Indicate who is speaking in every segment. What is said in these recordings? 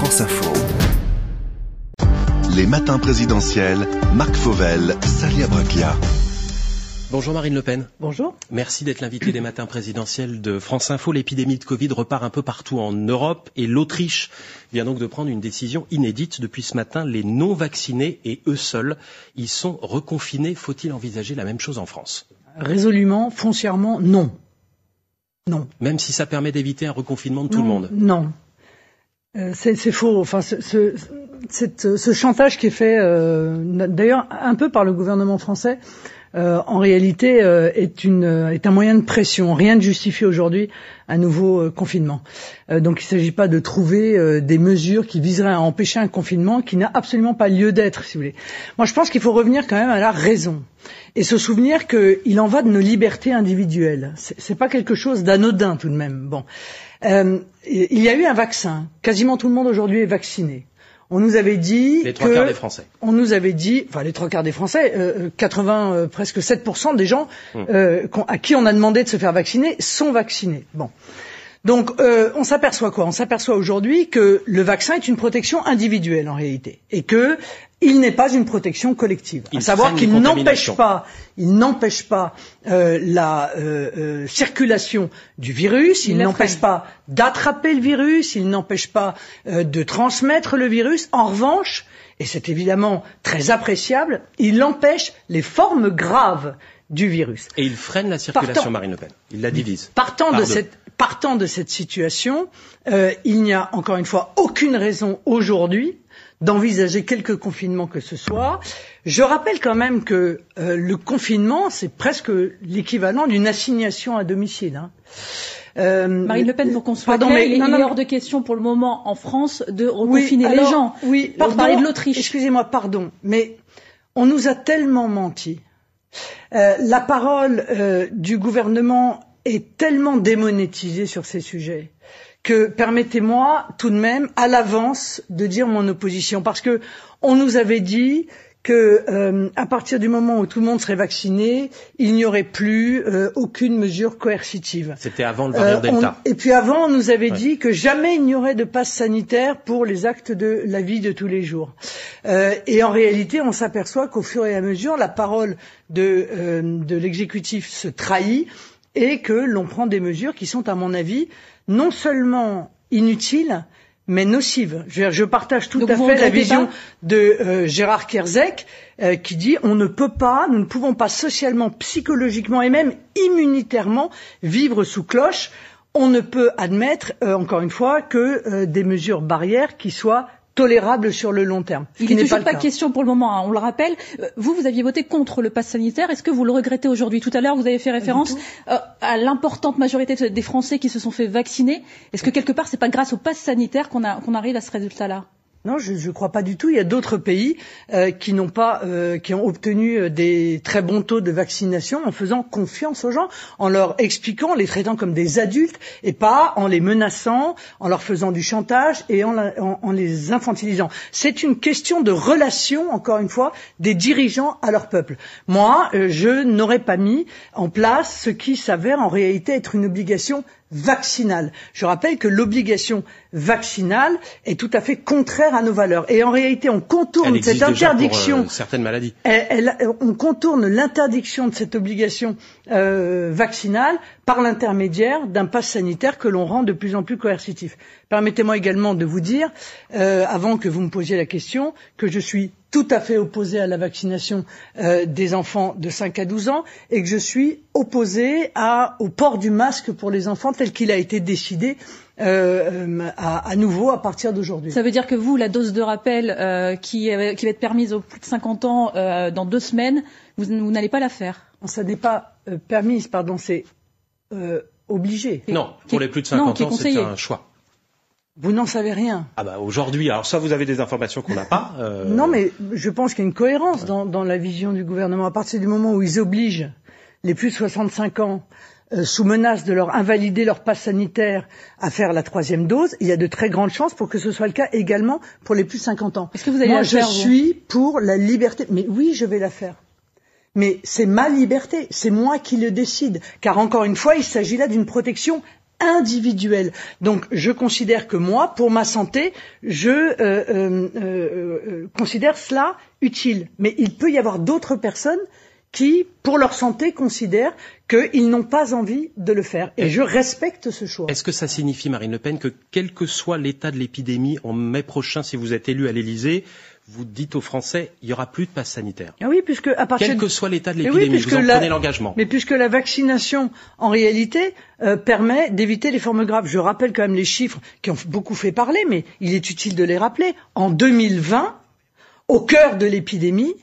Speaker 1: France Info. Les matins présidentiels, Marc Fauvel, Salia Braclia.
Speaker 2: Bonjour Marine Le Pen.
Speaker 3: Bonjour.
Speaker 2: Merci d'être l'invité des matins présidentiels de France Info. L'épidémie de Covid repart un peu partout en Europe et l'Autriche vient donc de prendre une décision inédite. Depuis ce matin, les non-vaccinés et eux seuls, ils sont reconfinés. Faut-il envisager la même chose en France?
Speaker 3: Résolument, foncièrement, non. Non.
Speaker 2: Même si ça permet d'éviter un reconfinement de tout
Speaker 3: non,
Speaker 2: le monde?
Speaker 3: Non. Euh, c'est faux. Enfin, ce, ce, chantage qui est fait, euh, d'ailleurs, un peu par le gouvernement français, euh, en réalité euh, est, une, est un moyen de pression. Rien ne justifie aujourd'hui un nouveau euh, confinement. donc il ne s'agit pas de trouver des mesures qui viseraient à empêcher un confinement qui n'a absolument pas lieu d'être, si vous voulez. Moi, je pense qu'il faut revenir quand même à la raison et se souvenir qu'il en va de nos libertés individuelles. C'est pas quelque chose d'anodin tout de même. Bon, il y a eu un vaccin. Quasiment tout le monde aujourd'hui est vacciné on nous avait dit
Speaker 2: les trois quarts des Français.
Speaker 3: On nous avait dit, enfin les trois quarts des Français, euh, 80 euh, presque 7% des gens hum. euh, à qui on a demandé de se faire vacciner sont vaccinés. Bon. Donc euh, on s'aperçoit quoi? On s'aperçoit aujourd'hui que le vaccin est une protection individuelle en réalité et que il n'est pas une protection collective. à savoir qu'il n'empêche pas, il n'empêche pas euh, la euh, euh, circulation du virus, il, n'empêche pas d'attraper le virus, il n'empêche pas euh, de transmettre le virus. En revanche, et c'est évidemment très appréciable, il empêche les formes graves du virus.
Speaker 2: Et il freine la circulation, Marine Le Pen. Il la divise.
Speaker 3: Partant de cette partant de cette situation, euh, il n'y a encore une fois aucune raison aujourd'hui d'envisager quelque confinement que ce soit. Je rappelle quand même que euh, le confinement, c'est presque l'équivalent d'une assignation à domicile. Hein.
Speaker 4: Euh, Marine Le Pen, pour qu'on soit clair, il, est hors de question pour le moment en France de reconfiner les gens.
Speaker 3: Oui, pardon, parler de l'Autriche. Excusez-moi, pardon, mais on nous a tellement menti. Euh, la parole euh, du gouvernement est tellement démonétisée sur ces sujets que permettez-moi tout de même à l'avance de dire mon opposition. Parce que on nous avait dit euh, à partir du moment où tout le monde serait vacciné, il n'y aurait plus euh, aucune mesure coercitive.
Speaker 2: C'était avant le variant euh, Delta.
Speaker 3: et puis avant, on nous avait dit que jamais il n'y aurait de passe sanitaire pour les actes de la vie de tous les jours. Euh, et en réalité, on s'aperçoit qu'au fur et à mesure, la parole de, euh, de l'exécutif se trahit et que l'on prend des mesures qui sont, à mon avis, non seulement inutiles, mais nocives. Je, je partage tout à fait la vision de euh, Gérard Kerzek euh, qui dit on ne peut pas, nous ne pouvons pas socialement, psychologiquement et même immunitairement vivre sous cloche. On ne peut admettre, euh, encore une fois, que des mesures barrières qui soient tolérable sur le long terme.
Speaker 4: Il n'est toujours pas, question pour le moment, hein, on le rappelle. Euh, vous, vous aviez voté contre le pass sanitaire. Est-ce que vous le regrettez aujourd'hui Tout à l'heure, vous avez fait référence euh, à l'importante majorité des Français qui se sont fait vacciner. Est-ce que quelque part, c'est pas grâce au pass sanitaire qu'on arrive à ce résultat-là
Speaker 3: non, je ne crois pas du tout. Il y a d'autres pays euh, qui n'ont pas, euh, qui ont obtenu euh, des très bons taux de vaccination en faisant confiance aux gens, en leur expliquant, les traitant comme des adultes et pas en les menaçant, en leur faisant du chantage et en les infantilisant. C'est une question de relation, encore une fois, des dirigeants à leur peuple. Moi, je n'aurais pas mis en place ce qui s'avère en réalité être une obligation vaccinale. Je rappelle que l'obligation vaccinale est tout à fait contraire à nos valeurs. Et en réalité, on contourne cette interdiction.
Speaker 2: Pour, euh, certaines maladies.
Speaker 3: Elle, elle, on contourne l'interdiction de cette obligation euh, vaccinale par l'intermédiaire d'un pass sanitaire que l'on rend de plus en plus coercitif. Permettez-moi également de vous dire, euh, avant que vous me posiez la question, que je suis tout à fait opposé à la vaccination euh, des enfants de 5 à 12 ans et que je suis opposé à, au port du masque pour les enfants tel qu'il a été décidé euh, à, à, nouveau à partir d'aujourd'hui.
Speaker 4: Ça veut dire que vous, la dose de rappel euh, qui, qui, va être permise aux plus de 50 ans euh, dans deux semaines, vous, vous n'allez pas la faire
Speaker 3: Ça n'est pas euh, permise, pardon, c'est euh, obligé.
Speaker 2: Non, pour les plus de 50 ans, c'est un choix.
Speaker 3: Vous n'en savez rien.
Speaker 2: Ah bah aujourd'hui, alors ça vous avez des informations qu'on n'a pas.
Speaker 3: Euh... Non mais je pense qu'il y a une cohérence dans, dans, la vision du gouvernement. À partir du moment où ils obligent les plus de 65 ans euh, sous menace de leur invalider leur passe sanitaire à faire la troisième dose, il y a de très grandes chances pour que ce soit le cas également pour les plus de 50 ans.
Speaker 4: Est-ce que vous allez
Speaker 3: Moi,
Speaker 4: la
Speaker 3: je
Speaker 4: faire,
Speaker 3: suis pour la liberté. Mais oui, je vais la faire. Mais c'est ma liberté, c'est moi qui le décide. Car encore une fois, il s'agit là d'une protection individuelle. Donc, je considère que moi, pour ma santé, je euh, euh, euh, considère cela utile. Mais il peut y avoir d'autres personnes qui, pour leur santé, considèrent qu'ils n'ont pas envie de le faire. Et, je respecte ce choix.
Speaker 2: Est-ce que ça signifie, Marine Le Pen, que quel que soit l'état de l'épidémie en mai prochain, si vous êtes élu à l'Élysée, vous dites aux Français, il n'y aura plus de passe sanitaire.
Speaker 3: Ah oui, puisque à partir
Speaker 2: quel que soit l'état de l'épidémie, vous en prenez l'engagement.
Speaker 3: Mais puisque la vaccination, en réalité, euh, permet d'éviter les formes graves. Je rappelle quand même les chiffres qui ont beaucoup fait parler, mais il est utile de les rappeler. En 2020, au cœur de l'épidémie,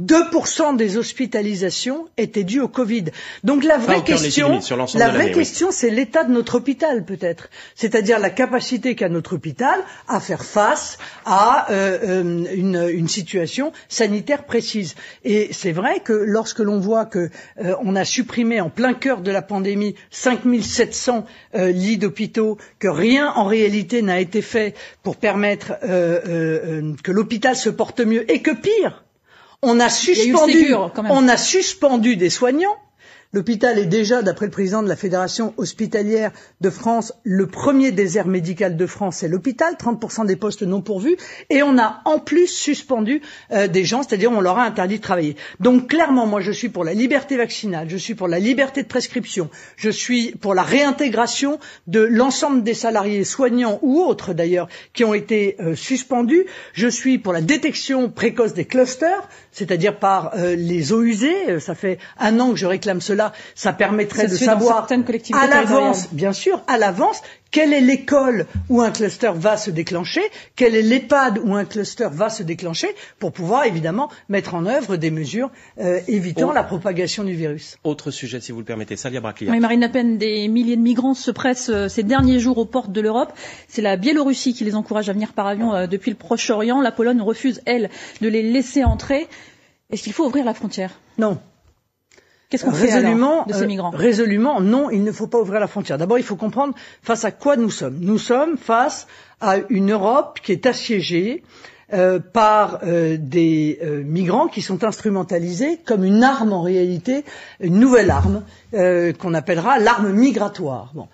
Speaker 3: 2% des hospitalisations étaient dues au Covid. Donc la vraie question, la vraie question, c'est l'état de notre hôpital peut-être, c'est-à-dire la capacité qu'a notre hôpital à faire face à euh, euh, une, une, situation sanitaire précise. Et c'est vrai que lorsque l'on voit que euh, on a supprimé en plein cœur de la pandémie 5700 lits d'hôpitaux, que rien en réalité n'a été fait pour permettre que l'hôpital se porte mieux, et que pire on a suspendu, on a suspendu des soignants L'hôpital est déjà, d'après le président de la Fédération hospitalière de France, le premier désert médical de France, c'est l'hôpital, 30% des postes non pourvus, et on a en plus suspendu euh, des gens, c'est-à-dire on leur a interdit de travailler. Donc clairement, moi je suis pour la liberté vaccinale, je suis pour la liberté de prescription, je suis pour la réintégration de l'ensemble des salariés soignants ou autres d'ailleurs qui ont été euh, suspendus, je suis pour la détection précoce des clusters, c'est-à-dire par euh, les eaux usées, ça fait un an que je réclame cela ça permettrait de savoir à l'avance, bien sûr, à l'avance, quelle est l'école où un cluster va se déclencher, quel est l'EHPAD où un cluster va se déclencher, pour pouvoir évidemment mettre en œuvre des mesures euh, évitant la propagation du virus.
Speaker 2: Autre sujet, si vous le permettez, Salia Braclia.
Speaker 4: Oui, Marine Le Pen, des milliers de migrants se pressent euh, ces derniers jours aux portes de l'Europe. C'est la Biélorussie qui les encourage à venir par avion euh, depuis le Proche-Orient. La Pologne refuse, elle, de les laisser entrer. Est-ce qu'il faut ouvrir la frontière?
Speaker 3: Non.
Speaker 4: Qu'est-ce qu'on fait alors de ces migrants
Speaker 3: Résolument, non, il ne faut pas ouvrir la frontière. D'abord, il faut comprendre face à quoi nous sommes. Nous sommes face à une Europe qui est assiégée euh, par euh, des euh, migrants qui sont instrumentalisés comme une arme en réalité, une nouvelle arme qu'on appellera l'arme migratoire. Bon.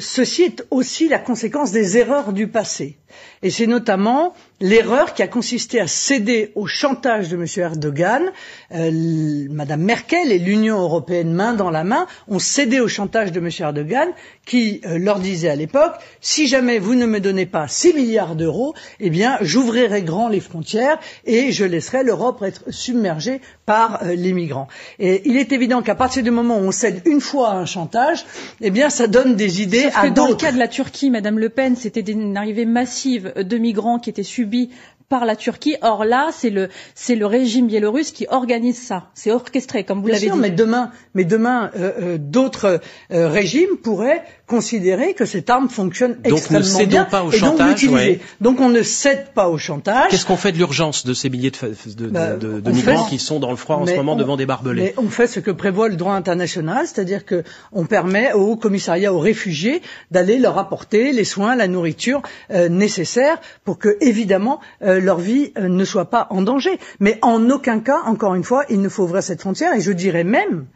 Speaker 3: ceci est aussi la conséquence des erreurs du passé. Et c'est notamment l'erreur qui a consisté à céder au chantage de M. Erdogan. Euh, Madame Merkel et l'Union européenne, main dans la main, ont cédé au chantage de M. Erdogan, qui euh, leur disait à l'époque si jamais vous ne me donnez pas 6 milliards d'euros, eh bien, j'ouvrirai grand les frontières et je laisserai l'Europe être submergée par euh, les migrants. Et il est évident qu'à partir du moment où on cède une fois à un chantage, eh bien, ça donne des idées
Speaker 4: à d'autres. Dans le cas de la Turquie, Madame Le Pen, c'était une arrivée massive de migrants qui étaient subis par la Turquie. Or là, c'est le c'est le régime biélorusse qui organise ça. C'est orchestré, comme vous l'avez dit.
Speaker 3: Mais demain, mais demain, euh, euh, d'autres euh, régimes pourraient considérer que cette arme fonctionne
Speaker 2: donc
Speaker 3: extrêmement
Speaker 2: ne
Speaker 3: bien
Speaker 2: pas au
Speaker 3: et
Speaker 2: chantage,
Speaker 3: donc
Speaker 2: ouais.
Speaker 3: Donc on ne cède pas au chantage.
Speaker 2: Qu'est-ce qu'on fait de l'urgence de ces milliers de, de,
Speaker 3: Bah,
Speaker 2: de, de
Speaker 3: on
Speaker 2: migrants qui sont dans le froid en
Speaker 3: Mais
Speaker 2: ce moment
Speaker 3: on-
Speaker 2: devant des barbelés?
Speaker 3: Mais on fait ce que prévoit le droit international, c'est-à-dire que on permet au commissariat aux réfugiés d'aller leur apporter les soins, la nourriture euh, nécessaires pour que, évidemment, euh, leur vie euh, ne soit pas en danger. Mais en aucun cas, encore une fois, il ne faut ouvrir cette frontière. Et je dirais même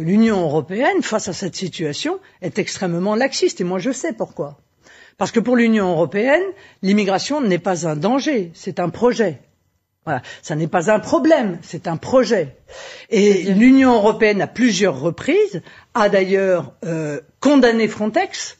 Speaker 3: que l'Union européenne, face à cette situation, est extrêmement laxiste. Et moi, je sais pourquoi. Parce que pour l'Union européenne, l'immigration n'est pas un danger, c'est un projet. Voilà, ça n'est pas un problème, c'est un projet. Et l'Union européenne, à plusieurs reprises, a d'ailleurs euh, condamné Frontex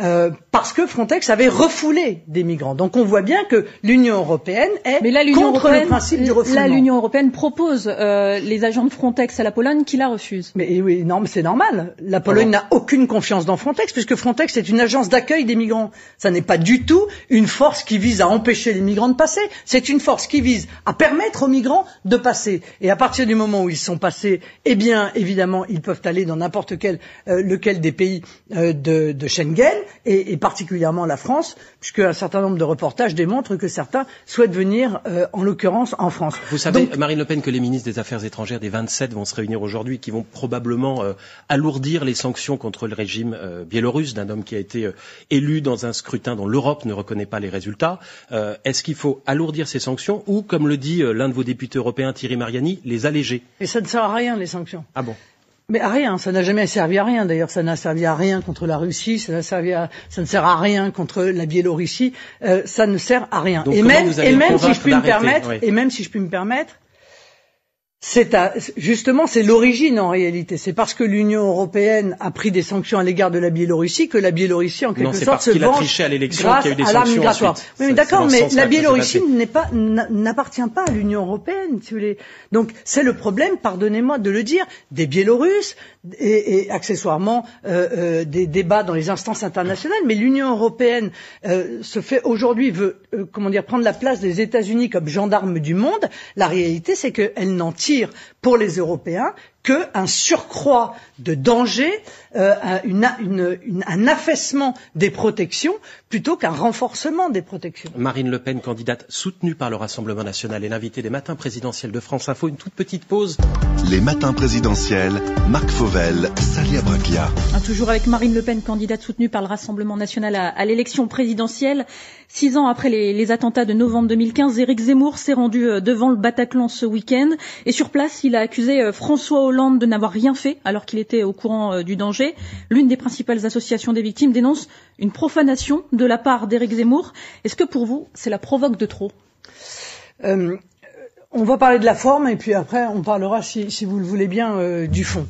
Speaker 3: euh, parce que Frontex avait refoulé des migrants. Donc on voit bien que l'Union européenne est
Speaker 4: Mais là,
Speaker 3: contre
Speaker 4: européenne,
Speaker 3: le principe du
Speaker 4: là,
Speaker 3: refoulement.
Speaker 4: l'Union européenne propose euh, les agents de Frontex à la Pologne, qui la refuse.
Speaker 3: Mais eh oui, non, mais c'est normal. La Pologne n'a aucune confiance dans Frontex, puisque Frontex est une agence d'accueil des migrants. Ça n'est pas du tout une force qui vise à empêcher les migrants de passer. C'est une force qui vise à permettre aux migrants de passer. Et à partir du moment où ils sont passés, eh bien, évidemment, ils peuvent aller dans n'importe quel, euh, lequel des pays euh, de, de Schengen, et, et particulièrement la France, puisque un certain nombre de reportages démontrent que certains souhaitent venir, euh, en l'occurrence, en France.
Speaker 2: Vous savez,
Speaker 3: Donc,
Speaker 2: Marine Le Pen, que les ministres des Affaires étrangères des 27 vont se réunir aujourd'hui, qui vont probablement euh, alourdir les sanctions contre le régime euh, biélorusse d'un homme qui a été élu dans un scrutin dont l'Europe ne reconnaît pas les résultats. Est-ce qu'il faut alourdir ces sanctions ou, comme le dit l'un de vos députés européens, Thierry Mariani, les alléger?
Speaker 3: Et ça ne sert à rien, les sanctions.
Speaker 2: Ah bon?
Speaker 3: Mais à rien, ça n'a jamais servi à rien. D'ailleurs, ça n'a servi à rien contre la Russie, ça n'a servi à, ça ne sert à rien contre la Biélorussie, euh, ça ne sert à rien.
Speaker 2: Donc
Speaker 3: et même, et si je puis me
Speaker 2: d'arrêter
Speaker 3: permettre,
Speaker 2: Oui.
Speaker 3: et même si je puis me permettre, justement c'est l'origine en réalité. C'est parce que l'Union européenne a pris des sanctions à l'égard de la Biélorussie que la Biélorussie en quelque
Speaker 2: Non, c'est
Speaker 3: sorte
Speaker 2: parce
Speaker 3: se
Speaker 2: qu'il a
Speaker 3: venge
Speaker 2: triché à l'élection
Speaker 3: grâce
Speaker 2: qu'il y a eu des
Speaker 3: à migratoire. Oui, mais
Speaker 2: C'est-
Speaker 3: d'accord,
Speaker 2: c'est
Speaker 3: mais la Biélorussie n'est pas n'a- n'appartient pas à l'Union européenne, si vous voulez. Donc c'est le problème, pardonnez-moi de le dire, des Biélorusses et, accessoirement euh, euh, des débats dans les instances internationales. Mais l'Union européenne euh, se fait aujourd'hui veut comment dire prendre la place des États-Unis comme gendarme du monde. La réalité, c'est qu'elle n'en tire pour les Européens qu'un surcroît de danger, euh, un- une, une- une- un affaissement des protections plutôt qu'un renforcement des protections.
Speaker 2: Marine Le Pen, candidate soutenue par le Rassemblement national et l'invité des matins présidentiels de France Info. Une toute petite pause.
Speaker 1: Les matins présidentiels, Marc Fauvel, Salia Braclia.
Speaker 4: Toujours avec Marine Le Pen, candidate soutenue par le Rassemblement national à, à l'élection présidentielle. Six ans après les, attentats de novembre 2015, Éric Zemmour s'est rendu euh, devant le Bataclan ce week-end. Et sur place, il a accusé euh, François Hollande de n'avoir rien fait alors qu'il était au courant euh, du danger. L'une des principales associations des victimes dénonce une profanation de la part d'Éric Zemmour. Est-ce que pour vous, c'est la provoque de trop?
Speaker 3: On va parler de la forme et puis après on parlera, si, vous le voulez bien, du fond.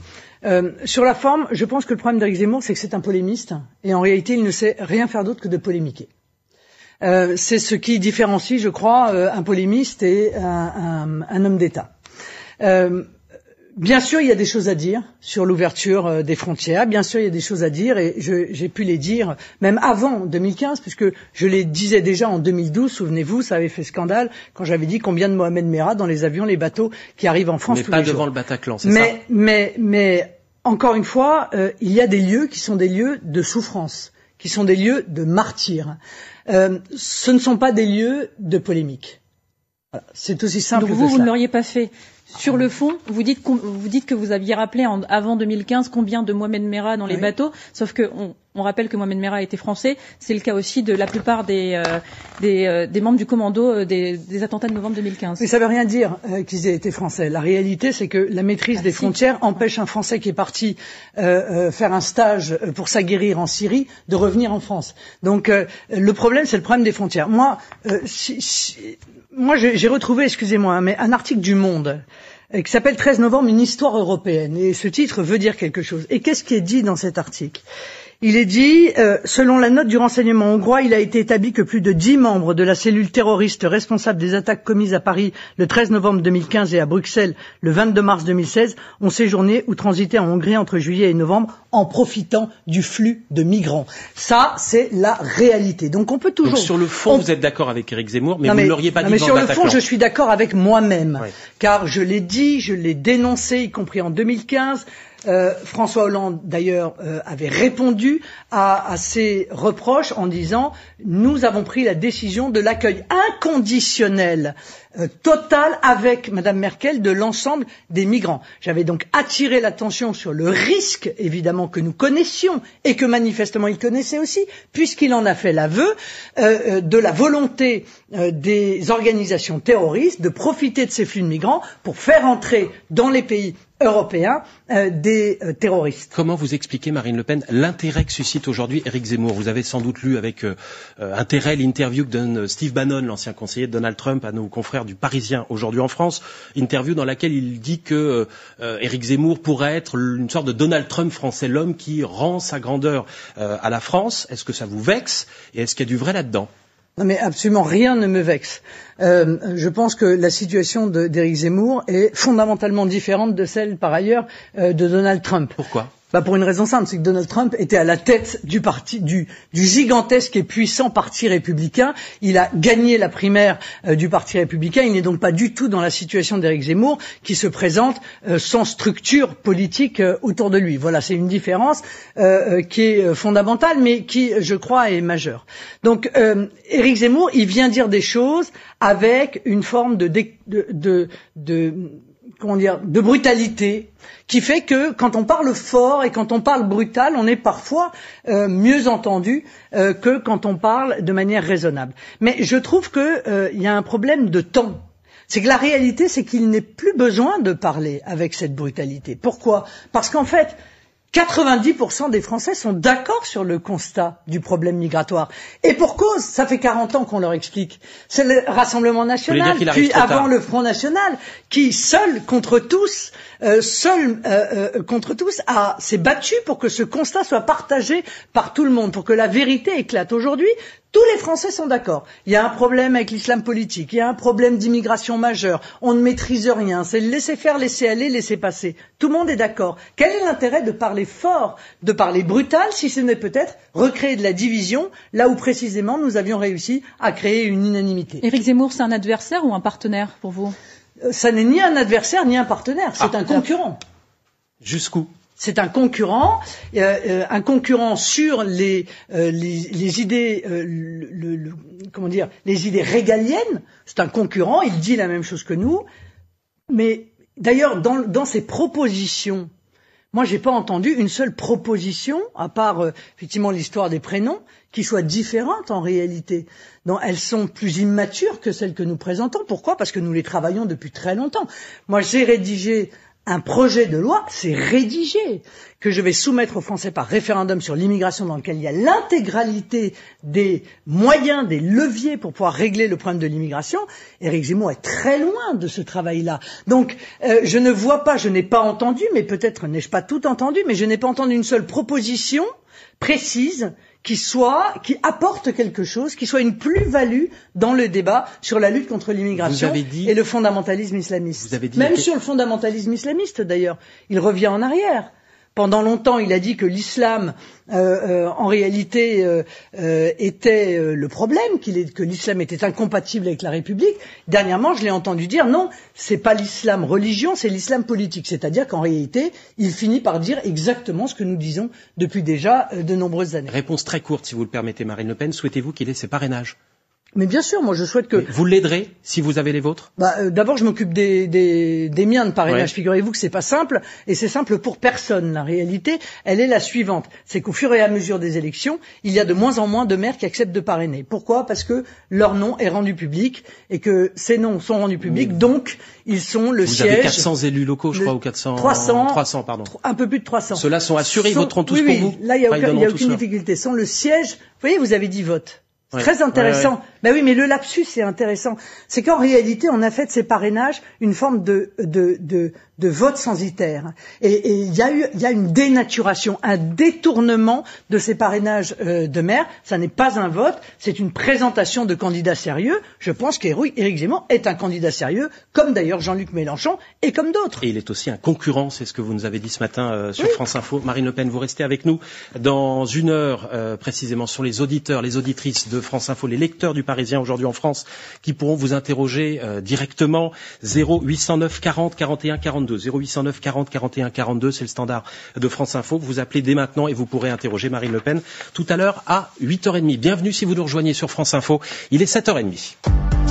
Speaker 3: Sur la forme, je pense que le problème d'Éric Zemmour, c'est que c'est un polémiste et en réalité, il ne sait rien faire d'autre que de polémiquer. Euh, c'est ce qui différencie, je crois, euh, un polémiste et un, un- un homme d'État. Euh, Bien sûr, il y a des choses à dire sur l'ouverture des frontières. Bien sûr, il y a des choses à dire et j'ai pu les dire même avant 2015, puisque je les disais déjà en 2012. Souvenez-vous, ça avait fait scandale quand j'avais dit combien de Mohamed Merah dans les avions, les bateaux qui arrivent en France
Speaker 2: Mais
Speaker 3: tous
Speaker 2: pas
Speaker 3: les
Speaker 2: devant
Speaker 3: jours.
Speaker 2: le Bataclan, c'est ça?
Speaker 3: Mais, mais, mais encore une fois, euh, il y a des lieux qui sont des lieux de souffrance, qui sont des lieux de martyrs. Euh, ce ne sont pas des lieux de polémique. Voilà. C'est aussi simple
Speaker 4: Donc
Speaker 3: que
Speaker 4: vous, vous ne l'auriez pas fait. Sur le fond, vous dites, vous dites que vous aviez rappelé en, avant 2015 combien de Mohamed Merah dans les
Speaker 3: Oui.
Speaker 4: bateaux, sauf que on, on rappelle que Mohamed Merah était français. C'est le cas aussi de la plupart des, euh, des, euh, des membres du commando euh, des, des attentats de novembre 2015.
Speaker 3: Mais ça veut rien dire euh, qu'ils aient été français. La réalité, c'est que la maîtrise
Speaker 4: Ah,
Speaker 3: des
Speaker 4: si.
Speaker 3: frontières empêche un Français qui est parti euh, euh, faire un stage pour s'aguerrir en Syrie de revenir en France. Donc euh, le problème, c'est le problème des frontières. Moi, euh, si- si- moi, j'ai retrouvé, excusez-moi, hein, mais un article du Monde qui s'appelle 13 novembre, une histoire européenne. Et ce titre veut dire quelque chose. Et qu'est-ce qui est dit dans cet article? Il est dit, euh, selon la note du renseignement hongrois, il a été établi que plus de dix membres de la cellule terroriste responsable des attaques commises à Paris le 13 novembre 2015 et à Bruxelles le 22 mars 2016 ont séjourné ou transité en Hongrie entre juillet et novembre en profitant du flux de migrants. Ça, c'est la réalité. Donc on peut toujours...
Speaker 2: Donc sur le fond,
Speaker 3: on-
Speaker 2: vous êtes d'accord avec Éric Zemmour, mais
Speaker 3: non,
Speaker 2: vous ne l'auriez pas
Speaker 3: non,
Speaker 2: dit
Speaker 3: mais sur
Speaker 2: le
Speaker 3: fond, je suis d'accord avec moi-même,
Speaker 2: Oui.
Speaker 3: car je l'ai dit, je l'ai dénoncé, y compris en 2015. Euh, François Hollande, d'ailleurs, euh, avait répondu à, ces reproches en disant nous avons pris la décision de l'accueil inconditionnel, euh, total, avec Madame Merkel de l'ensemble des migrants. J'avais donc attiré l'attention sur le risque, évidemment, que nous connaissions et que manifestement il connaissait aussi, puisqu'il en a fait l'aveu euh, euh, de la volonté euh, des organisations terroristes de profiter de ces flux de migrants pour faire entrer dans les pays européens euh, des euh, terroristes.
Speaker 2: Comment vous expliquez, Marine Le Pen, l'intérêt que suscite aujourd'hui Éric Zemmour? Vous avez sans doute lu avec euh, intérêt l'interview que donne Steve Bannon, l'ancien conseiller de Donald Trump, à nos confrères du Parisien aujourd'hui en France, interview dans laquelle il dit que Éric Zemmour pourrait être une sorte de Donald Trump français, l'homme qui rend sa grandeur à la France. Est-ce que ça vous vexe? Et est-ce qu'il y a du vrai là-dedans?
Speaker 3: Non mais absolument rien ne me vexe. Euh, je pense que la situation d'Éric Zemmour est fondamentalement différente de celle, par ailleurs, euh, de Donald Trump.
Speaker 2: Pourquoi?
Speaker 3: Bah pour une raison simple, c'est que Donald Trump était à la tête du parti, du, du gigantesque et puissant parti républicain. Il a gagné la primaire euh, du parti républicain. Il n'est donc pas du tout dans la situation d'Éric Zemmour, qui se présente euh, sans structure politique euh, autour de lui. Voilà, c'est une différence euh, euh, qui est fondamentale, mais qui, je crois, est majeure. Donc, Éric Zemmour, il vient dire des choses avec une forme de, de, de, de comment dire, de brutalité, qui fait que quand on parle fort et quand on parle brutal, on est parfois euh, mieux entendu euh, que quand on parle de manière raisonnable. Mais je trouve qu'il y a un problème de temps. c'est que la réalité, c'est qu'il n'est plus besoin de parler avec cette brutalité. Pourquoi? Parce qu'en fait, 90% des Français sont d'accord sur le constat du problème migratoire. Et pour cause, ça fait 40 ans qu'on leur explique. C'est le Rassemblement national, puis avant le Front national, qui seul contre tous, seul euh, euh, contre tous, s'est battu pour que ce constat soit partagé par tout le monde, pour que la vérité éclate. Aujourd'hui, tous les Français sont d'accord. Il y a un problème avec l'islam politique, il y a un problème d'immigration majeur, on ne maîtrise rien, c'est laisser faire, laisser aller, laisser passer. Tout le monde est d'accord. Quel est l'intérêt de parler fort, de parler brutal, si ce n'est peut-être recréer de la division, là où précisément nous avions réussi à créer une unanimité?
Speaker 4: Éric Zemmour, c'est un adversaire ou un partenaire pour vous?
Speaker 3: euh, Ça n'est ni un adversaire ni un partenaire, c'est ah. un concurrent.
Speaker 2: Jusqu'où?
Speaker 3: C'est un concurrent, euh, euh, un concurrent sur les, euh, les, idées, le, comment dire, les idées régaliennes. C'est un concurrent. Il dit la même chose que nous. Mais d'ailleurs, dans, dans ses propositions, moi, j'ai pas entendu une seule proposition, à part effectivement l'histoire des prénoms, qui soit différente en réalité. Donc, elles sont plus immatures que celles que nous présentons. Pourquoi? Parce que nous les travaillons depuis très longtemps. Moi, j'ai rédigé un projet de loi, c'est rédigé, que je vais soumettre aux Français par référendum sur l'immigration dans lequel il y a l'intégralité des moyens, des leviers pour pouvoir régler le problème de l'immigration. Éric Zemmour est très loin de ce travail-là. Donc, euh, je ne vois pas, je n'ai pas entendu, mais peut-être n'ai-je pas tout entendu, mais je n'ai pas entendu une seule proposition précise qui soit, qui apporte quelque chose, qui soit une plus-value dans le débat sur la lutte contre l'immigration et le fondamentalisme islamiste. Même sur le fondamentalisme islamiste, d'ailleurs, il revient en arrière. Pendant longtemps, il a dit que l'islam, euh, euh, en réalité, euh, était le problème, que l'islam était incompatible avec la République. Dernièrement, je l'ai entendu dire non, c'est pas l'islam religion, c'est l'islam politique. C'est-à-dire qu'en réalité, il finit par dire exactement ce que nous disons depuis déjà de nombreuses années.
Speaker 2: Réponse très courte, si vous le permettez, Marine Le Pen. Souhaitez-vous qu'il ait ses parrainages?
Speaker 3: Mais bien sûr, moi je souhaite que.
Speaker 2: vous l'aiderez si vous avez les vôtres?
Speaker 3: Bah, euh, D'abord, je m'occupe des, des, des, miens de parrainage. Figurez-vous que c'est pas simple, et c'est simple pour personne. La réalité, elle est la suivante c'est qu'au fur et à mesure des élections, il y a de moins en moins de maires qui acceptent de parrainer. Pourquoi? Parce que leur nom est rendu public et que ces noms sont rendus publics, donc ils sont le
Speaker 2: vous
Speaker 3: siège.
Speaker 2: Vous avez 400 élus locaux, je crois, ou 400
Speaker 3: 300,
Speaker 2: 300, pardon.
Speaker 3: Un peu plus de 300.
Speaker 2: Ceux-là sont assurés, ils voteront tous
Speaker 3: pour
Speaker 2: vous.
Speaker 3: Là, il n'y a, aucun, a aucune difficulté. Sont le siège. Vous voyez, vous avez dit vote. Très intéressant. Ben oui, mais le lapsus c'est intéressant. C'est qu'en réalité, on a fait de ces parrainages une forme de, de, de, de vote censitaire. Et il y, a eu, y a une dénaturation, un détournement de ces parrainages euh, de maire. Ça n'est pas un vote, c'est une présentation de candidats sérieux. Je pense qu'Éric Zemmour est un candidat sérieux, comme d'ailleurs Jean-Luc Mélenchon et comme d'autres.
Speaker 2: Et il est aussi un concurrent, c'est ce que vous nous avez dit ce matin euh, sur France Info. Marine Le Pen, vous restez avec nous dans une heure euh, précisément sur les auditeurs, les auditrices de France Info, les lecteurs du Parisien aujourd'hui en France, qui pourront vous interroger directement 0809 40 41 42 0809 40 41 42, c'est le standard de France Info. Vous appelez dès maintenant et vous pourrez interroger Marine Le Pen tout à l'heure à 8h30. Bienvenue si vous nous rejoignez sur France Info. Il est 7h30.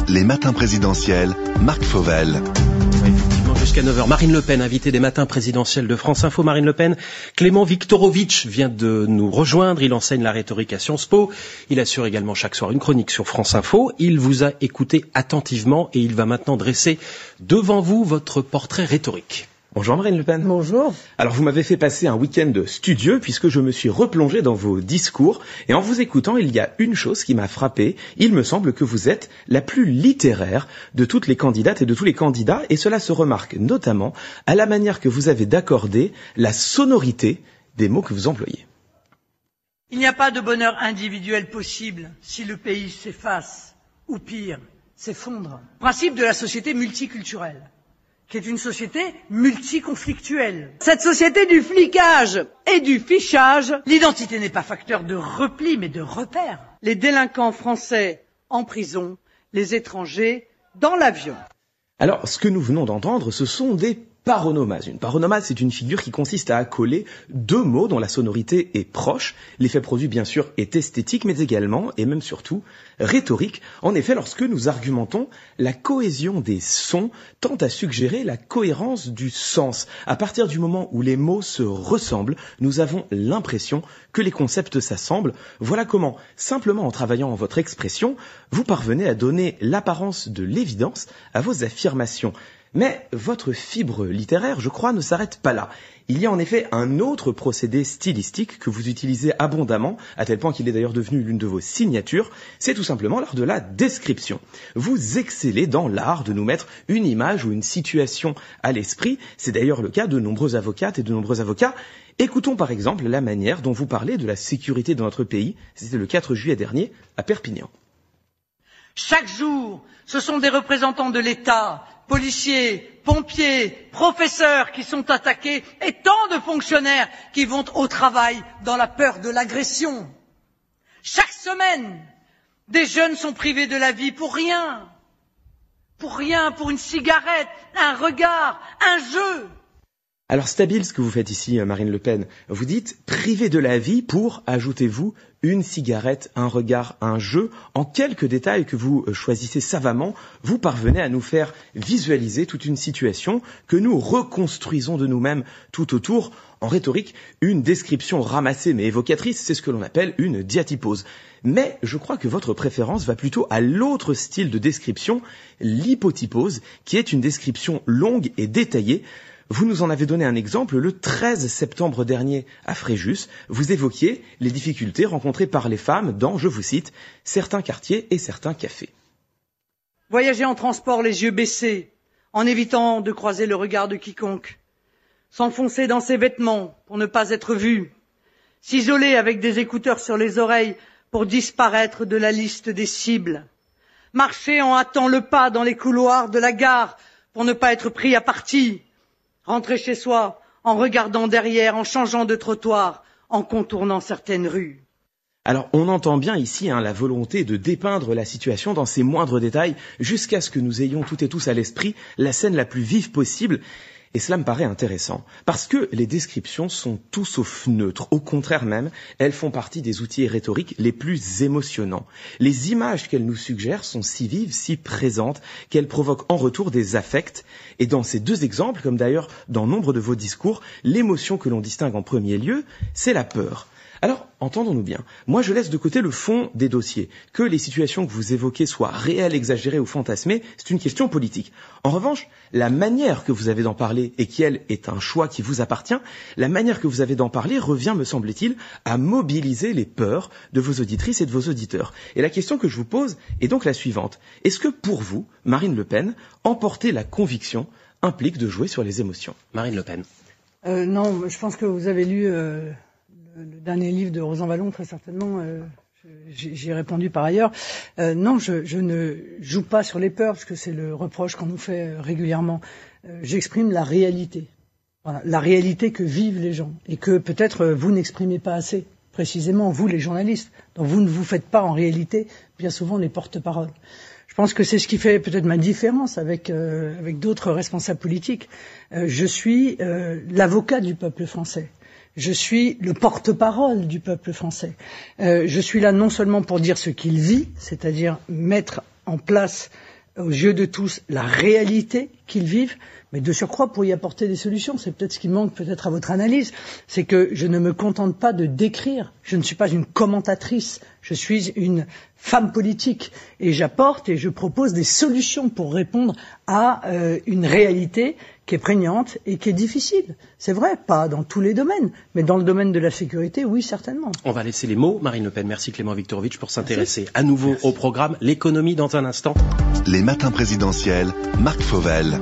Speaker 1: Les matins présidentiels, Marc Fauvel
Speaker 2: jusqu'à 9h. Marine Le Pen, invitée des matins présidentiels de France Info. Marine Le Pen, Clément Viktorovitch vient de nous rejoindre. Il enseigne la rhétorique à Sciences Po. Il assure également chaque soir une chronique sur France Info. Il vous a écouté attentivement et il va maintenant dresser devant vous votre portrait rhétorique.
Speaker 5: Bonjour Marine Le Pen.
Speaker 3: Bonjour.
Speaker 5: Alors vous m'avez fait passer un week-end studieux puisque je me suis replongé dans vos discours et en vous écoutant il y a une chose qui m'a frappé. Il me semble que vous êtes la plus littéraire de toutes les candidates et de tous les candidats et cela se remarque notamment à la manière que vous avez d'accorder la sonorité des mots que vous employez.
Speaker 3: Il n'y a pas de bonheur individuel possible si le pays s'efface ou pire, s'effondre. Principe de la société multiculturelle qui est une société multiconflictuelle. Cette société du flicage et du fichage, l'identité n'est pas facteur de repli mais de repère. Les délinquants français en prison, les étrangers dans l'avion.
Speaker 5: Alors, ce que nous venons d'entendre, ce sont des paronomase. Une paronomase, c'est une figure qui consiste à accoler deux mots dont la sonorité est proche. L'effet produit, bien sûr, est esthétique, mais également, et même surtout, rhétorique. En effet, lorsque nous argumentons, la cohésion des sons tend à suggérer la cohérence du sens. À partir du moment où les mots se ressemblent, nous avons l'impression que les concepts s'assemblent. Voilà comment, simplement en travaillant en votre expression, vous parvenez à donner l'apparence de l'évidence à vos affirmations. Mais votre fibre littéraire, je crois, ne s'arrête pas là. Il y a en effet un autre procédé stylistique que vous utilisez abondamment, à tel point qu'il est d'ailleurs devenu l'une de vos signatures, c'est tout simplement l'art de la description. Vous excellez dans l'art de nous mettre une image ou une situation à l'esprit, c'est d'ailleurs le cas de nombreux avocates et de nombreux avocats. Écoutons par exemple la manière dont vous parlez de la sécurité de notre pays, c'était le 4 juillet dernier à Perpignan.
Speaker 6: Chaque jour, ce sont des représentants de l'État, policiers, pompiers, professeurs qui sont attaqués et tant de fonctionnaires qui vont au travail dans la peur de l'agression. Chaque semaine, des jeunes sont privés de la vie pour rien. Pour rien, pour une cigarette, un regard, un jeu.
Speaker 5: Alors stabile ce que vous faites ici, euh, Marine Le Pen. Vous dites priver de la vie pour, ajoutez-vous, une cigarette, un regard, un jeu. En quelques détails que vous euh, choisissez savamment, vous parvenez à nous faire visualiser toute une situation que nous reconstruisons de nous-mêmes tout autour. En rhétorique, une description ramassée mais évocatrice, c'est ce que l'on appelle une diatypose. Mais je crois que votre préférence va plutôt à l'autre style de description, l'hypotypose, qui est une description longue et détaillée vous nous en avez donné un exemple le 13 septembre dernier à Fréjus. Vous évoquiez les difficultés rencontrées par les femmes dans, je vous cite, certains quartiers et certains cafés.
Speaker 6: Voyager en transport les yeux baissés, en évitant de croiser le regard de quiconque. S'enfoncer dans ses vêtements pour ne pas être vu. S'isoler avec des écouteurs sur les oreilles pour disparaître de la liste des cibles. Marcher en hâtant le pas dans les couloirs de la gare pour ne pas être pris à partie rentrer chez soi en regardant derrière, en changeant de trottoir, en contournant certaines rues.
Speaker 5: Alors on entend bien ici hein, la volonté de dépeindre la situation dans ses moindres détails jusqu'à ce que nous ayons toutes et tous à l'esprit la scène la plus vive possible et cela me paraît intéressant, parce que les descriptions sont tout sauf neutres. Au contraire même, elles font partie des outils rhétoriques les plus émotionnants. Les images qu'elles nous suggèrent sont si vives, si présentes, qu'elles provoquent en retour des affects. Et dans ces deux exemples, comme d'ailleurs dans nombre de vos discours, l'émotion que l'on distingue en premier lieu, c'est la peur. Alors, entendons-nous bien. Moi, je laisse de côté le fond des dossiers. Que les situations que vous évoquez soient réelles, exagérées ou fantasmées, c'est une question politique. En revanche, la manière que vous avez d'en parler, et qui, elle, est un choix qui vous appartient, la manière que vous avez d'en parler revient, me semble-t-il, à mobiliser les peurs de vos auditrices et de vos auditeurs. Et la question que je vous pose est donc la suivante. Est-ce que pour vous, Marine Le Pen, emporter la conviction implique de jouer sur les émotions?
Speaker 2: Marine Le Pen.
Speaker 3: Euh, non, je pense que vous avez lu... Euh le dernier livre de Rosan Vallon, très certainement. Euh, J'ai répondu par ailleurs. Euh, non, je, ne joue pas sur les peurs, parce que c'est le reproche qu'on nous fait euh, régulièrement. J'exprime la réalité. Voilà, la réalité que vivent les gens. Et que peut-être vous n'exprimez pas assez, précisément, vous les journalistes. Donc vous ne vous faites pas en réalité, bien souvent, les porte-paroles. Je pense que c'est ce qui fait peut-être ma différence avec, avec d'autres responsables politiques. Je suis l'avocat du peuple français. Je suis le porte-parole du peuple français. Euh, je suis là non seulement pour dire ce qu'il vit, c'est-à-dire mettre en place aux yeux de tous la réalité qu'ils vivent, mais de surcroît pour y apporter des solutions. C'est peut-être ce qui manque peut-être à votre analyse, c'est que je ne me contente pas de décrire. Je ne suis pas une commentatrice. Je suis une femme politique et j'apporte et je propose des solutions pour répondre à euh, une réalité qui est prégnante et qui est difficile. C'est vrai, pas dans tous les domaines, mais dans le domaine de la sécurité, oui, certainement.
Speaker 2: On va laisser les mots, Marine Le Pen. Merci Clément Viktorovitch pour s'intéresser à nouveau Merci. au programme L'économie dans un instant.
Speaker 1: Les matins présidentiels, Marc Fauvel.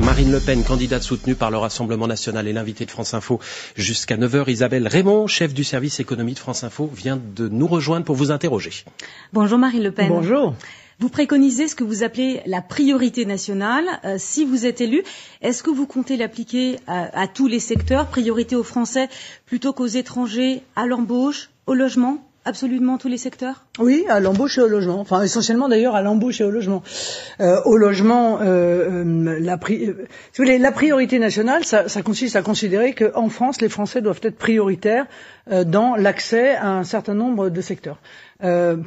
Speaker 2: Marine Le Pen, candidate soutenue par le Rassemblement national et l'invité de France Info jusqu'à 9h. Isabelle Raymond, chef du service économie de France Info, vient de nous rejoindre pour vous interroger.
Speaker 7: Bonjour Marine Le Pen.
Speaker 3: Bonjour.
Speaker 7: Vous préconisez ce que vous appelez la priorité nationale. Euh, si vous êtes élu, est-ce que vous comptez l'appliquer à, à, tous les secteurs, priorité aux Français plutôt qu'aux étrangers, à l'embauche, au logement absolument tous les secteurs?
Speaker 3: Oui, à l'embauche et au logement. Enfin, essentiellement d'ailleurs à l'embauche et au logement. Euh, au logement, euh, euh la, priorité nationale, ça, consiste à considérer qu'en France, les Français doivent être prioritaires dans l'accès à un certain nombre de secteurs.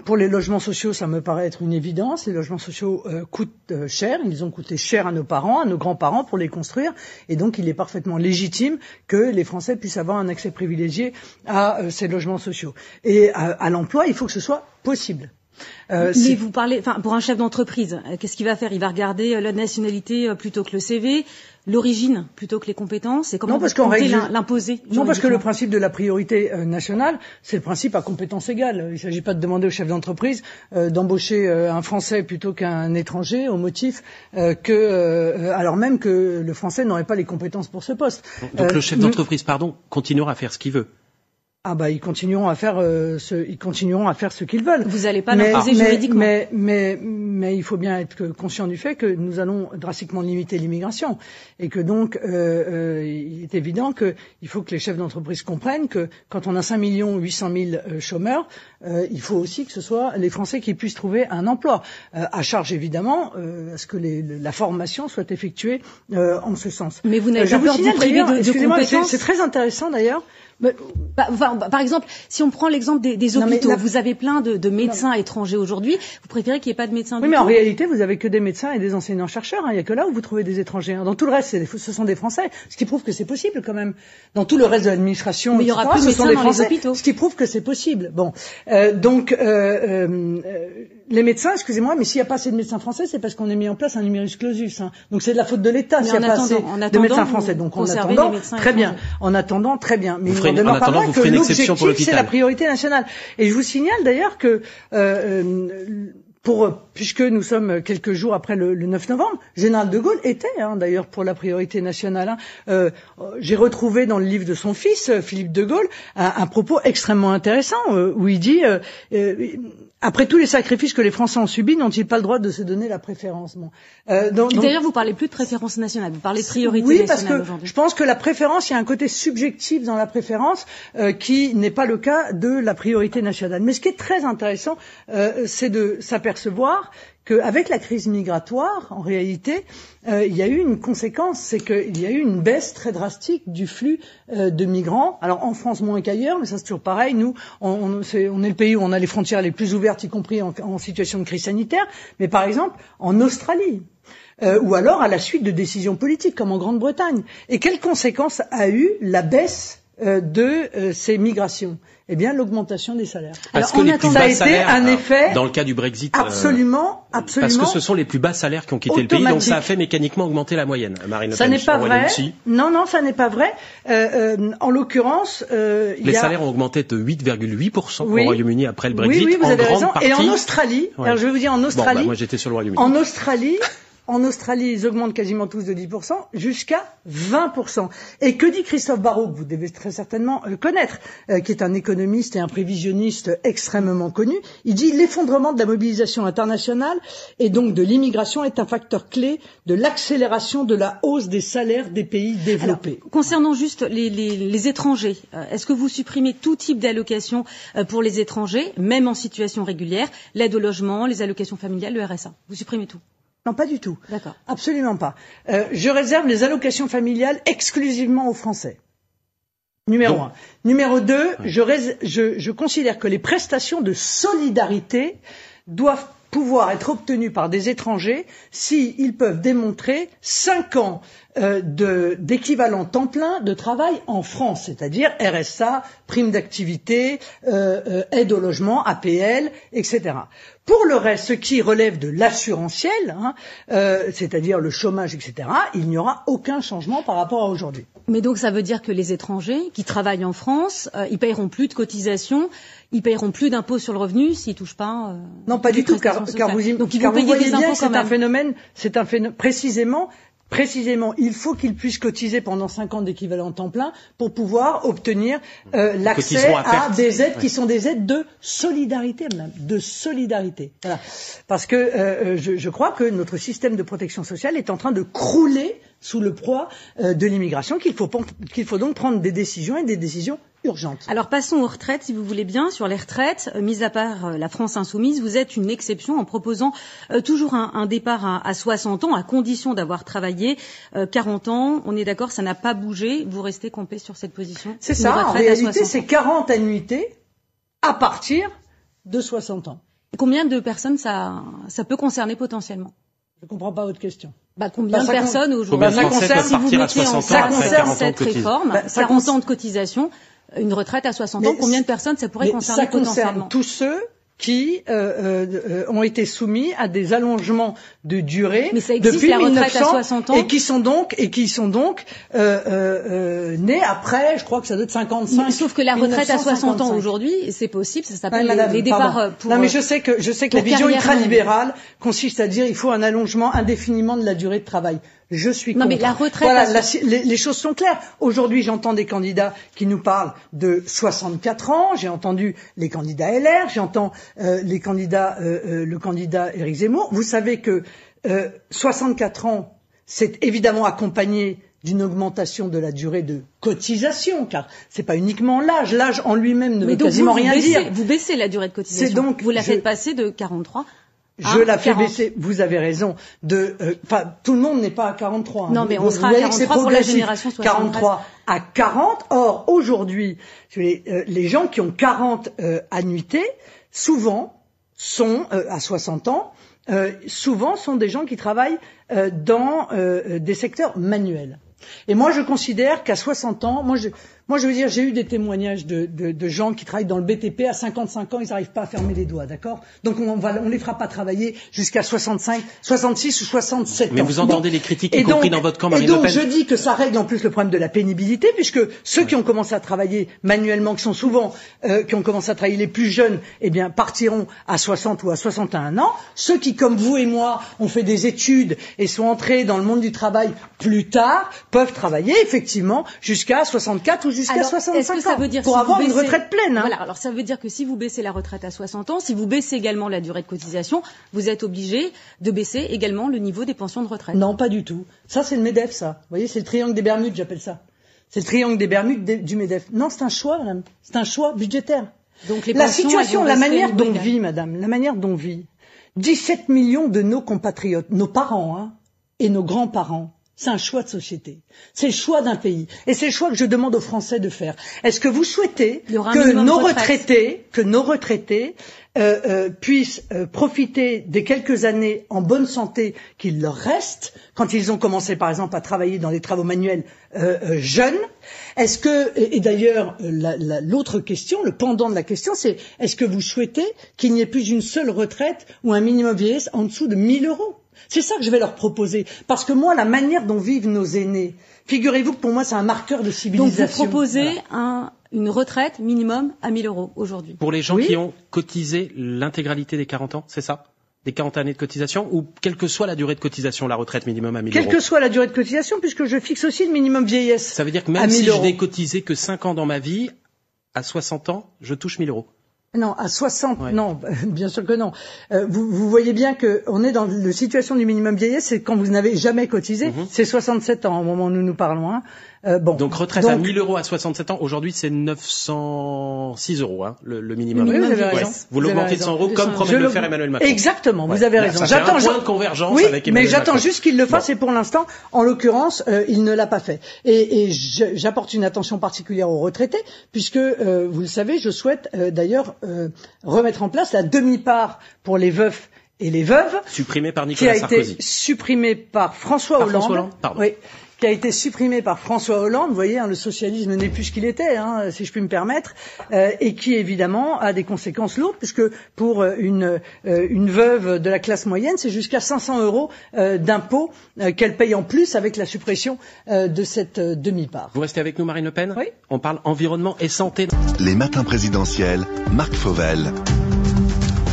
Speaker 3: Pour les logements sociaux, ça me paraît être une évidence. Les logements sociaux coûtent cher, ils ont coûté cher à nos parents, à nos grands-parents pour les construire, et donc il est parfaitement légitime que les Français puissent avoir un accès privilégié à ces logements sociaux. Et à l'emploi, il faut que ce soit possible.
Speaker 7: Euh, Mais vous parlez, enfin, pour un chef d'entreprise, qu'est-ce qu'il va faire? Il va regarder la nationalité plutôt que le CV, l'origine plutôt que les compétences? Et comment
Speaker 3: non, parce
Speaker 7: l'imposer
Speaker 3: Non, parce que le principe de la priorité euh, nationale, c'est le principe à compétence égale. Il ne s'agit pas de demander au chef d'entreprise euh, d'embaucher euh, un Français plutôt qu'un étranger au motif euh, que, euh, alors même que le Français n'aurait pas les compétences pour ce poste.
Speaker 2: Donc le chef d'entreprise, pardon, continuera à faire ce qu'il veut.
Speaker 3: Ah bah ils continueront à faire euh, ce, ils continueront à faire ce qu'ils veulent.
Speaker 7: Vous n'allez pas l'imposer juridiquement.
Speaker 3: Mais, mais, mais il faut bien être conscient du fait que nous allons drastiquement limiter l'immigration et que donc euh, euh, il est évident qu'il faut que les chefs d'entreprise comprennent que quand on a 5 millions 800 000 chômeurs, euh, il faut aussi que ce soit les Français qui puissent trouver un emploi, euh, à charge évidemment euh, à ce que les, la formation soit effectuée en ce sens.
Speaker 7: Mais vous n'avez pas peur de, de compétences
Speaker 3: C'est très intéressant d'ailleurs.
Speaker 7: Bah, enfin, par exemple, si on prend l'exemple des, des, hôpitaux, vous avez plein de, de médecins non. étrangers aujourd'hui. Vous préférez qu'il n'y ait pas de médecins
Speaker 3: Oui, mais tout. en réalité, vous avez que des médecins et des enseignants-chercheurs. Hein. Il n'y a que là où vous trouvez des étrangers. Hein. Dans tout le reste, des, ce sont des Français, ce qui prouve que c'est possible quand même. Dans tout le reste de l'administration,
Speaker 7: il y aura plus de médecins
Speaker 3: des
Speaker 7: dans
Speaker 3: Français,
Speaker 7: les hôpitaux.
Speaker 3: Ce qui prouve que c'est possible. Bon, euh, donc euh, euh, les médecins, excusez-moi, mais s'il n'y a pas assez de médecins français, c'est parce qu'on a mis en place un numerus clausus. Hein. Donc c'est de la faute de l'État s'il n'y a pas assez de médecins français. Donc en attendant, très bien. En attendant, très bien.
Speaker 2: Mais vous il n'en pas moins que l'objectif,
Speaker 3: c'est la priorité nationale. Et je vous signale d'ailleurs que euh, pour, puisque nous sommes quelques jours après le, le 9 novembre, Général de Gaulle était hein, d'ailleurs pour la priorité nationale. Hein. Euh, J'ai retrouvé dans le livre de son fils, Philippe de Gaulle, un, un propos extrêmement intéressant euh, où il dit euh, après tous les sacrifices que les Français ont subis, n'ont-ils pas le droit de se donner la préférence bon?
Speaker 7: euh, D'ailleurs, vous parlez plus de préférence nationale, vous parlez de priorité
Speaker 3: oui,
Speaker 7: nationale
Speaker 3: parce que je pense que la préférence, il y a un côté subjectif dans la préférence euh, qui n'est pas le cas de la priorité nationale. Mais ce qui est très intéressant, euh, c'est de s'apercevoir qu'avec la crise migratoire, en réalité, euh, il y a eu une conséquence, c'est qu'il y a eu une baisse très drastique du flux euh, de migrants. Alors en France moins qu'ailleurs, mais ça c'est toujours pareil. Nous, on, est, le pays où on a les frontières les plus ouvertes, y compris en, situation de crise sanitaire. Mais par exemple, en Australie, euh, ou alors à la suite de décisions politiques, comme en Grande-Bretagne. Et quelles conséquences a eu la baisse euh, de ces migrations? Eh bien, l'augmentation des salaires.
Speaker 2: Parce Alors, que les plus bas
Speaker 3: a été
Speaker 2: salaires,
Speaker 3: un effet
Speaker 2: dans le cas du Brexit,
Speaker 3: absolument, absolument.
Speaker 2: Parce que ce sont les plus bas salaires qui ont quitté le pays, donc ça a fait mécaniquement augmenter la moyenne. Marine
Speaker 3: ça n'est pas vrai. Non, non, ça n'est pas vrai. Euh, euh, en l'occurrence, euh,
Speaker 2: les
Speaker 3: y a...
Speaker 2: salaires ont augmenté de 8,8%
Speaker 3: oui.
Speaker 2: au Royaume-Uni après le Brexit.
Speaker 3: Oui, oui, vous
Speaker 2: en
Speaker 3: avez raison.
Speaker 2: Partie...
Speaker 3: Et en Australie, alors je vais vous dire en Australie.
Speaker 2: Bon, bah, moi j'étais sur le Royaume-Uni.
Speaker 3: En Australie. En Australie, ils augmentent quasiment tous de 10% jusqu'à 20%. Et que dit Christophe Barrault, que vous devez très certainement connaître, euh, qui est un économiste et un prévisionniste extrêmement connu Il dit l'effondrement de la mobilisation internationale et donc de l'immigration est un facteur clé de l'accélération de la hausse des salaires des pays développés.
Speaker 7: Concernant juste les, étrangers, euh, est-ce que vous supprimez tout type d'allocation euh, pour les étrangers, même en situation régulière, l'aide au logement, les allocations familiales, le RSA Vous supprimez tout?
Speaker 3: Non, pas du tout.
Speaker 7: D'accord.
Speaker 3: Absolument pas. Euh, je réserve les allocations familiales exclusivement aux Français. Numéro un. Numéro deux, ouais. je, je, je considère que les prestations de solidarité doivent pouvoir être obtenues par des étrangers s'ils peuvent démontrer cinq ans d'équivalent temps plein de travail en France, c'est-à-dire RSA, prime d'activité, euh, euh, aide au logement, APL, etc. Pour le reste, ce qui relève de l'assurantiel, hein, euh, c'est-à-dire le chômage, etc., il n'y aura aucun changement par rapport à aujourd'hui.
Speaker 7: Mais donc ça veut dire que les étrangers qui travaillent en France, euh, ils paieront plus de cotisations, ils paieront plus d'impôts sur le revenu s'ils touchent pas. Euh,
Speaker 3: non, pas du tout, car, car, vous,
Speaker 7: donc ils
Speaker 3: car
Speaker 7: vont
Speaker 3: vous voyez
Speaker 7: des
Speaker 3: bien, c'est un phénomène, c'est un phénomène précisément Précisément, il faut qu'ils puissent cotiser pendant cinq ans d'équivalent temps plein pour pouvoir obtenir euh, l'accès à, à des aides qui sont des aides de solidarité, même de solidarité. Voilà. Parce que euh, je, je, crois que notre système de protection sociale est en train de crouler sous le poids euh, de l'immigration, qu'il faut, qu'il faut donc prendre des décisions et des décisions urgente.
Speaker 7: Alors passons aux retraites, si vous voulez bien. Sur les retraites, euh, mis à part euh, la France insoumise, vous êtes une exception en proposant euh, toujours un, un départ à, à, 60 ans, à condition d'avoir travaillé 40 ans. On est d'accord, ça n'a pas bougé. Vous restez campé sur cette position
Speaker 3: C'est ça. En réalité, c'est 40 annuités à partir de 60 ans.
Speaker 7: Et combien de personnes ça, ça peut concerner potentiellement?
Speaker 3: Je ne comprends pas votre question.
Speaker 7: Bah, combien bah, de personnes aujourd'hui?
Speaker 2: Bah, ça concerne,
Speaker 7: Si vous mettez en
Speaker 2: place
Speaker 7: cette réforme, bah, 40 ans de cotisation, une retraite à 60 ans, combien de personnes ça pourrait concerner
Speaker 3: ça concerne tous ceux qui euh, euh, ont été soumis à des allongements de durée
Speaker 7: Mais ça existe,
Speaker 3: depuis
Speaker 7: la retraite
Speaker 3: 1900
Speaker 7: à 60 ans.
Speaker 3: et qui sont donc et qui sont donc euh, euh, nés après, je crois que ça doit être 55.
Speaker 7: Mais sauf que la retraite à 60 ans aujourd'hui, c'est possible, ça s'appelle
Speaker 3: Ouais,
Speaker 7: les, les départs
Speaker 3: pardon.
Speaker 7: pour.
Speaker 3: Non, mais je sais que je sais que la vision ultralibérale consiste à dire il faut un allongement indéfiniment de la durée de travail. Je suis
Speaker 7: Non,
Speaker 3: contre.
Speaker 7: mais la retraite
Speaker 3: Voilà, la- les, les choses sont claires. Aujourd'hui, j'entends des candidats qui nous parlent de 64 ans. J'ai entendu les candidats LR. J'entends euh, les candidats, euh, euh, le candidat Éric Zemmour. Vous savez que euh, 64 ans, c'est évidemment accompagné d'une augmentation de la durée de cotisation, car c'est pas uniquement l'âge. L'âge en lui-même ne
Speaker 7: mais
Speaker 3: veut
Speaker 7: donc
Speaker 3: quasiment
Speaker 7: vous, vous
Speaker 3: rien
Speaker 7: baissez,
Speaker 3: dire.
Speaker 7: vous baissez la durée de cotisation.
Speaker 3: Donc-
Speaker 7: vous la
Speaker 3: je-
Speaker 7: faites passer de 43
Speaker 3: Je
Speaker 7: à
Speaker 3: la fais
Speaker 7: 40.
Speaker 3: baisser. Vous avez raison. De, euh, enfin, tout le monde n'est pas à 43. hein.
Speaker 7: Non, mais on
Speaker 3: Vous-
Speaker 7: sera
Speaker 3: vous
Speaker 7: à
Speaker 3: voyez que c'est
Speaker 7: 43 pour la génération 73.
Speaker 3: 43 à 40. Or, aujourd'hui, voulez, euh, les gens qui ont 40 euh, annuités, souvent sont euh, à 60 ans. euh, souvent sont des gens qui travaillent euh, dans euh, des secteurs manuels. Et moi, je considère qu'à 60 ans, moi, je, moi, je veux dire, j'ai eu des témoignages de, de, de gens qui travaillent dans le BTP à 55 ans, ils n'arrivent pas à fermer les doigts, d'accord? Donc, on on les fera pas travailler jusqu'à 65, 66 ou 67
Speaker 2: Mais
Speaker 3: ans.
Speaker 2: vous entendez les critiques, y
Speaker 3: Et
Speaker 2: compris dans votre camp,
Speaker 3: Et
Speaker 2: Marine Le
Speaker 3: donc,
Speaker 2: Pen.
Speaker 3: je dis que ça règle en plus le problème de la pénibilité, puisque ceux qui ont commencé à travailler manuellement, qui sont souvent, euh, qui ont commencé à travailler les plus jeunes, eh bien, partiront à 60 ou à 61 ans. Ceux qui, comme vous et moi, ont fait des études et sont entrés dans le monde du travail plus tard, peuvent travailler effectivement jusqu'à 64 ou jusqu'à
Speaker 7: Alors,
Speaker 3: 65
Speaker 7: est-ce que ça
Speaker 3: ans
Speaker 7: veut dire
Speaker 3: pour
Speaker 7: si
Speaker 3: avoir une retraite pleine. hein.
Speaker 7: Voilà, alors ça veut dire que si vous baissez la retraite à 60 ans, si vous baissez également la durée de cotisation, vous êtes obligé de baisser également le niveau des pensions de retraite.
Speaker 3: Non, pas du tout. Ça, c'est le MEDEF, ça. Vous voyez, c'est le triangle des Bermudes, j'appelle ça. C'est le triangle des Bermudes des- du MEDEF. Non, c'est un choix, madame. C'est un choix budgétaire.
Speaker 7: Donc les
Speaker 3: la situation, la manière dont
Speaker 7: égal.
Speaker 3: vit, madame, la manière dont vit 17 millions de nos compatriotes, nos parents, hein, et nos grands-parents. C'est un choix de société. C'est le choix d'un pays. Et c'est le choix que je demande aux Français de faire. Est-ce que vous souhaitez que nos retraités, que nos retraités euh, euh, puissent euh, profiter des quelques années en bonne santé qu'il leur reste quand ils ont commencé par exemple à travailler dans les travaux manuels jeunes? Est-ce que et, et d'ailleurs la- la- l'autre question, le pendant de la question, c'est est-ce que vous souhaitez qu'il n'y ait plus une seule retraite ou un minimum vieillesse en dessous de 1000 euros? C'est ça que je vais leur proposer parce que moi la manière dont vivent nos aînés, figurez-vous que pour moi c'est un marqueur de
Speaker 7: Donc
Speaker 3: civilisation.
Speaker 7: vous proposez
Speaker 3: Voilà.
Speaker 7: un- une retraite minimum à 1000 euros aujourd'hui.
Speaker 2: Pour les gens
Speaker 3: Oui.
Speaker 2: qui ont cotisé l'intégralité des 40 ans, c'est ça? Des 40 années de cotisation Ou quelle que soit la durée de cotisation, la retraite minimum à 1000
Speaker 3: Quelle
Speaker 2: euros?
Speaker 3: que soit la durée de cotisation, puisque je fixe aussi le minimum vieillesse.
Speaker 2: Ça veut dire que même
Speaker 3: 1000
Speaker 2: si je n'ai cotisé que 5 ans dans ma vie, à 60 ans, je touche 1000 euros.
Speaker 3: Non, à 60,
Speaker 2: Ouais.
Speaker 3: non, bien sûr que non. Euh, vous, vous voyez bien que on est dans la situation du minimum vieillesse, c'est quand vous n'avez jamais cotisé, c'est 67 ans au moment où nous nous parlons. Hein. Euh, bon.
Speaker 2: Donc retraite à
Speaker 3: Donc,
Speaker 2: 1000 euros à 67 ans, aujourd'hui c'est 906 euros hein, le, le minimum.
Speaker 3: Oui, vous avez
Speaker 2: Ouais.
Speaker 3: raison.
Speaker 2: Vous l'augmentez de 100 euros comme promet de
Speaker 3: je
Speaker 2: le faire Emmanuel Macron.
Speaker 3: Exactement, vous
Speaker 2: Ouais.
Speaker 3: avez raison.
Speaker 2: ça fait un
Speaker 3: J'attends,
Speaker 2: point de convergence
Speaker 3: oui,
Speaker 2: avec Emmanuel
Speaker 3: mais j'attends juste qu'il le fasse
Speaker 2: Bon.
Speaker 3: et pour l'instant, en l'occurrence, euh, il ne l'a pas fait. Et, et j'apporte une attention particulière aux retraités, puisque euh, vous le savez, je souhaite euh, d'ailleurs euh, remettre en place la demi-part pour les veufs et les veuves.
Speaker 2: Supprimé par
Speaker 3: qui
Speaker 2: Nicolas
Speaker 3: a
Speaker 2: Sarkozy.
Speaker 3: été supprimé par François
Speaker 2: Par
Speaker 3: Hollande.
Speaker 2: François Hollande, pardon.
Speaker 3: Oui, qui a été supprimé par François Hollande. Vous voyez, hein, le socialisme n'est plus ce qu'il était, hein, si je puis me permettre, euh, et qui évidemment a des conséquences lourdes, puisque pour euh, une euh, une veuve de la classe moyenne, c'est jusqu'à 500 euros euh, d'impôts euh, qu'elle paye en plus avec la suppression euh, de cette euh, demi-part.
Speaker 2: Vous restez avec nous Marine Le Pen?
Speaker 3: Oui.
Speaker 2: On parle environnement et santé.
Speaker 1: Les matins présidentiels, Marc Fauvel.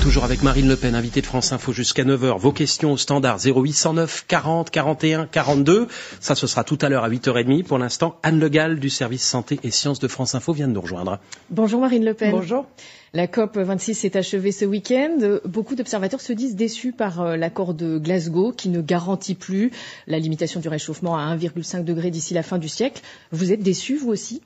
Speaker 2: Toujours avec Marine Le Pen, invitée de France Info jusqu'à 9h. Vos questions au standard 0809 40 41 42. Ça, ce sera tout à l'heure à 8h30. Pour l'instant, Anne Le Gall du service santé et sciences de France Info vient de nous rejoindre.
Speaker 8: Bonjour Marine Le Pen.
Speaker 3: Bonjour.
Speaker 8: La COP 26 s'est achevée ce week-end. Beaucoup d'observateurs se disent déçus par euh, l'accord de Glasgow qui ne garantit plus la limitation du réchauffement à 1,5 degré d'ici la fin du siècle. Vous êtes déçus vous aussi?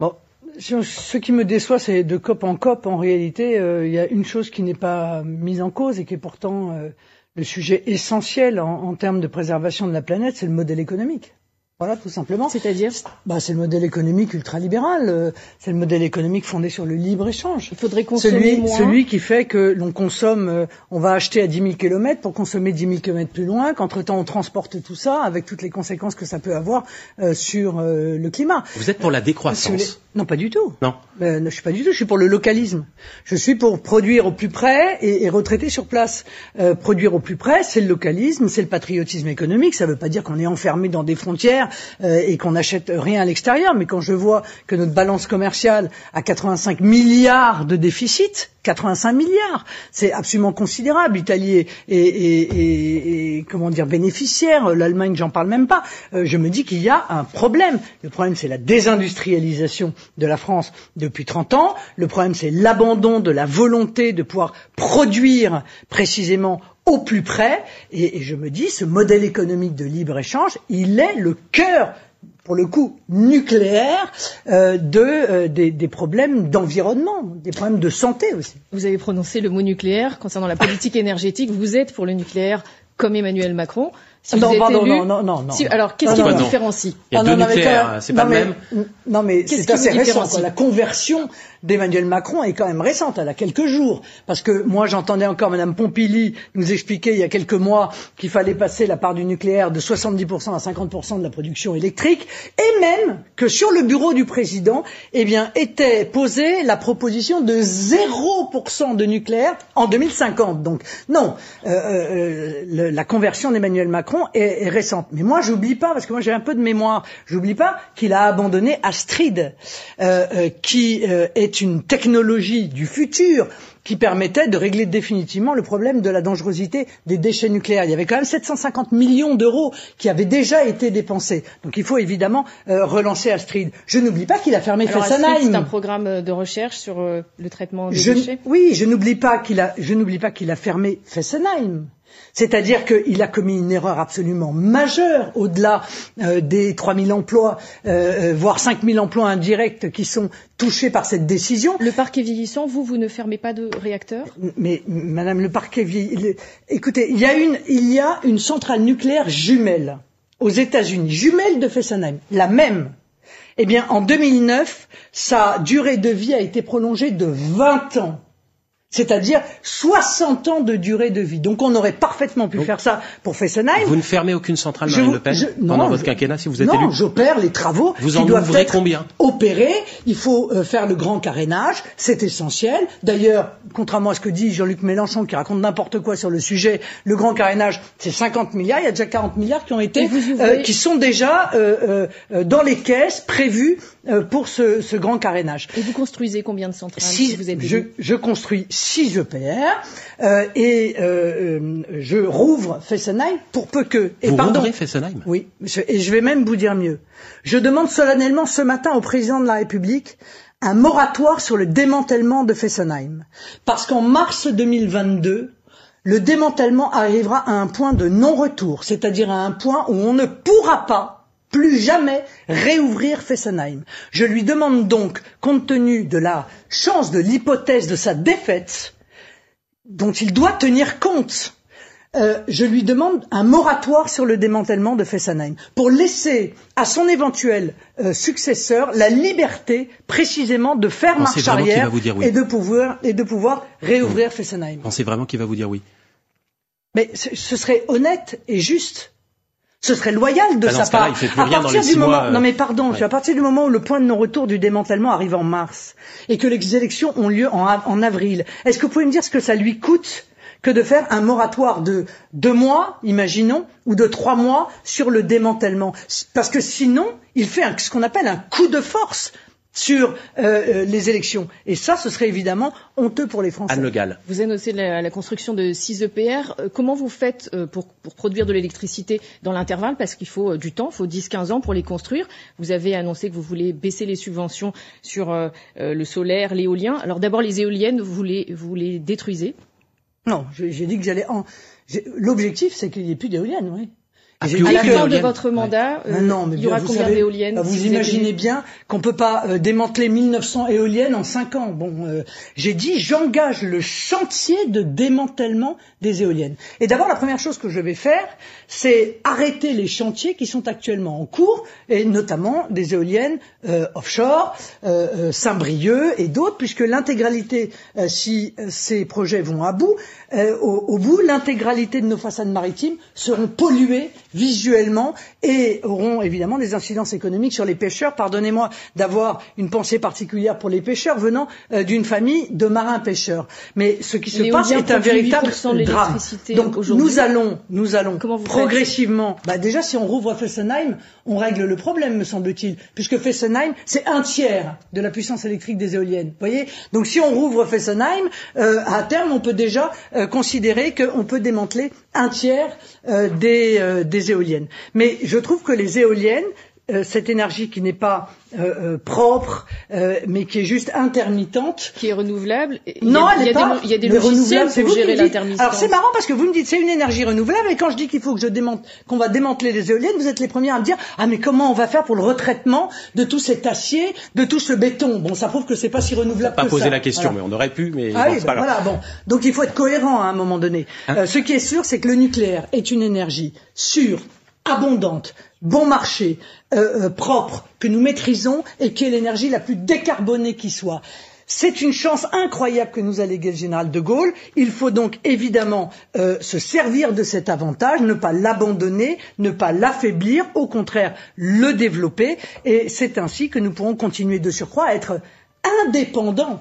Speaker 3: Bon, Ce qui me déçoit, c'est de COP en COP, en réalité, euh, il y a une chose qui n'est pas mise en cause et qui est pourtant euh, le sujet essentiel en, en termes de préservation de la planète, c'est le modèle économique. Voilà, tout simplement.
Speaker 8: C'est-à-dire
Speaker 3: bah, C'est le modèle économique ultralibéral. Euh, c'est le modèle économique fondé sur le libre-échange.
Speaker 8: Il faudrait consommer
Speaker 3: celui,
Speaker 8: moins.
Speaker 3: Celui qui fait que l'on consomme, euh, on va acheter à 10 000 km pour consommer 10 000 km plus loin, qu'entre-temps on transporte tout ça avec toutes les conséquences que ça peut avoir euh, sur euh, le climat.
Speaker 2: Vous êtes pour la décroissance
Speaker 3: Non, pas du tout.
Speaker 2: Non.
Speaker 3: Euh, je suis pas du tout. Je suis pour le localisme. Je suis pour produire au plus près et, et retraiter sur place. Euh, produire au plus près, c'est le localisme, c'est le patriotisme économique. Ça ne veut pas dire qu'on est enfermé dans des frontières euh, et qu'on n'achète rien à l'extérieur. Mais quand je vois que notre balance commerciale a 85 milliards de déficit, 85 milliards, c'est absolument considérable. L'Italie est, comment dire bénéficiaire, l'Allemagne, j'en parle même pas. Euh, je me dis qu'il y a un problème. Le problème, c'est la désindustrialisation de la France depuis 30 ans. Le problème, c'est l'abandon de la volonté de pouvoir produire précisément au plus près. Et, et je me dis, ce modèle économique de libre échange, il est le cœur pour le coup nucléaire euh, de euh, des, des, problèmes d'environnement, des problèmes de santé aussi.
Speaker 8: Vous avez prononcé le mot nucléaire concernant la politique énergétique. Vous êtes pour le nucléaire comme Emmanuel Macron.
Speaker 3: Si non, pardon, élu, non, non, non, non.
Speaker 8: Si, alors, qu'est-ce qui vous différencie?
Speaker 2: Il y a deux nucléaires, c'est pas le même?
Speaker 3: Non, mais c'est assez récent. Quoi. La conversion d'Emmanuel Macron est quand même récente, elle a quelques jours. Parce que moi, j'entendais encore Madame Pompili nous expliquer il y a quelques mois qu'il fallait passer la part du nucléaire de 70% à 50% de la production électrique, et même que sur le bureau du président, eh bien, était posée la proposition de 0% de nucléaire en 2050. Donc, non, euh, euh, la conversion d'Emmanuel Macron est, est, récente. Mais moi, j'oublie pas, parce que moi j'ai un peu de mémoire, j'oublie pas qu'il a abandonné Astrid, euh, euh, qui euh, est une technologie du futur qui permettait de régler définitivement le problème de la dangerosité des déchets nucléaires. Il y avait quand même 750 millions d'euros qui avaient déjà été dépensés. Donc il faut évidemment euh, relancer Astrid. Je n'oublie pas qu'il a fermé
Speaker 8: Alors,
Speaker 3: Fessenheim.
Speaker 8: C'est un programme de recherche sur euh, le traitement des
Speaker 3: je,
Speaker 8: déchets?
Speaker 3: Oui, je n'oublie pas qu'il a, je n'oublie pas qu'il a fermé Fessenheim. C'est-à-dire qu'il a commis une erreur absolument majeure, au-delà euh, des 3000 emplois, euh, voire 5000 emplois indirects qui sont touchés par cette décision.
Speaker 8: Le parc est vieillissant, vous, vous ne fermez pas de réacteurs
Speaker 3: Mais, Madame, le parc est vieillissant. Écoutez, il y, a une, il y a une centrale nucléaire jumelle aux États-Unis, jumelle de Fessenheim, la même. Eh bien, en 2009, sa durée de vie a été prolongée de 20 ans c'est-à-dire 60 ans de durée de vie. Donc on aurait parfaitement pu
Speaker 2: Donc,
Speaker 3: faire ça pour Fessenheim.
Speaker 2: Vous ne fermez aucune centrale Marine
Speaker 3: je,
Speaker 2: Le Pen
Speaker 3: je,
Speaker 2: pendant
Speaker 3: non,
Speaker 2: votre
Speaker 3: je,
Speaker 2: quinquennat si vous êtes
Speaker 3: non,
Speaker 2: élu
Speaker 3: Non, j'opère les travaux
Speaker 2: vous en
Speaker 3: qui doivent être
Speaker 2: combien?
Speaker 3: opérés. Il faut euh, faire le grand carénage, c'est essentiel. D'ailleurs, contrairement à ce que dit Jean-Luc Mélenchon qui raconte n'importe quoi sur le sujet, le grand carénage, c'est 50 milliards. Il y a déjà 40 milliards qui ont été, euh, qui sont déjà euh, dans les caisses prévues pour ce, ce, grand carénage.
Speaker 8: Et vous construisez combien de centrales
Speaker 3: si,
Speaker 8: si vous êtes
Speaker 3: je, je, construis 6 EPR euh, et euh, je rouvre Fessenheim pour peu que. Et
Speaker 2: vous
Speaker 3: pardon.
Speaker 2: Fessenheim?
Speaker 3: Oui, je, et je vais même vous dire mieux. Je demande solennellement ce matin au président de la République un moratoire sur le démantèlement de Fessenheim, parce qu'en mars 2022 le démantèlement arrivera à un point de non-retour, c'est-à-dire à un point où on ne pourra pas plus jamais réouvrir Fessenheim. Je lui demande donc, compte tenu de la chance de l'hypothèse de sa défaite, dont il doit tenir compte, euh, je lui demande un moratoire sur le démantèlement de Fessenheim pour laisser à son éventuel euh, successeur la liberté précisément de faire
Speaker 2: Pensez
Speaker 3: marche arrière
Speaker 2: oui.
Speaker 3: et, de pouvoir, et de pouvoir réouvrir oui. Fessenheim.
Speaker 2: Pensez vraiment qu'il va vous dire oui
Speaker 3: Mais ce serait honnête et juste. Ce serait loyal de
Speaker 2: bah
Speaker 3: sa part.
Speaker 2: Il
Speaker 3: à partir du moment,
Speaker 2: mois, euh...
Speaker 3: non mais pardon, ouais. à partir du moment où le point de non-retour du démantèlement arrive en mars et que les élections ont lieu en, en avril, est-ce que vous pouvez me dire ce que ça lui coûte que de faire un moratoire de deux mois, imaginons, ou de trois mois sur le démantèlement? Parce que sinon, il fait un, ce qu'on appelle un coup de force sur euh, les élections. Et ça, ce serait évidemment honteux pour les Français.
Speaker 2: Anne Le Gall.
Speaker 8: Vous annoncez la, la construction de 6 EPR. Euh, comment vous faites euh, pour, pour, produire de l'électricité dans l'intervalle? Parce qu'il faut du temps, il faut 10-15 ans pour les construire. Vous avez annoncé que vous voulez baisser les subventions sur euh, le solaire, l'éolien. Alors d'abord, les éoliennes, vous les, vous les détruisez?
Speaker 3: Non, j'ai dit que j'allais... En... L'objectif, c'est qu'il n'y ait plus d'éoliennes, oui.
Speaker 8: À la fin de votre mandat,
Speaker 3: euh, non, mais
Speaker 8: il y aura combien d'éoliennes
Speaker 3: bah, Vous imaginez bien qu'on peut pas euh, démanteler 1900 éoliennes en 5 ans. Bon, euh, j'ai dit j'engage le chantier de démantèlement des éoliennes. Et d'abord, la première chose que je vais faire, c'est arrêter les chantiers qui sont actuellement en cours, et notamment des éoliennes offshore, Saint-Brieuc et d'autres, puisque l'intégralité, si ces projets vont à bout, au, au bout, l'intégralité de nos façades maritimes seront polluées visuellement et auront évidemment des incidences économiques sur les pêcheurs. Pardonnez-moi d'avoir une pensée particulière pour les pêcheurs venant euh, d'une famille de marins pêcheurs. Mais ce qui se passe est un véritable drame. Donc nous allons, nous allons progressivement. Bah déjà, si on rouvre Fessenheim, on règle le problème, me semble-t-il, puisque Fessenheim c'est un tiers de la puissance électrique des éoliennes. Voyez? Donc si on rouvre Fessenheim, euh, à terme, on peut déjà euh, considérer qu'on peut démanteler un tiers des, des éoliennes. Mais je trouve que les éoliennes, cette énergie qui n'est pas euh, euh, propre, mais qui est juste intermittente.
Speaker 8: Qui est renouvelable.
Speaker 3: non, elle n'est pas.
Speaker 8: il y a des logiciels pour gérer l'intermittence.
Speaker 3: Alors c'est marrant parce que vous me dites c'est une énergie renouvelable et quand je dis qu'il faut que je démonte, qu'on va démanteler les éoliennes, vous êtes les premiers à me dire ah mais comment on va faire pour le retraitement de tout cet acier, de tout ce béton? Bon, ça prouve que c'est pas si renouvelable
Speaker 2: pas
Speaker 3: que
Speaker 2: poser
Speaker 3: ça.
Speaker 2: la question, mais on aurait pu, mais
Speaker 3: ah
Speaker 2: bon,
Speaker 3: oui,
Speaker 2: c'est pas grave.
Speaker 3: voilà, bon. Donc il faut être cohérent à un moment donné.
Speaker 2: Hein
Speaker 3: ce qui est sûr, c'est que le nucléaire est une énergie sûre, abondante, bon marché, euh, euh, propre, que nous maîtrisons et qui est l'énergie la plus décarbonée qui soit. C'est une chance incroyable que nous a légué le général de Gaulle. Il faut donc évidemment euh, se servir de cet avantage, ne pas l'abandonner, ne pas l'affaiblir, au contraire le développer. Et c'est ainsi que nous pourrons continuer de surcroît à être indépendants,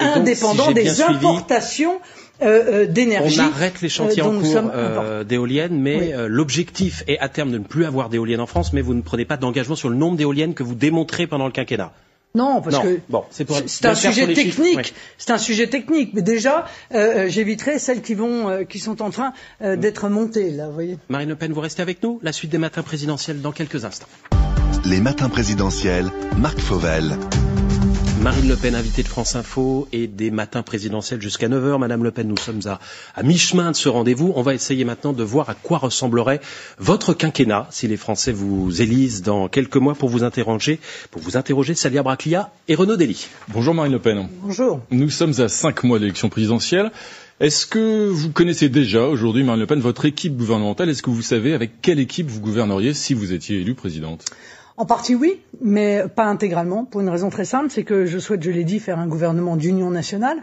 Speaker 2: Et donc,
Speaker 3: indépendants
Speaker 2: si j'ai
Speaker 3: des
Speaker 2: suivi,
Speaker 3: importations euh, euh, d'énergie.
Speaker 2: On arrête les chantiers
Speaker 3: euh,
Speaker 2: en cours euh, d'éoliennes, mais
Speaker 3: Oui.
Speaker 2: euh, l'objectif est à terme de ne plus avoir d'éoliennes en France, mais vous ne prenez pas d'engagement sur le nombre d'éoliennes que vous démontrez pendant le quinquennat.
Speaker 3: Non, parce
Speaker 2: Non.
Speaker 3: que
Speaker 2: Bon, c'est pour
Speaker 3: c'est un sujet technique. C'est un sujet technique. Mais déjà, euh, j'éviterai celles qui vont, euh, qui sont en train
Speaker 2: Mm.
Speaker 3: euh, d'être montées là. Vous voyez.
Speaker 2: Marine Le Pen, vous restez avec nous La suite des matins présidentiels dans quelques instants.
Speaker 1: Les matins présidentiels, Marc Fauvel.
Speaker 2: Marine Le Pen, invitée de France Info et des matins présidentiels jusqu'à 9h. Madame Le Pen, nous sommes à, à mi-chemin de ce rendez-vous. On va essayer maintenant de voir à quoi ressemblerait votre quinquennat si les Français vous élisent dans quelques mois pour vous interroger, pour vous interroger Salia Braclia et Renaud Dely.
Speaker 9: Bonjour Marine Le Pen.
Speaker 3: Bonjour.
Speaker 9: Nous sommes à cinq mois de l'élection présidentielle. Est-ce que vous connaissez déjà aujourd'hui, Marine Le Pen, votre équipe gouvernementale? Est-ce que vous savez avec quelle équipe vous gouverneriez si vous étiez élue présidente?
Speaker 3: En partie oui, mais pas intégralement, pour une raison très simple, c'est que je souhaite, je l'ai dit, faire un gouvernement d'union nationale.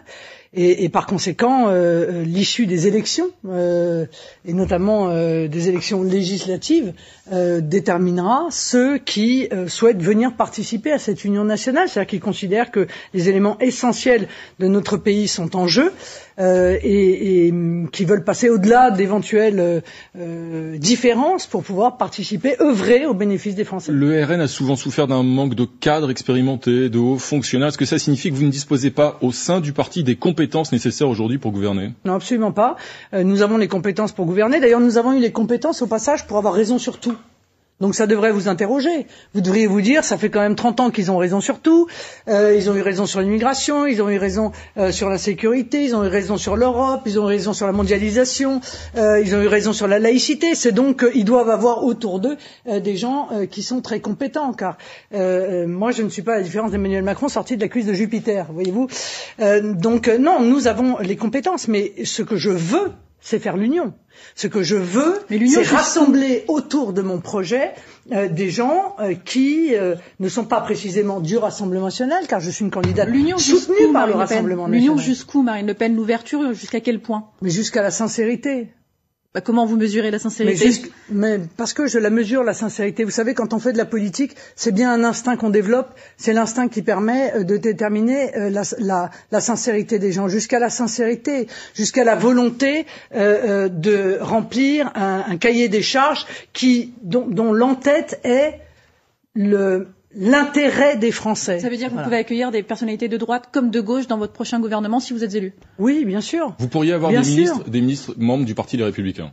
Speaker 3: Et, et par conséquent, euh, euh, l'issue des élections, euh, et notamment euh, des élections législatives, euh, déterminera ceux qui euh, souhaitent venir participer à cette union nationale, c'est-à-dire qui considèrent que les éléments essentiels de notre pays sont en jeu et, et, hum, qui veulent passer au-delà d'éventuelles différences pour pouvoir participer, œuvrer au bénéfice des Français.
Speaker 9: Le RN a souvent souffert d'un manque de cadres expérimentés, de hauts fonctionnaires. Est-ce que ça signifie que vous ne disposez pas au sein du parti des compétences nécessaires aujourd'hui pour gouverner
Speaker 3: Non, absolument pas. Euh, nous avons les compétences pour gouverner. D'ailleurs, nous avons eu les compétences au passage pour avoir raison sur tout. Donc ça devrait vous interroger. Vous devriez vous dire, ça fait quand même 30 ans qu'ils ont raison sur tout. Euh, ils ont eu raison sur l'immigration, ils ont eu raison euh, sur la sécurité, ils ont eu raison sur l'Europe, ils ont eu raison sur la mondialisation, euh, ils ont eu raison sur la laïcité. C'est donc qu'ils doivent avoir autour d'eux des gens qui sont très compétents. Car moi, je ne suis pas, à la différence d'Emmanuel Macron, sorti de la cuisse de Jupiter, voyez-vous. Donc non, nous avons les compétences, mais ce que je veux, c'est faire l'union. Ce que je veux,
Speaker 4: l'union,
Speaker 3: c'est rassembler autour de mon projet euh, des gens euh, qui euh, ne sont pas précisément du Rassemblement national, car je suis une candidate
Speaker 4: L'union
Speaker 3: soutenue par le
Speaker 4: Marine Le
Speaker 3: Rassemblement
Speaker 4: L'union
Speaker 3: national.
Speaker 4: jusqu'où, Marine Le Pen? L'ouverture jusqu'à quel point?
Speaker 3: Mais jusqu'à la sincérité.
Speaker 4: Bah, Comment vous mesurez la
Speaker 3: Mais,
Speaker 4: sincérité
Speaker 3: mais parce que je la mesure, la sincérité. Vous savez, quand on fait de la politique, c'est bien un instinct qu'on développe. C'est l'instinct qui permet euh, de déterminer euh, la, la- la sincérité des gens. Jusqu'à la sincérité, jusqu'à la volonté euh, euh, de remplir un, un cahier des charges qui, dont, dont l'entête est le l'intérêt des Français.
Speaker 4: Ça veut dire que vous pouvez accueillir des personnalités de droite comme de gauche dans votre prochain gouvernement si vous êtes élu.
Speaker 3: Oui, bien sûr.
Speaker 9: Vous pourriez avoir
Speaker 3: Bien
Speaker 9: des
Speaker 3: sûr.
Speaker 9: ministres, des ministres membres du Parti Les Républicains.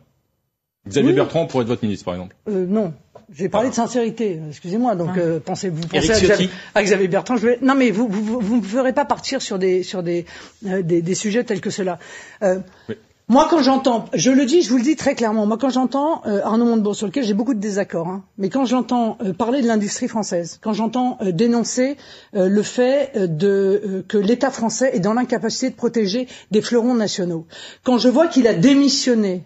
Speaker 9: Xavier
Speaker 3: Oui.
Speaker 9: Bertrand pourrait être votre ministre, par exemple.
Speaker 3: Euh, non. J'ai parlé de sincérité, excusez-moi. Donc,
Speaker 4: Ah.
Speaker 3: euh, pensez, vous pensez
Speaker 2: Éric
Speaker 3: à Xavier,
Speaker 2: Ciotti.
Speaker 3: à Xavier Bertrand. Je vais... Non, mais vous, vous, vous, vous ne ferez pas partir sur des, sur des, euh, des, des sujets tels que cela. Euh,
Speaker 9: Oui.
Speaker 3: Moi, quand j'entends, je le dis, je vous le dis très clairement, moi, quand j'entends euh, Arnaud Montebourg, sur lequel j'ai beaucoup de désaccords, hein, mais quand j'entends euh, parler de l'industrie française, quand j'entends euh, dénoncer euh, le fait euh, que l'État français est dans l'incapacité de protéger des fleurons nationaux, quand je vois qu'il a démissionné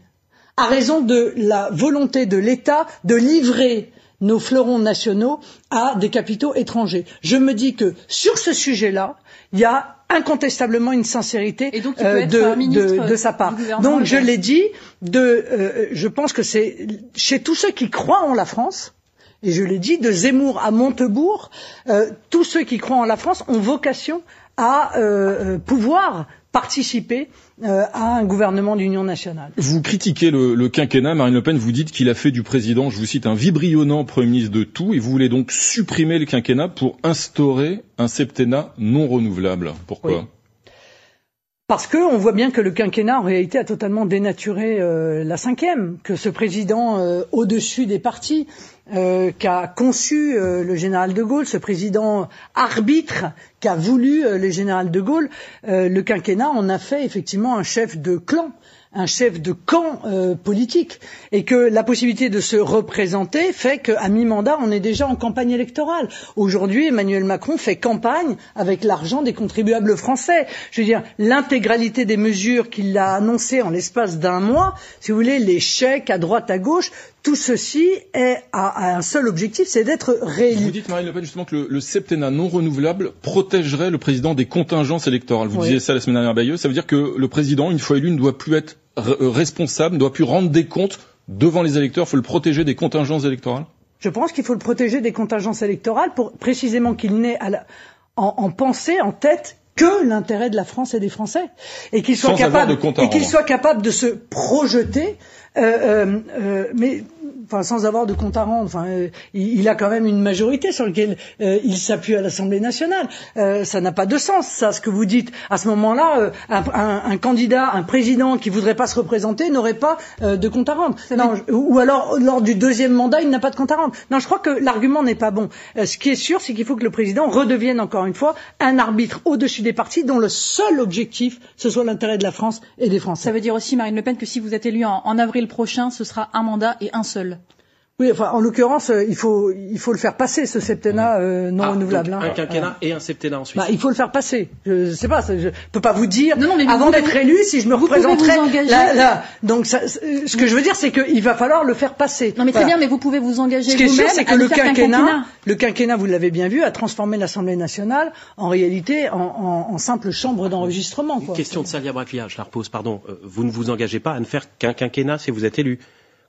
Speaker 3: à raison de la volonté de l'État de livrer nos fleurons nationaux à des capitaux étrangers, je me dis que sur ce sujet-là, il y a incontestablement une sincérité euh, de, de, de, sa part. Donc je l'ai dit, de, euh, je pense que c'est chez tous ceux qui croient en la France, et je l'ai dit, de Zemmour à Montebourg, euh, tous ceux qui croient en la France ont vocation à euh, pouvoir participer euh, à un gouvernement d'union nationale.
Speaker 9: Vous critiquez le, le, quinquennat, Marine Le Pen, vous dites qu'il a fait du président, je vous cite, un vibrionnant Premier ministre de tout, et vous voulez donc supprimer le quinquennat pour instaurer un septennat non renouvelable. Pourquoi? Oui.
Speaker 3: Parce qu'on voit bien que le quinquennat, en réalité, a totalement dénaturé euh, la cinquième, que ce président euh, au-dessus des partis, euh, qu'a conçu euh, le général de Gaulle, ce président arbitre qu'a voulu le général de Gaulle, le quinquennat en a fait effectivement un chef de clan un chef de camp euh, politique et que la possibilité de se représenter fait qu'à mi-mandat, on est déjà en campagne électorale. Aujourd'hui, Emmanuel Macron fait campagne avec l'argent des contribuables français. Je veux dire, l'intégralité des mesures qu'il a annoncées en l'espace d'un mois, si vous voulez, les chèques à droite, à gauche, tout ceci est, a, a, un seul objectif, c'est d'être réélu.
Speaker 9: Vous dites, Marine Le Pen, justement que le, le, septennat non renouvelable protégerait le président des contingences électorales. Vous oui. disiez ça la semaine dernière, Bayeux. Ça veut dire que le président, une fois élu, ne doit plus être responsable, ne doit plus rendre des comptes devant les électeurs. Il faut le protéger des contingences électorales.
Speaker 3: Je pense qu'il faut le protéger des contingences électorales pour précisément qu'il n'ait en, en pensée, en tête, que l'intérêt de la France et des Français. Et qu'il soit capable et qu'il soit capable de se projeter euh, euh, euh, mais enfin sans avoir de compte à rendre. Enfin, euh, il, il, a quand même une majorité sur laquelle il s'appuie à l'Assemblée nationale. Euh, ça n'a pas de sens, ça, ce que vous dites. À ce moment-là, un, un, un, candidat, un président qui voudrait pas se représenter n'aurait pas de compte à rendre. Non, ou alors lors du deuxième mandat, il n'a pas de compte à rendre. Non, je crois que l'argument n'est pas bon. ce qui est sûr, c'est qu'il faut que le président redevienne encore une fois un arbitre au-dessus des partis dont le seul objectif ce soit l'intérêt de la France et des Français.
Speaker 4: Ça veut dire aussi, Marine Le Pen, que si vous êtes élu en, en avril prochain, ce sera un mandat et un seul.
Speaker 3: Oui, enfin, en l'occurrence, euh, il faut il faut le faire passer ce septennat euh, non
Speaker 2: ah,
Speaker 3: renouvelable.
Speaker 2: Donc,
Speaker 3: hein.
Speaker 2: un quinquennat et un septennat ensuite.
Speaker 3: Bah, il faut le faire passer. Je, je sais pas, je peux pas vous dire non, non, mais avant d'être élu si je me représenterai. Là, là. Donc, ça, ce que je veux dire, c'est qu'il va falloir le faire passer.
Speaker 4: Non, mais très bien, mais vous pouvez vous engager.
Speaker 3: Ce qui est sûr, c'est que le
Speaker 4: quinquennat,
Speaker 3: quinquennat, le quinquennat, vous l'avez bien vu, a transformé l'Assemblée nationale en réalité en, en, en simple chambre d'enregistrement.
Speaker 2: Question de Salia Braclia, je la repose. Pardon, vous ne vous engagez pas à ne faire qu'un quinquennat si vous êtes élu.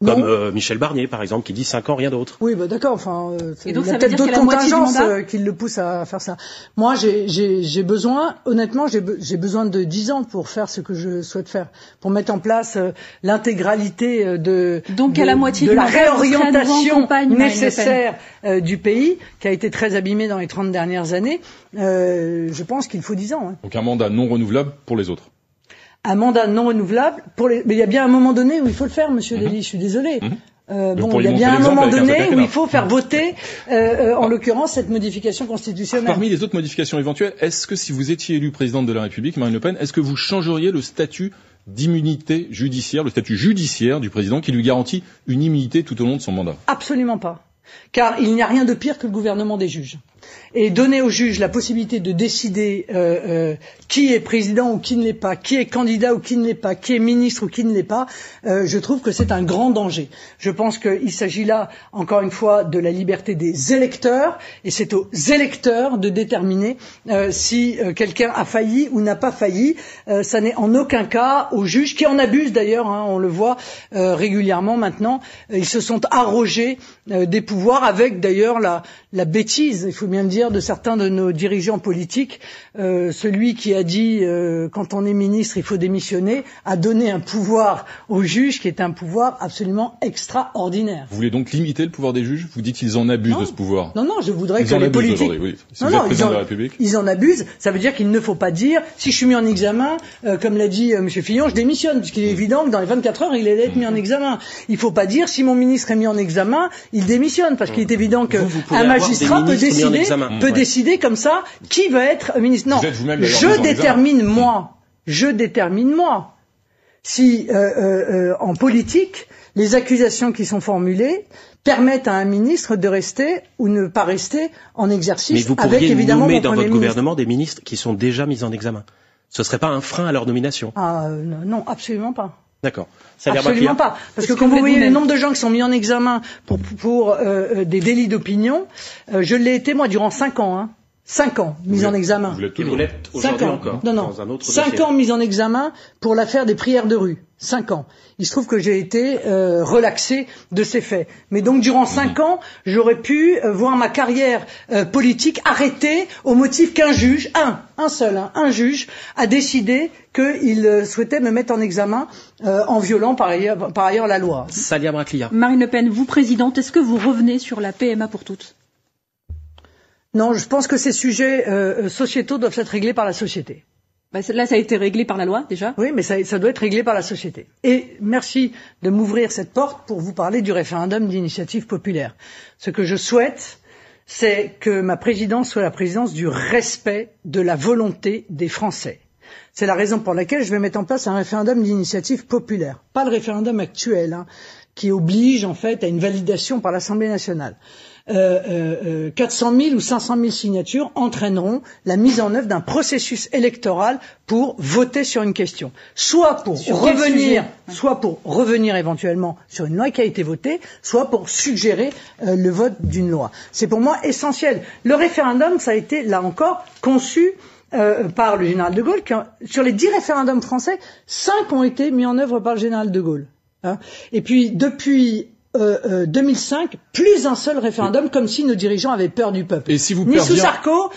Speaker 2: Comme euh, Michel Barnier, par exemple, qui dit 5 ans, rien d'autre.
Speaker 3: Oui, bah, d'accord. Enfin, euh, il y a peut-être d'autres contingences euh, qui le poussent à faire ça. Moi, j'ai besoin, honnêtement, j'ai be besoin de 10 ans pour faire ce que je souhaite faire, pour mettre en place euh, l'intégralité de,
Speaker 4: Donc,
Speaker 3: de,
Speaker 4: à la, moitié
Speaker 3: de la réorientation nécessaire du pays, qui a été très abîmé dans les 30 dernières années. je pense qu'il faut 10 ans. Hein.
Speaker 9: Donc un mandat non renouvelable pour les autres
Speaker 3: un mandat non renouvelable pour les. Mais il y a bien un moment donné où il faut le faire, Monsieur -hmm. Dely. Je suis désolé. -hmm. Euh, bon, il y a bien un moment donné où il faut faire voter, euh, euh, en l'occurrence, cette modification constitutionnelle.
Speaker 9: Parmi les autres modifications éventuelles, est-ce que si vous étiez élu présidente de la République, Marine Le Pen, est-ce que vous changeriez le statut d'immunité judiciaire, le statut judiciaire du président qui lui garantit une immunité tout au long de son mandat?
Speaker 3: Absolument pas. Car il n'y a rien de pire que le gouvernement des juges et donner aux juges la possibilité de décider euh, euh, qui est président ou qui ne l'est pas, qui est candidat ou qui ne l'est pas, qui est ministre ou qui ne l'est pas, euh, je trouve que c'est un grand danger. Je pense qu'il s'agit là, encore une fois, de la liberté des électeurs, et c'est aux électeurs de déterminer si quelqu'un a failli ou n'a pas failli. Ça n'est en aucun cas aux juges, qui en abusent d'ailleurs, hein, on le voit régulièrement maintenant, ils se sont arrogés des pouvoirs avec d'ailleurs la, la bêtise, il faut bien le dire, de certains de nos dirigeants politiques. Euh, celui qui a dit euh, quand on est ministre il faut démissionner a donné un pouvoir aux juges qui est un pouvoir absolument extraordinaire.
Speaker 9: Vous voulez donc limiter le pouvoir des juges? Vous dites qu'ils en abusent
Speaker 3: non.
Speaker 9: de ce pouvoir
Speaker 3: Non, non, je voudrais
Speaker 9: ils
Speaker 3: que les politiques.
Speaker 9: Oui. Si
Speaker 3: non,
Speaker 9: vous
Speaker 3: non,
Speaker 9: êtes président
Speaker 3: ils en,
Speaker 9: de la République.
Speaker 3: ils en abusent. Ça veut dire qu'il ne faut pas dire si je suis mis en examen, euh, comme l'a dit M. Fillon, je démissionne, puisqu'il est
Speaker 9: Mmh.
Speaker 3: évident que dans les 24 heures il allait être mis en examen. Il ne faut pas dire si mon ministre est mis en examen, il démissionne, parce qu'il est évident que
Speaker 2: Vous, vous pouvez
Speaker 3: un
Speaker 2: avoir
Speaker 3: magistrat peut décider,
Speaker 2: examen.
Speaker 3: peut
Speaker 2: Ouais.
Speaker 3: décider comme ça qui va être ministre. Non, je détermine moi. Je détermine moi. si euh, euh, en politique, les accusations qui sont formulées permettent à un ministre de rester ou ne pas rester en exercice.
Speaker 2: Mais vous
Speaker 3: avec
Speaker 2: pourriez
Speaker 3: évidemment
Speaker 2: nommer dans votre
Speaker 3: ministre.
Speaker 2: gouvernement des ministres qui sont déjà mis en examen. Ce serait pas un frein à leur nomination.
Speaker 3: Ah euh, non, absolument pas.
Speaker 2: D'accord.
Speaker 3: Absolument pas. Parce que
Speaker 4: que
Speaker 3: quand
Speaker 4: vous
Speaker 3: voyez le nombre de gens qui sont mis en examen pour, pour euh, euh, des délits d'opinion, euh, je l'ai été moi durant cinq ans. Hein. Cinq ans mis
Speaker 9: Vous
Speaker 3: en examen.
Speaker 9: Vous l'êtes
Speaker 2: aujourd'hui
Speaker 3: ans.
Speaker 2: encore
Speaker 3: non, non.
Speaker 2: dans un autre
Speaker 3: Cinq
Speaker 2: dossier.
Speaker 3: ans mis en examen pour l'affaire des prières de rue. Cinq ans. Il se trouve que j'ai été euh, relaxé de ces faits. Mais donc durant cinq ans, j'aurais pu euh, voir ma carrière euh, politique arrêtée au motif qu'un juge, un, un seul, hein, un juge, a décidé qu'il euh, souhaitait me mettre en examen euh, en violant par ailleurs, par ailleurs la loi.
Speaker 2: Salia Braclia.
Speaker 4: Marine Le Pen, vous présidente, est-ce que vous revenez sur la PMA pour toutes?
Speaker 3: Non, je pense que ces sujets sociétaux doivent être réglés par la société.
Speaker 4: Bah, Là, ça a été réglé par la loi déjà.
Speaker 3: Oui, mais ça, ça doit être réglé par la société. Et merci de m'ouvrir cette porte pour vous parler du référendum d'initiative populaire. Ce que je souhaite, c'est que ma présidence soit la présidence du respect de la volonté des Français. C'est la raison pour laquelle je vais mettre en place un référendum d'initiative populaire, pas le référendum actuel, hein, qui oblige en fait à une validation par l'Assemblée nationale. Euh, euh, euh, 400 000 ou 500 000 signatures entraîneront la mise en œuvre d'un processus électoral pour voter sur une question, soit pour
Speaker 4: Sur
Speaker 3: revenir, soit pour revenir éventuellement sur une loi qui a été votée, soit pour suggérer euh, le vote d'une loi. C'est pour moi essentiel. Le référendum, ça a été là encore conçu euh, par le général de Gaulle. Qui sur les dix référendums français, cinq ont été mis en œuvre par le général de Gaulle. hein. Et puis depuis euh, euh, 2005, plus un seul référendum, comme si nos dirigeants avaient peur du peuple.
Speaker 9: Et si vous
Speaker 3: ni sous Sarko,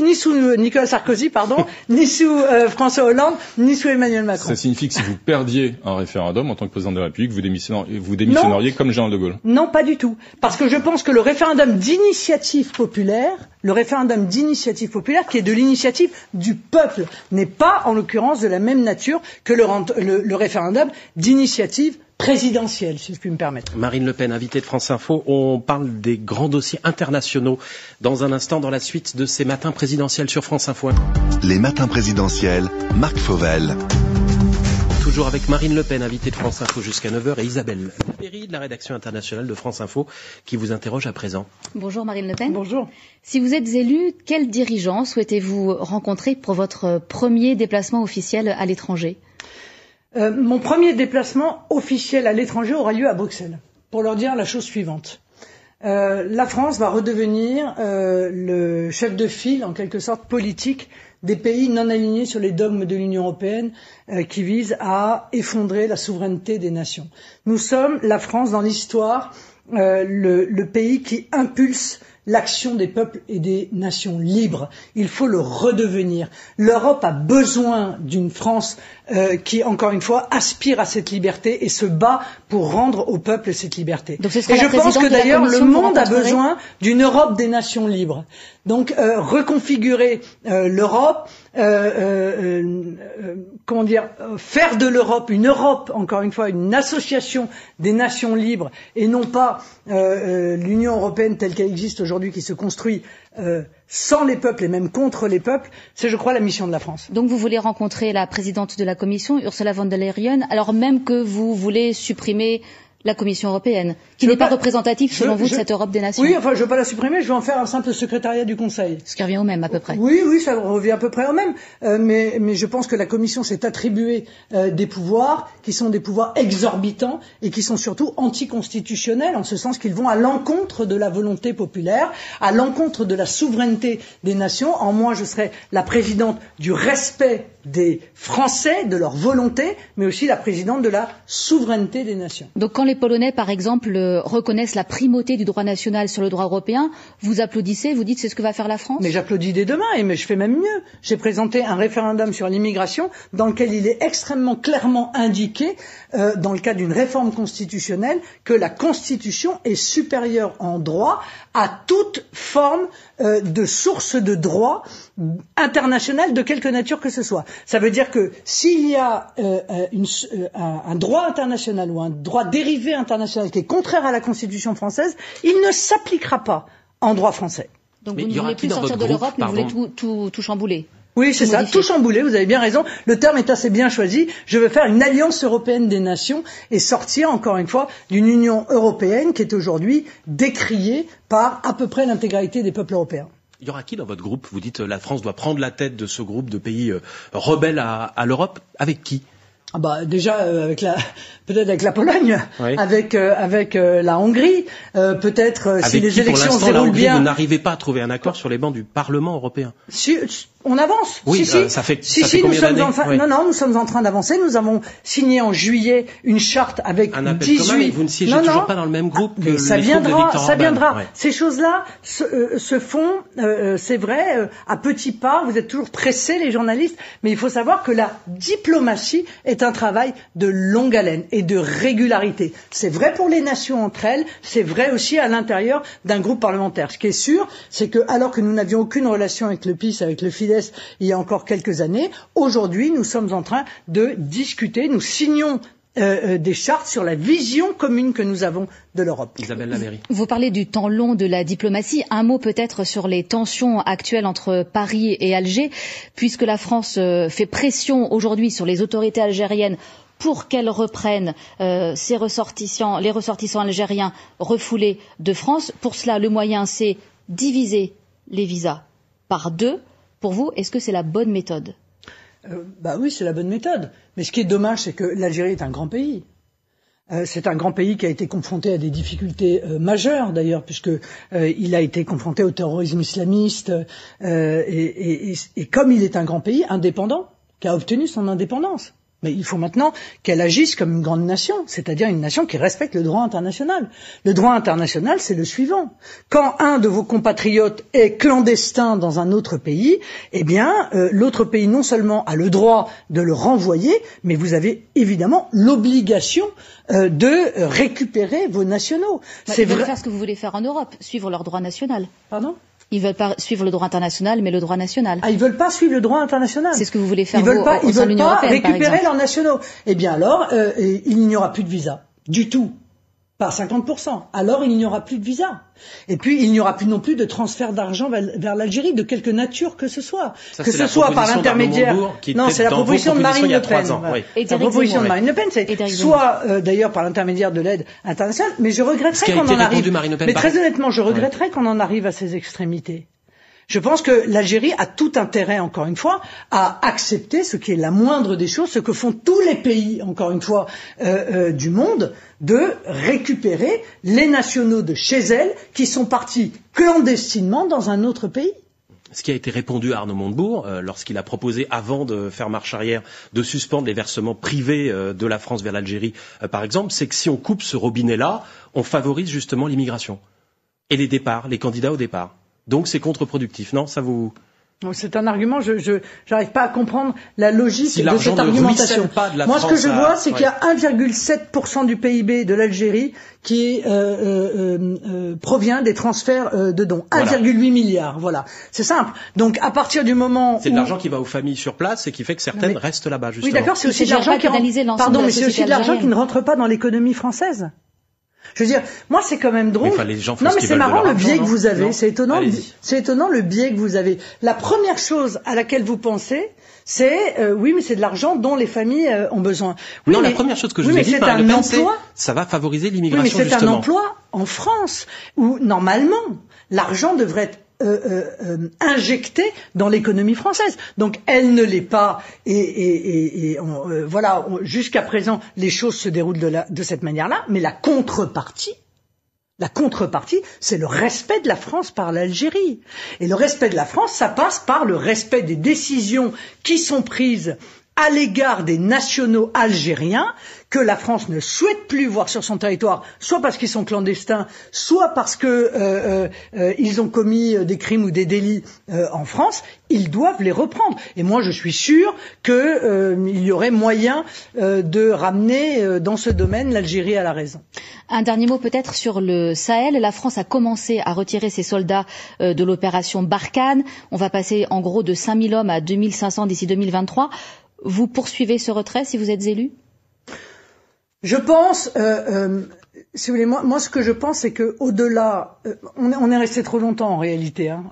Speaker 3: ni sous euh, Nicolas Sarkozy, pardon, ni sous euh, François Hollande, ni sous Emmanuel Macron.
Speaker 9: Ça signifie que si vous perdiez un référendum en tant que président de la République, vous démissionneriez, vous démissionneriez comme général de Gaulle.
Speaker 3: Non, pas du tout. Parce que je pense que le référendum d'initiative populaire, le référendum d'initiative populaire, qui est de l'initiative du peuple, n'est pas, en l'occurrence, de la même nature que le, rent- le- le référendum d'initiative présidentielle, si je puis me permettre.
Speaker 2: Marine Le Pen, invitée de France Info, on parle des grands dossiers internationaux dans un instant dans la suite de ces matins présidentiels sur France Info.
Speaker 1: Les matins présidentiels, Marc Fauvel.
Speaker 2: Toujours avec Marine Le Pen, invitée de France Info jusqu'à 9h, et Isabelle Perry de la rédaction internationale de France Info qui vous interroge à présent.
Speaker 10: Bonjour Marine Le Pen.
Speaker 3: Bonjour.
Speaker 10: Si vous êtes élu, quel dirigeant souhaitez-vous rencontrer pour votre premier déplacement officiel à l'étranger?
Speaker 3: Euh, mon premier déplacement officiel à l'étranger aura lieu à Bruxelles, pour leur dire la chose suivante. Euh, la France va redevenir euh, le chef de file, en quelque sorte politique, des pays non alignés sur les dogmes de l'Union européenne qui visent à effondrer la souveraineté des nations. Nous sommes, la France, dans l'histoire, le pays qui impulse l'action des peuples et des nations libres. Il faut le redevenir. L'Europe a besoin d'une France euh, qui, encore une fois, aspire à cette liberté et se bat pour rendre au peuple cette liberté.
Speaker 10: Donc ce sera
Speaker 3: et je pense que d'ailleurs le monde a besoin d'une Europe des nations libres. Donc euh, reconfigurer euh, l'Europe, euh, euh, euh, comment dire, faire de l'Europe une Europe, encore une fois, une association des nations libres et non pas l'Union européenne telle qu'elle existe aujourd'hui qui se construit euh, sans les peuples et même contre les peuples, c'est je crois la mission de la France.
Speaker 10: Donc vous voulez rencontrer la présidente de la Commission, Ursula von der Leyen, alors même que vous voulez supprimer la Commission européenne, qui
Speaker 3: Je
Speaker 10: n'est pas
Speaker 3: pas-
Speaker 10: représentative
Speaker 3: je-
Speaker 10: selon vous de
Speaker 3: je-
Speaker 10: cette Europe des nations
Speaker 3: Oui, enfin je ne veux pas la supprimer, je veux en faire un simple secrétariat du Conseil.
Speaker 10: Ce qui revient au même à peu près.
Speaker 3: Oui, oui, ça revient à peu près au même. Euh, mais, mais je pense que la Commission s'est attribuée euh, des pouvoirs qui sont des pouvoirs exorbitants et qui sont surtout anticonstitutionnels, en ce sens qu'ils vont à l'encontre de la volonté populaire, à l'encontre de la souveraineté des nations. En moi, je serai la présidente du respect des Français, de leur volonté, mais aussi la présidente de la souveraineté des nations.
Speaker 10: Donc quand les Polonais, par exemple, euh, reconnaissent la primauté du droit national sur le droit européen, vous applaudissez, vous dites c'est ce que va faire la France?
Speaker 3: Mais j'applaudis dès demain, et mais je fais même mieux. J'ai présenté un référendum sur l'immigration dans lequel il est extrêmement clairement indiqué, euh, dans le cadre d'une réforme constitutionnelle, que la Constitution est supérieure en droit à toute forme euh, de source de droit international de quelque nature que ce soit. Ça veut dire que s'il y a euh, une, un, droit international ou un droit dérivé international qui est contraire à la Constitution française, il ne s'appliquera pas en droit français.
Speaker 10: Donc
Speaker 2: Mais
Speaker 10: vous ne voulez plus sortir de l'Europe, mais vous voulez tout, tout, tout chambouler.
Speaker 3: Oui, c'est ça, tout chambouler, vous avez bien raison. Le terme est assez bien choisi. Je veux faire une alliance européenne des nations et sortir, encore une fois, d'une Union européenne qui est aujourd'hui décriée par à peu près l'intégralité des peuples européens.
Speaker 2: Il y aura qui dans votre groupe? Vous dites la France doit prendre la tête de ce groupe de pays euh, rebelles à, à l'Europe. Avec qui?
Speaker 3: Bah déjà euh, avec la peut-être avec la Pologne, avec euh, avec euh, la Hongrie, peut-être si les élections se déroulent bien.
Speaker 2: Vous n'arrivez pas à trouver un accord sur les bancs du Parlement européen.
Speaker 3: Si, on avance.
Speaker 2: Oui,
Speaker 3: si,
Speaker 2: ça fait,
Speaker 3: si,
Speaker 2: ça fait
Speaker 3: si,
Speaker 2: combien
Speaker 3: nous sommes en Non, non, nous sommes en train d'avancer. Nous avons signé en juillet une charte avec
Speaker 2: un appel
Speaker 3: 18.
Speaker 2: Commun, mais vous ne siégez
Speaker 3: non,
Speaker 2: toujours
Speaker 3: non.
Speaker 2: pas dans le même groupe que
Speaker 3: mais ça
Speaker 2: les
Speaker 3: viendra,
Speaker 2: de
Speaker 3: ça viendra.
Speaker 2: Ouais.
Speaker 3: Ces choses-là se, se, font, c'est vrai, à petits pas. Vous êtes toujours pressés, les journalistes, mais il faut savoir que la diplomatie est un travail de longue haleine et de régularité. C'est vrai pour les nations entre elles, c'est vrai aussi à l'intérieur d'un groupe parlementaire. Ce qui est sûr, c'est que alors que nous n'avions aucune relation avec le PIS, avec le Fidesz, il y a encore quelques années. Aujourd'hui, nous sommes en train de discuter, nous signons euh, des chartes sur la vision commune que nous avons de l'Europe.
Speaker 2: Isabelle Laméry.
Speaker 10: Vous parlez du temps long de la diplomatie. Un mot peut-être sur les tensions actuelles entre Paris et Alger, puisque la France euh, fait pression aujourd'hui sur les autorités algériennes pour qu'elles reprennent euh, ces ressortissants, les ressortissants algériens refoulés de France. Pour cela, le moyen, c'est diviser les visas par deux. Pour vous, est-ce que c'est la bonne méthode?
Speaker 3: Euh, Bah oui, c'est la bonne méthode. Mais ce qui est dommage, c'est que l'Algérie est un grand pays. Euh, c'est un grand pays qui a été confronté à des difficultés euh, majeures d'ailleurs, puisque il a été confronté au terrorisme islamiste, et, comme il est un grand pays indépendant, qui a obtenu son indépendance. Mais il faut maintenant qu'elle agisse comme une grande nation, c'est-à-dire une nation qui respecte le droit international. Le droit international, c'est le suivant. Quand un de vos compatriotes est clandestin dans un autre pays, eh bien, euh, l'autre pays non seulement a le droit de le renvoyer, mais vous avez évidemment l'obligation euh, de récupérer vos nationaux.
Speaker 10: C'est vrai. faire ce que vous voulez faire en Europe, suivre leur droit national.
Speaker 3: Pardon?
Speaker 10: Ils veulent pas suivre le droit international, mais le droit national.
Speaker 3: Ah, ils veulent pas suivre le droit international.
Speaker 10: C'est ce que vous voulez faire.
Speaker 3: Ils veulent pas,
Speaker 10: au, au
Speaker 3: ils veulent pas
Speaker 10: européenne,
Speaker 3: récupérer leurs nationaux. Eh bien alors, euh, il n'y aura plus de visa du tout, pas 50%. Alors il n'y aura plus de visa. Et puis il n'y aura plus non plus de transfert d'argent vers l'Algérie de quelque nature que ce soit,
Speaker 2: Ça,
Speaker 3: que ce soit par l'intermédiaire.
Speaker 2: Non,
Speaker 3: c'est la proposition de Marine Le Pen.
Speaker 2: Ans, oui.
Speaker 3: La proposition de Marine Le Pen, c'est soit euh, d'ailleurs par l'intermédiaire de l'aide internationale, mais je regretterais qu'on en arrive. mais très honnêtement, je regretterais qu'on en arrive à ces extrémités. Je pense que l'Algérie a tout intérêt, encore une fois, à accepter ce qui est la moindre des choses, ce que font tous les pays, encore une fois, euh, euh, du monde, de récupérer les nationaux de chez elles qui sont partis clandestinement dans un autre pays.
Speaker 2: Ce qui a été répondu à Arnaud Montebourg euh, lorsqu'il a proposé, avant de faire marche arrière, de suspendre les versements privés de la France vers l'Algérie, par exemple, c'est que si on coupe ce robinet-là, on favorise justement l'immigration et les départs, les candidats au départ. Donc c'est contre-productif, non Ça vous
Speaker 3: c'est un argument, je n'arrive pas à comprendre la logique
Speaker 2: si
Speaker 3: de cette argumentation.
Speaker 2: Pas de la
Speaker 3: Moi,
Speaker 2: France
Speaker 3: ce que je
Speaker 2: à...
Speaker 3: vois, c'est
Speaker 2: ouais.
Speaker 3: qu'il y a 1,7% du PIB de l'Algérie qui euh, euh, euh, provient des transferts de dons. 1,8 voilà. milliards, voilà. C'est simple. Donc, à partir du moment
Speaker 2: C'est
Speaker 3: où...
Speaker 2: de l'argent qui va aux familles sur place et qui fait que certaines
Speaker 3: mais...
Speaker 2: restent là-bas, justement.
Speaker 3: Oui, d'accord, c'est aussi de l'argent qui rentre... Pardon, mais c'est aussi de l'argent qui ne rentre pas dans l'économie française. Je veux dire, moi c'est quand même drôle.
Speaker 2: Mais, les gens
Speaker 3: non, mais c'est marrant le biais que vous avez. C'est étonnant. C'est étonnant le biais que vous avez. La première chose à laquelle vous pensez, c'est euh, oui, mais c'est de l'argent dont les familles euh, ont besoin. Oui,
Speaker 2: non,
Speaker 3: mais,
Speaker 2: la première chose que je
Speaker 3: oui,
Speaker 2: vous ai
Speaker 3: mais
Speaker 2: dit,
Speaker 3: c'est
Speaker 2: par
Speaker 3: un emploi.
Speaker 2: ça va favoriser
Speaker 3: Oui,
Speaker 2: l'immigration
Speaker 3: mais c'est un emploi en France où normalement l'argent devrait être euh, euh, euh, injectée dans l'économie française. Donc elle ne l'est pas et, euh, voilà, jusqu'à présent les choses se déroulent de, de cette manière-là, mais la contrepartie, la contrepartie, c'est le respect de la France par l'Algérie. Et le respect de la France, ça passe par le respect des décisions qui sont prises à l'égard des nationaux algériens que la France ne souhaite plus voir sur son territoire, soit parce qu'ils sont clandestins, soit parce que euh, euh, ils ont commis des crimes ou des délits euh, en France, ils doivent les reprendre. Et moi, je suis sûr qu'il y aurait moyen de ramener dans ce domaine l'Algérie à la raison.
Speaker 10: Un dernier mot peut-être sur le Sahel. La France a commencé à retirer ses soldats de l'opération Barkhane. On va passer en gros de 5000 hommes à 2500 d'ici 2023. Vous poursuivez ce retrait si vous êtes élu
Speaker 3: Je pense, euh, si vous voulez, moi, moi, ce que je pense, c'est que au-delà, on, on, est resté trop longtemps en réalité. Hein.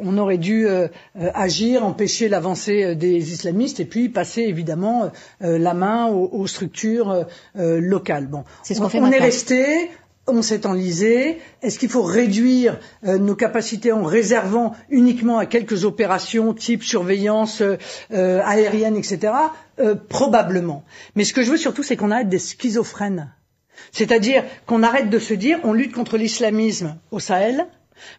Speaker 3: on aurait dû agir, empêcher l'avancée des islamistes, et puis passer évidemment la main aux, aux structures locales. Bon,
Speaker 10: c'est ce
Speaker 3: on,
Speaker 10: fait
Speaker 3: on est resté on s'est enlisé Est-ce qu'il faut réduire euh, nos capacités en réservant uniquement à quelques opérations type surveillance euh, euh, aérienne, etc. Probablement. Mais ce que je veux surtout, c'est qu'on arrête des schizophrènes. C'est-à-dire qu'on arrête de se dire on lutte contre l'islamisme au Sahel,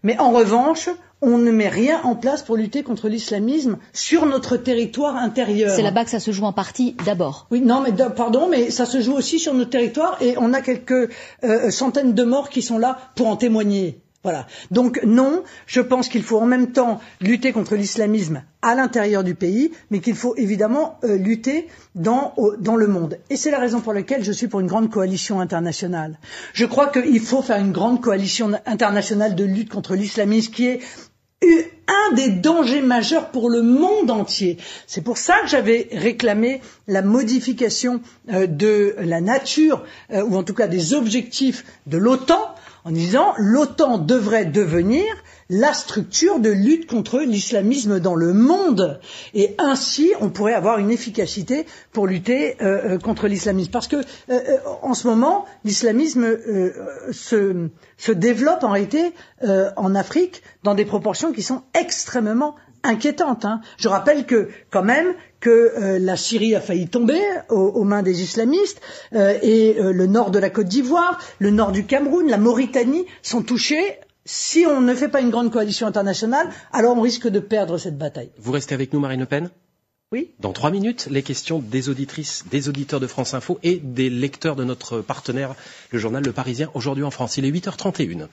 Speaker 3: mais en revanche, on ne met rien en place pour lutter contre l'islamisme sur notre territoire intérieur.
Speaker 10: C'est là-bas que ça se joue en partie d'abord.
Speaker 3: Oui, non, mais pardon, mais ça se joue aussi sur notre territoire et on a quelques euh, centaines de morts qui sont là pour en témoigner. Voilà. Donc non, je pense qu'il faut en même temps lutter contre l'islamisme à l'intérieur du pays, mais qu'il faut évidemment euh, lutter dans, dans le monde. Et c'est la raison pour laquelle je suis pour une grande coalition internationale. Je crois qu'il faut faire une grande coalition internationale de lutte contre l'islamisme qui est un des dangers majeurs pour le monde entier. C'est pour ça que j'avais réclamé la modification euh, de la nature, euh, ou en tout cas des objectifs de l'OTAN, en disant l'OTAN devrait devenir la structure de lutte contre l'islamisme dans le monde. Et ainsi, on pourrait avoir une efficacité pour lutter euh, euh contre l'islamisme. Parce que euh, en ce moment, l'islamisme se, développe en réalité en Afrique dans des proportions qui sont extrêmement inquiétantes. Hein. Je rappelle que, quand même, que la Syrie a failli tomber aux, aux mains des islamistes euh, et euh, le nord de la Côte d'Ivoire, le nord du Cameroun, la Mauritanie sont touchés si on ne fait pas une grande coalition internationale, alors on risque de perdre cette bataille.
Speaker 2: Vous restez avec nous, Marine Le Pen?
Speaker 3: Oui.
Speaker 2: Dans trois minutes, les questions des auditrices, des auditeurs de France Info et des lecteurs de notre partenaire, le journal Le Parisien, aujourd'hui en France. Il est 8h31.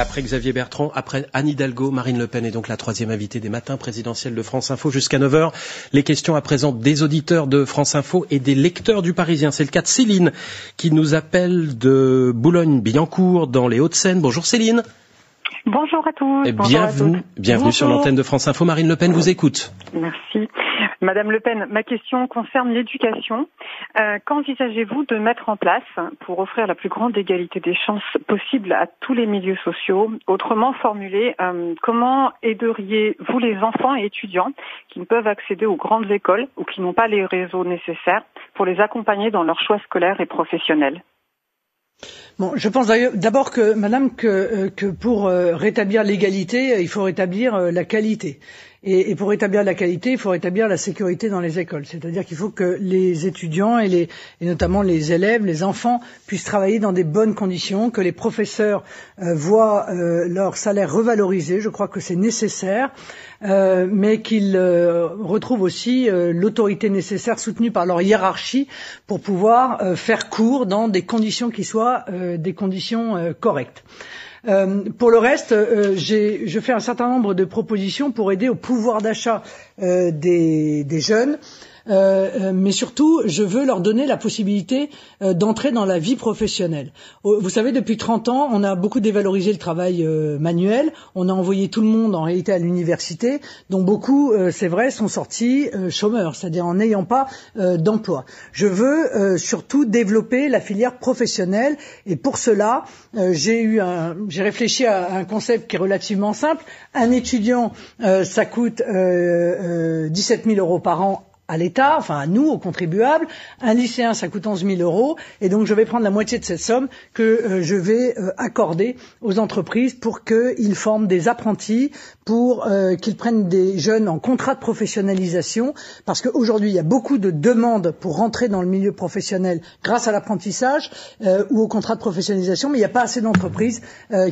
Speaker 2: Après Xavier Bertrand, après Anne Hidalgo, Marine Le Pen est donc la troisième invitée des matins présidentiels de France Info jusqu'à 9h. Les questions à présent des auditeurs de France Info et des lecteurs du Parisien. C'est le cas de Céline qui nous appelle de Boulogne-Billancourt dans les Hauts-de-Seine. Bonjour Céline.
Speaker 11: Bonjour à tous.
Speaker 2: Et bienvenue, bienvenue
Speaker 11: Bonjour.
Speaker 2: sur l'antenne de France Info. Marine Le Pen vous écoute.
Speaker 11: Merci. Madame Le Pen, ma question concerne l'éducation. Euh, Qu'envisagez-vous de mettre en place pour offrir la plus grande égalité des chances possible à tous les milieux sociaux? Autrement formulé, euh, comment aideriez-vous les enfants et étudiants qui ne peuvent accéder aux grandes écoles ou qui n'ont pas les réseaux nécessaires pour les accompagner dans leurs choix scolaires et professionnels
Speaker 3: Bon, je pense d'abord que, Madame, que, euh, pour euh, rétablir l'égalité, euh, il faut rétablir la qualité. Et, pour rétablir la qualité, il faut rétablir la sécurité dans les écoles. C'est-à-dire qu'il faut que les étudiants et, notamment les élèves, les enfants, puissent travailler dans des bonnes conditions, que les professeurs euh, voient euh, leur salaire revalorisé. Je crois que c'est nécessaire, euh, mais qu'ils retrouvent aussi l'autorité nécessaire soutenue par leur hiérarchie pour pouvoir faire cours dans des conditions qui soient des conditions correctes. Euh, pour le reste, euh, je fais un certain nombre de propositions pour aider au pouvoir d'achat euh, des, des, jeunes. Euh, mais surtout, je veux leur donner la possibilité euh, d'entrer dans la vie professionnelle. Vous savez, depuis 30 ans, on a beaucoup dévalorisé le travail euh, manuel. On a envoyé tout le monde en réalité à l'université, dont beaucoup, c'est vrai, sont sortis chômeurs, c'est-à-dire en n'ayant pas d'emploi. Je veux surtout développer la filière professionnelle, et pour cela, j'ai eu j'ai réfléchi à un concept qui est relativement simple. Un étudiant, ça coûte 17 000 euros par an à l'État, enfin à nous, aux contribuables. Un lycéen, ça coûte 11 000 euros. Et donc, je vais prendre la moitié de cette somme que euh, je vais euh, accorder aux entreprises pour qu'ils forment des apprentis, pour euh, qu'ils prennent des jeunes en contrat de professionnalisation. Parce qu'aujourd'hui, il y a beaucoup de demandes pour rentrer dans le milieu professionnel grâce à l'apprentissage ou au contrat de professionnalisation, mais il n'y a pas assez d'entreprises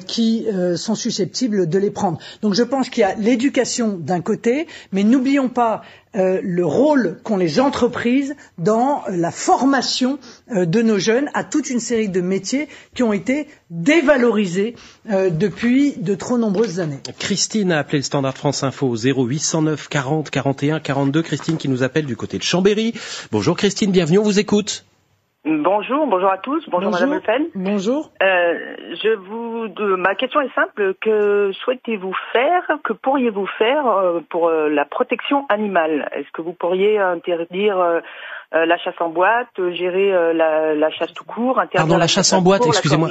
Speaker 3: qui sont susceptibles de les prendre. Donc, je pense qu'il y a l'éducation d'un côté, mais n'oublions pas euh, le rôle qu'ont les entreprises dans la formation euh, de nos jeunes à toute une série de métiers qui ont été dévalorisés euh, depuis de trop nombreuses années.
Speaker 2: Christine a appelé le standard France Info au 0809 40 41 42. Christine qui nous appelle du côté de Chambéry. Bonjour Christine, bienvenue, on vous écoute.
Speaker 12: Bonjour, bonjour à tous, bonjour, Madame Le Pen.
Speaker 3: Bonjour.
Speaker 12: Euh, je vous, de, ma question est simple. Que souhaitez-vous faire, que pourriez-vous faire euh, pour euh, la protection animale? Est-ce que vous pourriez interdire euh, la chasse en boîte, gérer la, la, chasse tout court, interdire
Speaker 2: Pardon, la, chasse, en boîte, excusez-moi.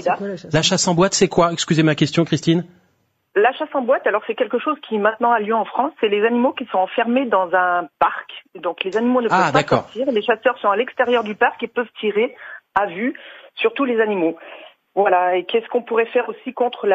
Speaker 2: La, chasse en boîte, c'est quoi? Excusez ma question, Christine.
Speaker 12: La chasse en boîte, alors c'est quelque chose qui maintenant a lieu en France. C'est les animaux qui sont enfermés dans un parc. Donc les animaux ne
Speaker 2: ah,
Speaker 12: peuvent pas sortir. Les chasseurs sont à l'extérieur du parc et peuvent tirer à vue sur tous les animaux. Voilà. Et qu'est-ce qu'on pourrait faire aussi contre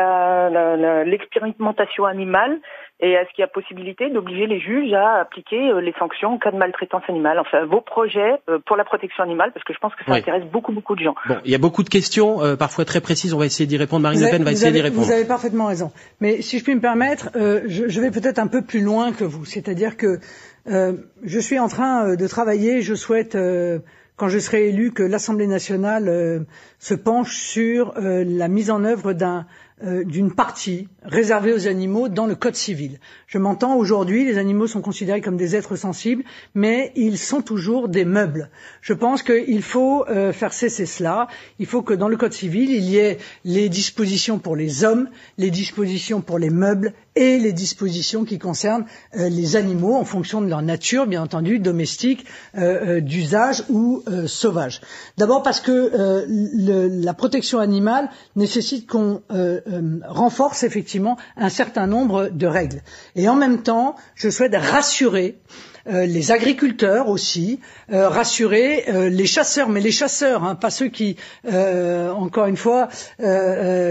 Speaker 12: l'expérimentation animale? Et est-ce qu'il y a possibilité d'obliger les juges à appliquer euh, les sanctions en cas de maltraitance animale Enfin, vos projets euh, pour la protection animale, parce que je pense que ça
Speaker 2: Oui.
Speaker 12: intéresse beaucoup, beaucoup de gens.
Speaker 2: Bon, il y a beaucoup de questions, euh, parfois très précises. On va essayer d'y répondre. Marine Le Pen va essayer d'y répondre.
Speaker 3: Vous avez parfaitement raison. Mais si je puis me permettre, euh, je, je vais peut-être un peu plus loin que vous. C'est-à-dire que euh, je suis en train euh, de travailler. Je souhaite, euh, quand je serai élu, que l'Assemblée nationale euh, se penche sur euh, la mise en œuvre d'un d'une partie réservée aux animaux dans le code civil. Je m'entends aujourd'hui, les animaux sont considérés comme des êtres sensibles, mais ils sont toujours des meubles. Je pense qu'il faut euh, faire cesser cela. Il faut que dans le code civil, il y ait les dispositions pour les hommes, les dispositions pour les meubles et les dispositions qui concernent euh, les animaux en fonction de leur nature, bien entendu, domestique, euh, euh, d'usage ou euh, sauvage. D'abord parce que euh, le- la protection animale nécessite qu'on euh, renforce effectivement un certain nombre de règles. Et en même temps, je souhaite rassurer les agriculteurs aussi, euh, rassurer euh, les chasseurs, mais les chasseurs, hein, pas ceux qui, euh, encore une fois, euh,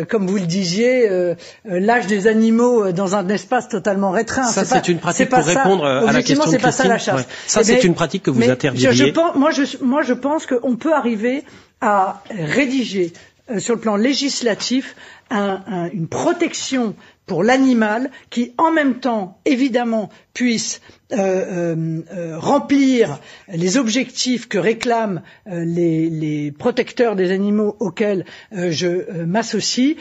Speaker 3: euh, comme vous le disiez, euh, euh, lâchent des animaux euh, dans un espace totalement restreint.
Speaker 2: Ça, c'est une pratique
Speaker 3: pas
Speaker 2: pour
Speaker 3: ça.
Speaker 2: répondre à la question de
Speaker 3: pas ça la chasse.
Speaker 2: Ouais. Ça,
Speaker 3: Eh
Speaker 2: c'est une pratique que vous
Speaker 3: je-
Speaker 2: interdiriez.
Speaker 3: je pense- moi, je, moi, je pense qu'on peut arriver à rédiger euh, sur le plan législatif un- un- une protection pour l'animal qui, en même temps, évidemment, puisse euh, euh, euh, remplir les objectifs que réclament euh, les, les protecteurs des animaux auxquels je m'associe,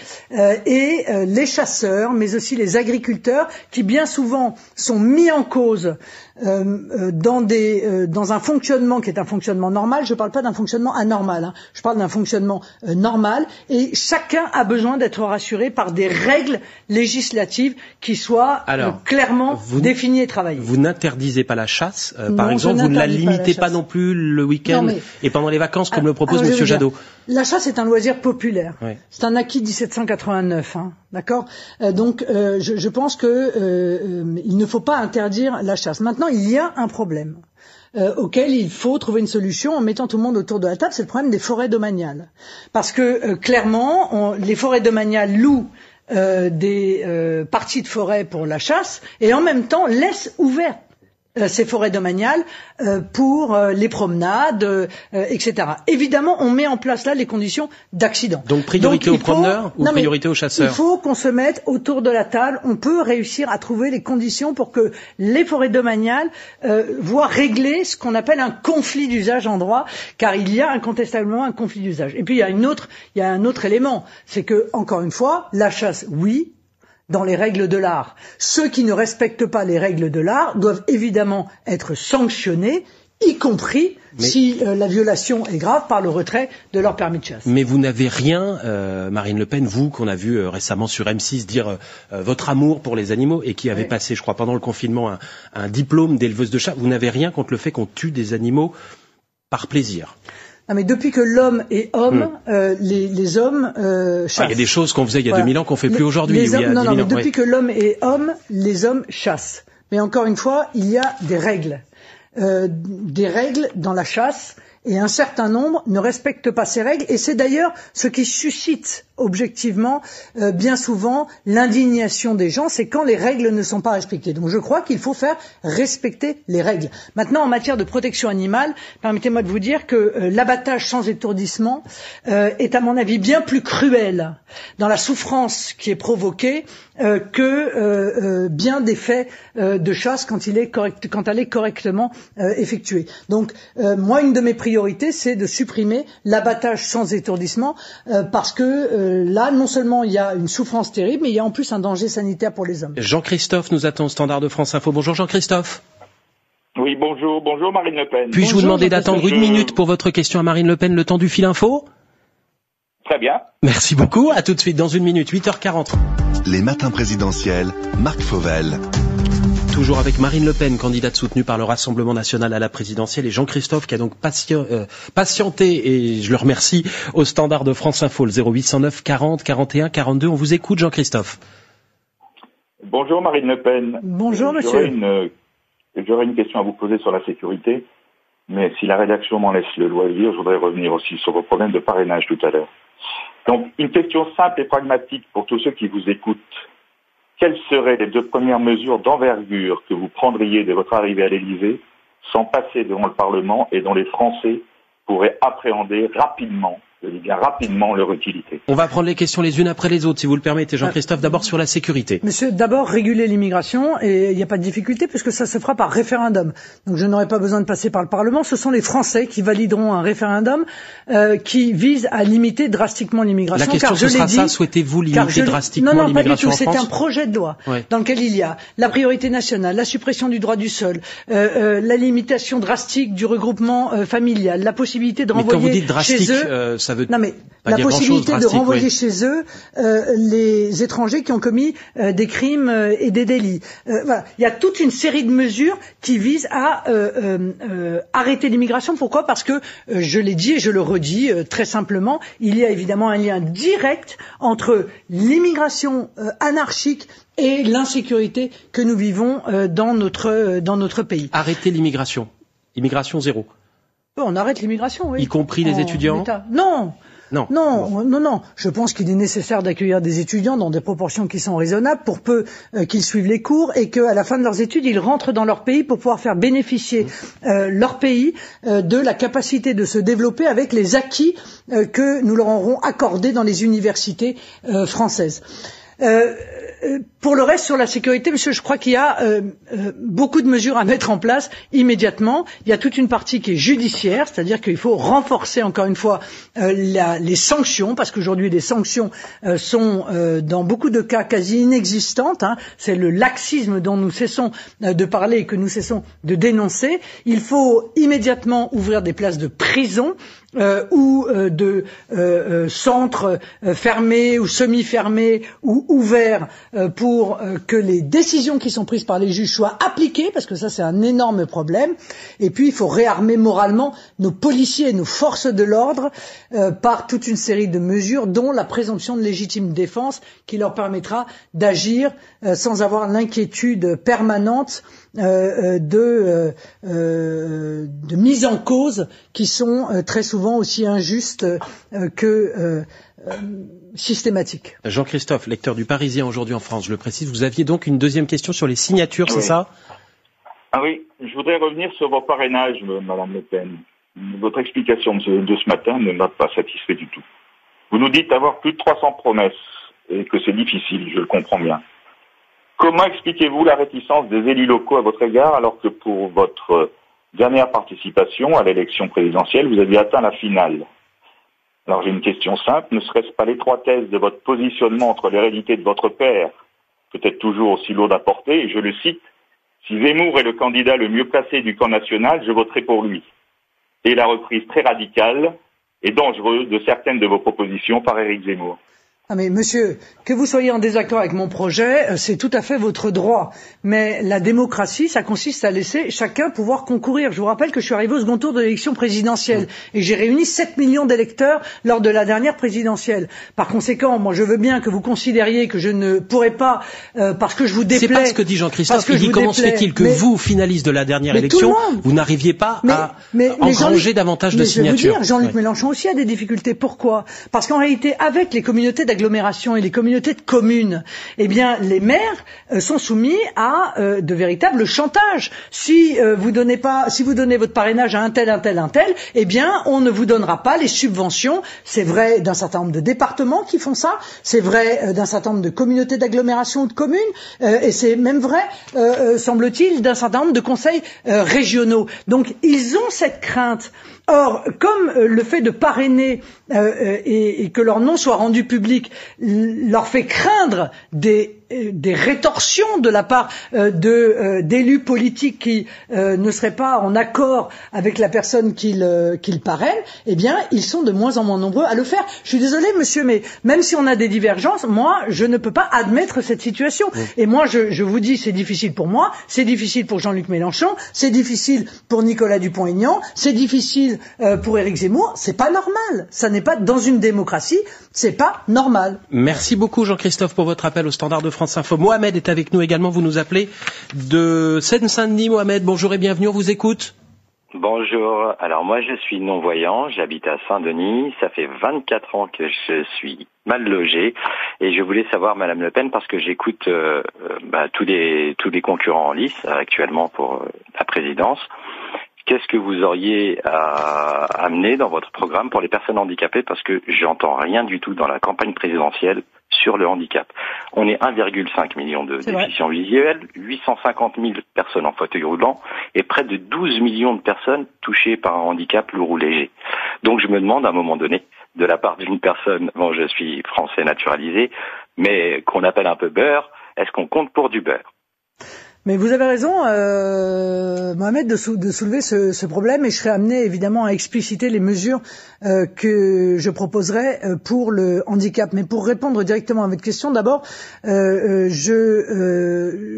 Speaker 3: et les chasseurs, mais aussi les agriculteurs, qui bien souvent sont mis en cause dans, des, dans un fonctionnement qui est un fonctionnement normal. Je ne parle pas d'un fonctionnement anormal, hein. je parle d'un fonctionnement normal, et chacun a besoin d'être rassuré par des règles législatives qui soient
Speaker 2: Alors,
Speaker 3: clairement
Speaker 2: vous-
Speaker 3: définies
Speaker 2: Vous n'interdisez pas la chasse, euh, par exemple, vous ne la
Speaker 3: pas
Speaker 2: limitez pas, non plus le week-end
Speaker 3: mais-
Speaker 2: et pendant les vacances, comme
Speaker 3: Ah,
Speaker 2: le propose Monsieur
Speaker 3: vous dire,
Speaker 2: Jadot.
Speaker 3: La chasse est un loisir populaire.
Speaker 2: Oui.
Speaker 3: C'est un acquis de 1789, hein, d'accord? Euh, Donc, euh, je, je pense que euh, euh, il ne faut pas interdire la chasse. Maintenant, il y a un problème euh, auquel il faut trouver une solution en mettant tout le monde autour de la table. C'est le problème des forêts domaniales, parce que euh, clairement, on- les forêts domaniales louent des euh, parties de forêt pour la chasse et en même temps laissent ouvertes euh, ces forêts domaniales euh, pour euh, les promenades, euh, euh, etc. Évidemment, on met en place là les conditions d'accident.
Speaker 2: Donc priorité
Speaker 3: Donc,
Speaker 2: aux
Speaker 3: faut-
Speaker 2: promeneurs ou
Speaker 3: Non,
Speaker 2: priorité aux chasseurs
Speaker 3: Il faut qu'on se mette autour de la table. On peut réussir à trouver les conditions pour que les forêts domaniales euh, voient régler ce qu'on appelle un conflit d'usage en droit, car il y a incontestablement un conflit d'usage. Et puis il y a une autre, il y a un autre élément, c'est que encore une fois, la chasse, oui, dans les règles de l'art. Ceux qui ne respectent pas les règles de l'art doivent évidemment être sanctionnés, y compris
Speaker 2: Mais-
Speaker 3: si euh, la violation est grave par le retrait de leur permis de chasse.
Speaker 2: Mais vous n'avez rien, euh, Marine Le Pen, vous qu'on a vu euh, récemment sur M6 dire votre amour pour les animaux et qui avait
Speaker 3: Oui.
Speaker 2: passé, je crois, pendant le confinement un, un diplôme d'éleveuse de chats. Vous n'avez rien contre le fait qu'on tue des animaux par plaisir.
Speaker 3: Non, mais depuis que l'homme est homme, euh, les, les hommes euh,
Speaker 2: Ah,
Speaker 3: chassent.
Speaker 2: Il y a des choses qu'on faisait il y a
Speaker 3: Voilà.
Speaker 2: 2000 ans qu'on fait
Speaker 3: Les-
Speaker 2: plus aujourd'hui.
Speaker 3: non,
Speaker 2: 10
Speaker 3: non,
Speaker 2: 000
Speaker 3: mais
Speaker 2: ans,
Speaker 3: depuis que l'homme est homme, les hommes chassent. Mais encore une fois, il y a des règles. Euh, des règles dans la chasse et un certain nombre ne respectent pas ces règles et c'est d'ailleurs ce qui suscite objectivement euh, bien souvent l'indignation des gens, c'est quand les règles ne sont pas respectées. Donc je crois qu'il faut faire respecter les règles. Maintenant, en matière de protection animale, permettez-moi de vous dire que euh, l'abattage sans étourdissement euh, est à mon avis bien plus cruel dans la souffrance qui est provoquée que bien des faits de chasse quand, il est correct, quand elle est correctement effectuée. Donc moi, une de mes priorités, c'est de supprimer l'abattage sans étourdissement parce que euh, là, non seulement il y a une souffrance terrible, mais il y a en plus un danger sanitaire pour les hommes.
Speaker 2: Jean-Christophe nous attend au standard de France Info. Bonjour Jean-Christophe.
Speaker 13: Oui, bonjour, bonjour Marine Le Pen.
Speaker 2: Puis-je vous demander d'attendre une minute pour votre question à Marine Le Pen, le temps du fil info?
Speaker 13: Très bien.
Speaker 2: Merci beaucoup, à tout de suite dans une minute, 8h40.
Speaker 1: Les matins présidentiels, Marc Fauvel.
Speaker 2: Toujours avec Marine Le Pen, candidate soutenue par le Rassemblement national à la présidentielle, et Jean-Christophe qui a donc euh, patienté, et je le remercie, au standard de France Info, le 0809 40 41 42. On vous écoute, Jean-Christophe.
Speaker 13: Bonjour Marine Le Pen.
Speaker 3: Bonjour monsieur.
Speaker 13: J'aurais une, question à vous poser sur la sécurité, mais si la rédaction m'en laisse le loisir, je voudrais revenir aussi sur vos problèmes de parrainage tout à l'heure. Donc, une question simple et pragmatique pour tous ceux qui vous écoutent. Quelles seraient les deux premières mesures d'envergure que vous prendriez de votre arrivée à l'Élysée sans passer devant le Parlement et dont les Français pourraient appréhender rapidement bien rapidement leur utilité.
Speaker 2: On va prendre les questions les unes après les autres, si vous le permettez, Jean-Christophe. D'abord sur la sécurité.
Speaker 3: Monsieur, d'abord réguler l'immigration et il n'y a pas de difficulté puisque ça se fera par référendum. Donc je n'aurai pas besoin de passer par le Parlement. Ce sont les Français qui valideront un référendum euh, qui vise à limiter drastiquement l'immigration.
Speaker 2: La question
Speaker 3: car je
Speaker 2: sera
Speaker 3: dit,
Speaker 2: ça. Souhaitez-vous limiter drastiquement
Speaker 3: non, non,
Speaker 2: l'immigration
Speaker 3: pas du tout. C'est un projet de loi
Speaker 2: Ouais.
Speaker 3: dans lequel il y a la priorité nationale, la suppression du droit du sol, euh, euh, la limitation drastique du regroupement euh, familial, la possibilité de
Speaker 2: Mais
Speaker 3: renvoyer
Speaker 2: quand vous dites drastique,
Speaker 3: chez eux.
Speaker 2: Ça veut
Speaker 3: Non mais
Speaker 2: pas
Speaker 3: la
Speaker 2: dire
Speaker 3: possibilité de renvoyer
Speaker 2: oui.
Speaker 3: chez eux euh, les étrangers qui ont commis euh, des crimes euh, et des délits. Voilà. Il y a toute une série de mesures qui visent à arrêter l'immigration. Pourquoi? Parce que, je l'ai dit et je le redis très simplement, il y a évidemment un lien direct entre l'immigration anarchique et l'insécurité que nous vivons dans, notre, dans notre pays.
Speaker 2: Arrêter l'immigration. Immigration zéro.
Speaker 3: On arrête l'immigration, oui.
Speaker 2: Y compris les
Speaker 3: En
Speaker 2: étudiants
Speaker 3: état. Non,
Speaker 2: Non.
Speaker 3: non, non, non. Je pense qu'il est nécessaire d'accueillir des étudiants dans des proportions qui sont raisonnables pour peu euh, qu'ils suivent les cours et qu'à la fin de leurs études, ils rentrent dans leur pays pour pouvoir faire bénéficier euh, leur pays euh, de la capacité de se développer avec les acquis euh, que nous leur aurons accordés dans les universités euh, françaises. Euh, pour le reste, sur la sécurité, monsieur, je crois qu'il y a euh, euh, beaucoup de mesures à mettre en place immédiatement. Il y a toute une partie qui est judiciaire, c'est-à-dire qu'il faut renforcer encore une fois les sanctions, parce qu'aujourd'hui les sanctions sont dans beaucoup de cas quasi inexistantes. hein. C'est le laxisme dont nous cessons de parler et que nous cessons de dénoncer. Il faut immédiatement ouvrir des places de prison ou euh, de euh, euh, centres euh, fermés ou semi-fermés ou ouverts euh, pour euh, que les décisions qui sont prises par les juges soient appliquées, parce que ça c'est un énorme problème. Et puis il faut réarmer moralement nos policiers et nos forces de l'ordre euh, par toute une série de mesures, dont la présomption de légitime défense, qui leur permettra d'agir euh, sans avoir l'inquiétude permanente euh, euh, de, euh, euh, de mise en cause qui sont euh, très souvent aussi injustes euh, que systématiques.
Speaker 2: Jean-Christophe, lecteur du Parisien aujourd'hui en France, je le précise, vous aviez donc une deuxième question sur les signatures, c'est ça?
Speaker 13: Ah oui, je voudrais revenir sur vos parrainages, me- Madame Le Pen. Votre explication de ce, de ce matin ne m'a pas satisfait du tout. Vous nous dites avoir plus de 300 promesses et que c'est difficile, je le comprends bien. Comment expliquez-vous la réticence des élus locaux à votre égard alors que pour votre euh, dernière participation à l'élection présidentielle, vous aviez atteint la finale? Alors j'ai une question simple, ne serait-ce pas l'étroitesse de votre positionnement entre l'hérédité de votre père, peut-être toujours aussi lourde à porter, et je le cite, si Zemmour est le candidat le mieux placé du camp national, je voterai pour lui. Et la reprise très radicale et dangereuse de certaines de vos propositions par Éric Zemmour.
Speaker 3: Ah mais monsieur, que vous soyez en désaccord avec mon projet, euh, c'est tout à fait votre droit. Mais la démocratie, ça consiste à laisser chacun pouvoir concourir. Je vous rappelle que je suis arrivé au second tour de l'élection présidentielle et j'ai réuni 7 millions d'électeurs lors de la dernière présidentielle. Par conséquent, moi je veux bien que vous considériez que je ne pourrais pas, euh, parce que je vous déplais...
Speaker 2: C'est pas ce que dit Jean-Christophe. Il
Speaker 3: je
Speaker 2: dit comment se fait-il que
Speaker 3: mais-
Speaker 2: vous, finaliste de la dernière élection, vous n'arriviez pas
Speaker 3: Mais-
Speaker 2: à
Speaker 3: mais-
Speaker 2: engranger davantage de signatures
Speaker 3: dire, Jean-Luc
Speaker 2: Ouais.
Speaker 3: Mélenchon aussi a des difficultés. Pourquoi? Parce qu'en réalité, avec les communautés d'agglomération et les communautés de communes, eh bien, les maires euh, sont soumis à euh, de véritables chantages. Si euh, vous donnez pas, si vous donnez votre parrainage à un tel, un tel, un tel, eh bien, on ne vous donnera pas les subventions. C'est vrai d'un certain nombre de départements qui font ça. C'est vrai euh, d'un certain nombre de communautés d'agglomération ou de communes. et c'est même vrai, semble-t-il, d'un certain nombre de conseils régionaux. Donc, ils ont cette crainte. Or, comme euh, le fait de parrainer euh, euh, et, que leur nom soit rendu public leur fait craindre des des rétorsions de la part de d'élus politiques qui ne seraient pas en accord avec la personne qu'ils qu'ils parrainent, eh bien, ils sont de moins en moins nombreux à le faire. Je suis désolé, monsieur, mais même si on a des divergences, moi, je ne peux pas admettre cette situation. Et moi, je, je vous dis, c'est difficile pour moi, c'est difficile pour Jean-Luc Mélenchon, c'est difficile pour Nicolas Dupont-Aignan, c'est difficile euh, pour Éric Zemmour. C'est pas normal. Ça n'est pas dans une démocratie. C'est pas normal.
Speaker 2: Merci beaucoup, Jean-Christophe, pour votre appel au standard de France Info. Mohamed est avec nous également. Vous nous appelez de Seine-Saint-Denis. Mohamed, bonjour et bienvenue. On vous écoute.
Speaker 14: Bonjour. Alors moi je suis non-voyant, j'habite à Saint-Denis, ça fait 24 ans que je suis mal logé et je voulais savoir Madame Le Pen parce que j'écoute euh, euh, bah, tous les tous les concurrents en lice actuellement pour euh, la présidence. Qu'est-ce que vous auriez à amener dans votre programme pour les personnes handicapées? Parce que j'entends rien du tout dans la campagne présidentielle sur le handicap. On est 1,5 million de déficients visuels, 850 000 personnes en fauteuil roulant et près de 12 millions de personnes touchées par un handicap lourd ou léger. Donc je me demande à un moment donné, de la part d'une personne, bon je suis français naturalisé, mais qu'on appelle un peu beurre, est-ce qu'on compte pour du beurre?
Speaker 3: Mais vous avez raison, euh, Mohamed, de, soulever ce, problème et je serai amené évidemment à expliciter les mesures euh, que je proposerai euh, pour le handicap. Mais pour répondre directement à votre question, d'abord, je,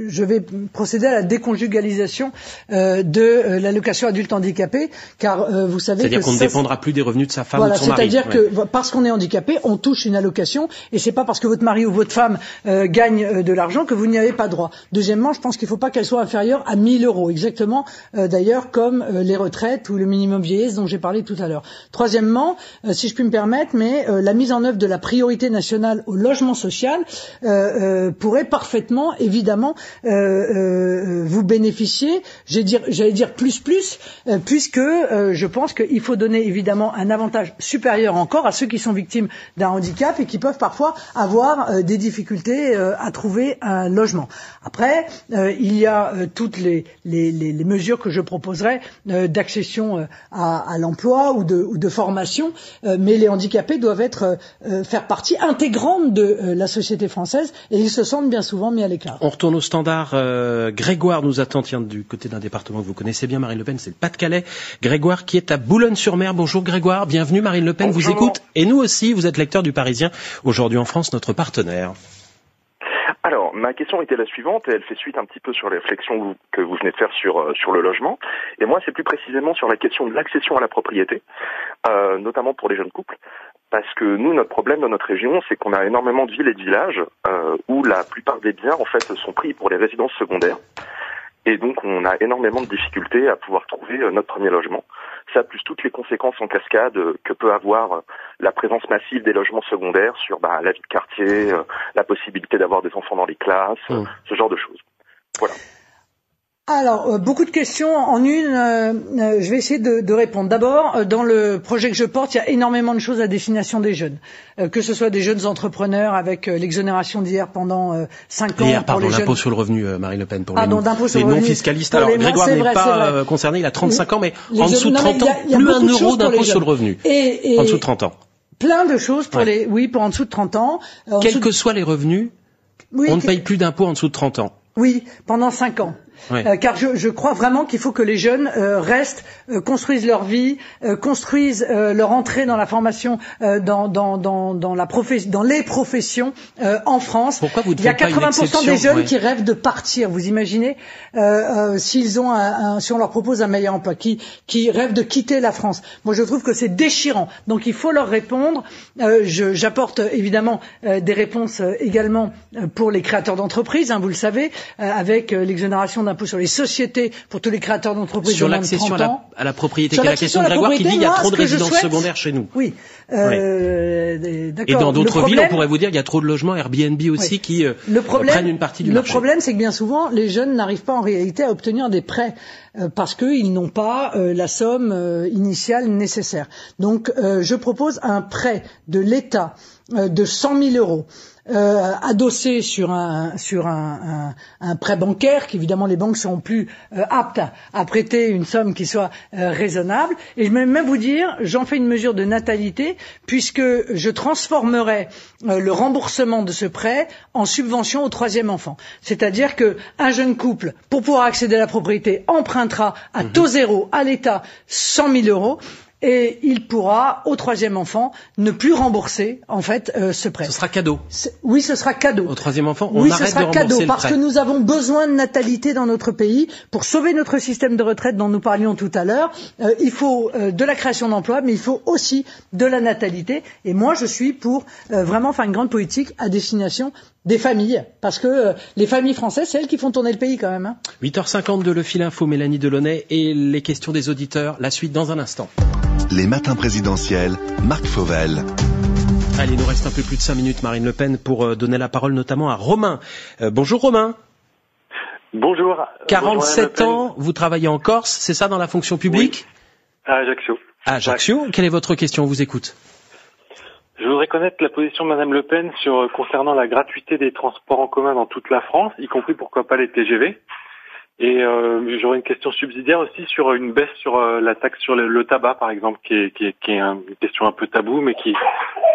Speaker 3: je vais procéder à la déconjugalisation de l'allocation adulte handicapé, car vous savez
Speaker 2: c'est-à-dire qu'on ne dépendra plus des revenus de sa femme ou de son
Speaker 3: mari. C'est-à-dire que parce qu'on est handicapé, on touche une allocation et c'est pas parce que votre mari ou votre femme gagne de l'argent que vous n'y avez pas droit. Deuxièmement, je pense qu'il faut pas qu'elle soit inférieure à 1000 euros, exactement euh, d'ailleurs comme euh, les retraites ou le minimum vieillesse dont j'ai parlé tout à l'heure. Troisièmement, euh, si je puis me permettre, mais la mise en œuvre de la priorité nationale au logement social pourrait parfaitement, évidemment, vous bénéficier. J'allais dire, dire plus plus, puisque je pense qu'il faut donner évidemment un avantage supérieur encore à ceux qui sont victimes d'un handicap et qui peuvent parfois avoir des difficultés à trouver un logement. Après, il y a euh, toutes les, les, les, mesures que je proposerai euh, d'accession euh, à, à l'emploi ou de, ou de formation, mais les handicapés doivent être faire partie intégrante de la société française et ils se sentent bien souvent mis à l'écart.
Speaker 2: On retourne au standard. Grégoire nous attend tiens, du côté d'un département que vous connaissez bien, Marine Le Pen, c'est le Pas-de-Calais. Grégoire qui est à Boulogne-sur-Mer. Bonjour Grégoire, bienvenue. Marine Le Pen vous écoute et nous aussi. Vous êtes lecteur du Parisien, aujourd'hui en France, notre partenaire.
Speaker 15: Ma question était la suivante, et elle fait suite un petit peu sur les réflexions que vous venez de faire sur, euh, sur le logement. Et moi, c'est plus précisément sur la question de l'accession à la propriété, euh, notamment pour les jeunes couples. Parce que nous, notre problème dans notre région, c'est qu'on a énormément de villes et de villages euh, où la plupart des biens, en fait, sont pris pour les résidences secondaires. Et donc, on a énormément de difficultés à pouvoir trouver euh, notre premier logement. Ça, plus toutes les conséquences en cascade euh, que peut avoir euh, la présence massive des logements secondaires sur bah, la vie de quartier, la possibilité d'avoir des enfants dans les classes, mmh. ce genre de choses. Voilà.
Speaker 3: Alors, euh, beaucoup de questions en une. Euh, euh, je vais essayer de, répondre. D'abord, dans le projet que je porte, il y a énormément de choses à destination des jeunes. que ce soit des jeunes entrepreneurs avec l'exonération d'hier pendant cinq ans.
Speaker 2: Hier, pardon, l'impôt sur le revenu, Marine Le Pen, pour les, non-fiscalistes. Alors, Grégoire n'est pas concerné, il a 35 ans, mais en dessous de 30 ans, plus un euro d'impôt sur le revenu. Et, en dessous de 30 ans.
Speaker 3: Plein de choses pour les, oui, pour en dessous de 30 ans.
Speaker 2: Quels que soient les revenus, on ne paye plus d'impôt en dessous de 30 ans.
Speaker 3: Oui, pendant cinq ans. Euh, car je, je, crois vraiment qu'il faut que les jeunes euh, restent, euh, construisent leur vie, construisent leur entrée dans la formation, dans, dans, dans, dans, la dans les professions en France.
Speaker 2: Pourquoi vous
Speaker 3: Il y a 80% des jeunes qui rêvent de partir. Vous imaginez s'ils ont un, un, si on leur propose un meilleur emploi, qui, qui rêvent de quitter la France. Moi, je trouve que c'est déchirant. Donc, il faut leur répondre. J'apporte évidemment des réponses également pour les créateurs d'entreprises. Hein, vous le savez, avec l'exonération impôt sur les sociétés pour tous les créateurs d'entreprises
Speaker 2: sur l'accession à, à la, propriété. Sur la question de Grégoire qui dit qu'il y a trop de résidences secondaires chez nous.
Speaker 3: Oui.
Speaker 2: Euh, Et dans d'autres villes, on pourrait vous dire qu'il y a trop de logements Airbnb aussi qui euh, prennent une partie du
Speaker 3: le
Speaker 2: marché.
Speaker 3: Le problème, c'est que bien souvent, les jeunes n'arrivent pas en réalité à obtenir des prêts euh, parce qu'ils n'ont pas la somme initiale nécessaire. Donc, je propose un prêt de l'État de 100 000 euros euh, adossé sur un sur un, un, un prêt bancaire, qu'évidemment les banques seront plus euh, aptes à, prêter une somme qui soit raisonnable. Et je vais même vous dire, j'en fais une mesure de natalité puisque je transformerai le remboursement de ce prêt en subvention au troisième enfant. C'est-à-dire qu'un jeune couple, pour pouvoir accéder à la propriété, empruntera à taux zéro à l'État 100 000 euros et il pourra, au troisième enfant, ne plus rembourser en fait euh, ce prêt.
Speaker 2: Ce sera cadeau.
Speaker 3: Oui, ce sera cadeau.
Speaker 2: Au troisième enfant, on
Speaker 3: oui,
Speaker 2: arrête
Speaker 3: ce sera
Speaker 2: de rembourser
Speaker 3: cadeau
Speaker 2: le
Speaker 3: parce
Speaker 2: prêt.
Speaker 3: que nous avons besoin de natalité dans notre pays pour sauver notre système de retraite dont nous parlions tout à l'heure. Euh, il faut euh, de la création d'emplois, mais il faut aussi de la natalité. Et moi, je suis pour vraiment faire une grande politique à destination des familles, parce que euh, les familles françaises, c'est elles qui font tourner le pays quand même. Hein.
Speaker 2: 8h50 de Le Fil Info, Mélanie Delaunay et les questions des auditeurs. La suite dans un instant.
Speaker 1: Les matins présidentiels, Marc Fauvel.
Speaker 2: Allez, il nous reste un peu plus de 5 minutes, Marine Le Pen, pour euh, donner la parole notamment à Romain. Euh, bonjour Romain.
Speaker 16: Bonjour.
Speaker 2: 47
Speaker 16: Bonjour,
Speaker 2: ans, vous travaillez en Corse, c'est ça dans la fonction publique
Speaker 16: À Ajaccio.
Speaker 2: À Ajaccio. Quelle est votre question? On vous écoute.
Speaker 16: Je voudrais connaître la position de Madame Le Pen sur euh, concernant la gratuité des transports en commun dans toute la France, y compris pourquoi pas les TGV. Et euh, j'aurais une question subsidiaire aussi sur une baisse sur euh, la taxe sur le, le tabac, par exemple, qui est, qui est, qui est un- une question un peu taboue, mais qui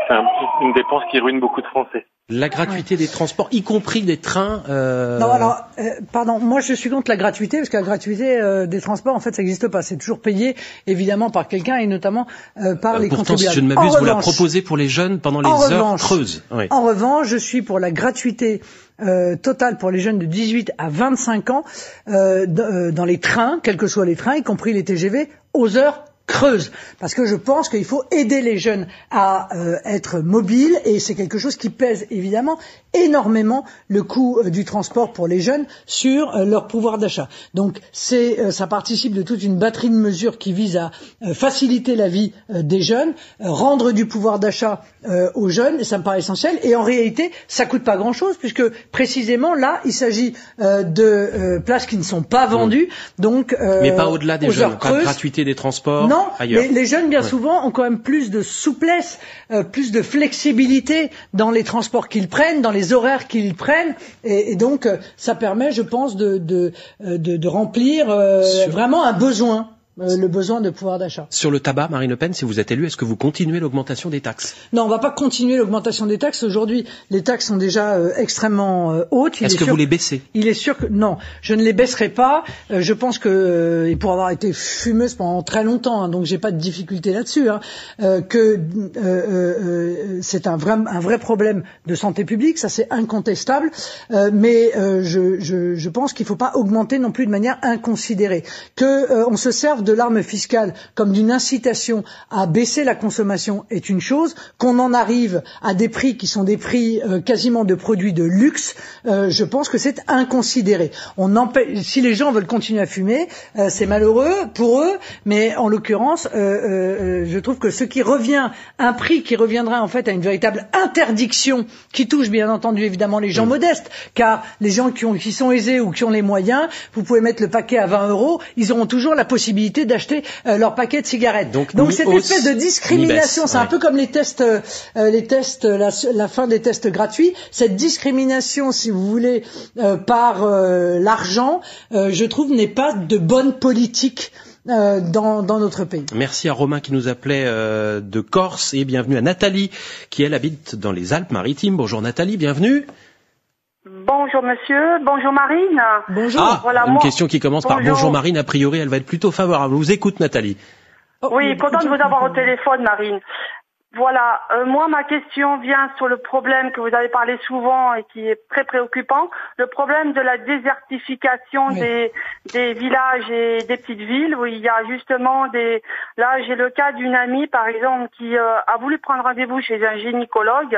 Speaker 16: c'est un- une dépense qui ruine beaucoup de Français.
Speaker 2: La gratuité des transports, y compris des trains. euh,
Speaker 3: Non, alors, euh, pardon, moi je suis contre la gratuité, parce que la gratuité euh, des transports, en fait, ça n'existe pas. C'est toujours payé, évidemment, par quelqu'un et notamment euh, par les
Speaker 2: Pourtant, si
Speaker 3: contribuables.
Speaker 2: je ne m'abuse, vous la proposez pour les jeunes pendant les heures
Speaker 3: revanche-
Speaker 2: creuses. Oui.
Speaker 3: En revanche, je suis pour la gratuité euh, pour les jeunes de 18 à 25 ans euh, euh, dans les trains, quels que soient les trains, y compris les TGV, aux heures creuses. Parce que je pense qu'il faut aider les jeunes à euh, être mobiles et c'est quelque chose qui pèse évidemment énormément le coût euh, du transport pour les jeunes sur euh, leur pouvoir d'achat. Donc c'est euh, ça participe de toute une batterie de mesures qui vise à euh, faciliter la vie euh, des jeunes, euh, rendre du pouvoir d'achat euh, aux jeunes, et ça me paraît essentiel. Et en réalité, ça coûte pas grand-chose puisque précisément là, il s'agit euh, de euh, places qui ne sont pas vendues, donc euh,
Speaker 2: Mais pas au-delà des jeunes, pas de gratuité des transports
Speaker 3: Non,
Speaker 2: ailleurs.
Speaker 3: mais les jeunes, bien
Speaker 2: Ouais.
Speaker 3: souvent, ont quand même plus de souplesse, euh, plus de flexibilité dans les transports qu'ils prennent, dans les horaires qu'ils prennent, et, et donc euh, ça permet, je pense, de, de, euh, de, de remplir euh, vraiment un besoin, euh, le besoin de pouvoir d'achat.
Speaker 2: Sur le tabac, Marine Le Pen, si vous êtes élu, est-ce que vous continuez l'augmentation des taxes?
Speaker 3: Non, on va pas continuer l'augmentation des taxes. Aujourd'hui, les taxes sont déjà euh, extrêmement euh, hautes.
Speaker 2: Est-ce
Speaker 3: est
Speaker 2: que vous les baissez?
Speaker 3: Il est sûr que non, je ne les baisserai pas. Je pense que, et pour avoir été fumeuse pendant très longtemps, hein, donc j'ai pas de difficulté là-dessus, hein, que c'est un vrai, un vrai problème de santé publique, ça c'est incontestable. Mais je, je, je pense qu'il ne faut pas augmenter non plus de manière inconsidérée, que on se serve de l'arme fiscale comme d'une incitation à baisser la consommation est une chose, qu'on en arrive à des prix qui sont des prix euh, quasiment de produits de luxe, euh, je pense que c'est inconsidéré. On empêche, si les gens veulent continuer à fumer, euh, c'est malheureux pour eux, mais en l'occurrence, euh, euh, euh, je trouve que ce qui revient, un prix qui reviendrait en fait à une véritable interdiction, qui touche bien entendu évidemment les gens modestes, car les gens qui, ont, qui sont aisés ou qui ont les moyens, vous pouvez mettre le paquet à 20 euros, ils auront toujours la possibilité d'acheter euh, leur paquet de cigarettes.
Speaker 2: Donc,
Speaker 3: cette
Speaker 2: hausse,
Speaker 3: espèce de discrimination, c'est un peu comme les tests, euh, euh, les tests, la, la fin des tests gratuits. Cette discrimination, si vous voulez, euh, par euh, l'argent, euh, je trouve n'est pas de bonne politique euh, dans, dans notre pays.
Speaker 2: Merci à Romain qui nous appelait euh, de Corse et bienvenue à Nathalie qui elle habite dans les Alpes-Maritimes. Bonjour Nathalie, bienvenue.
Speaker 17: Bonjour monsieur, bonjour Marine.
Speaker 3: Bonjour.
Speaker 2: Ah,
Speaker 17: Voilà,
Speaker 2: une
Speaker 17: moi-
Speaker 2: question qui commence par
Speaker 17: Bonjour.
Speaker 2: Marine. A priori, elle va être plutôt favorable. Je vous écoute Nathalie.
Speaker 17: Oui, content de vous avoir au téléphone, Marine. Voilà, euh, moi ma question vient sur le problème que vous avez parlé souvent et qui est très préoccupant, le problème de la désertification des, des villages et des petites villes où il y a justement des... Là, j'ai le cas d'une amie, par exemple, qui euh, a voulu prendre rendez-vous chez un gynécologue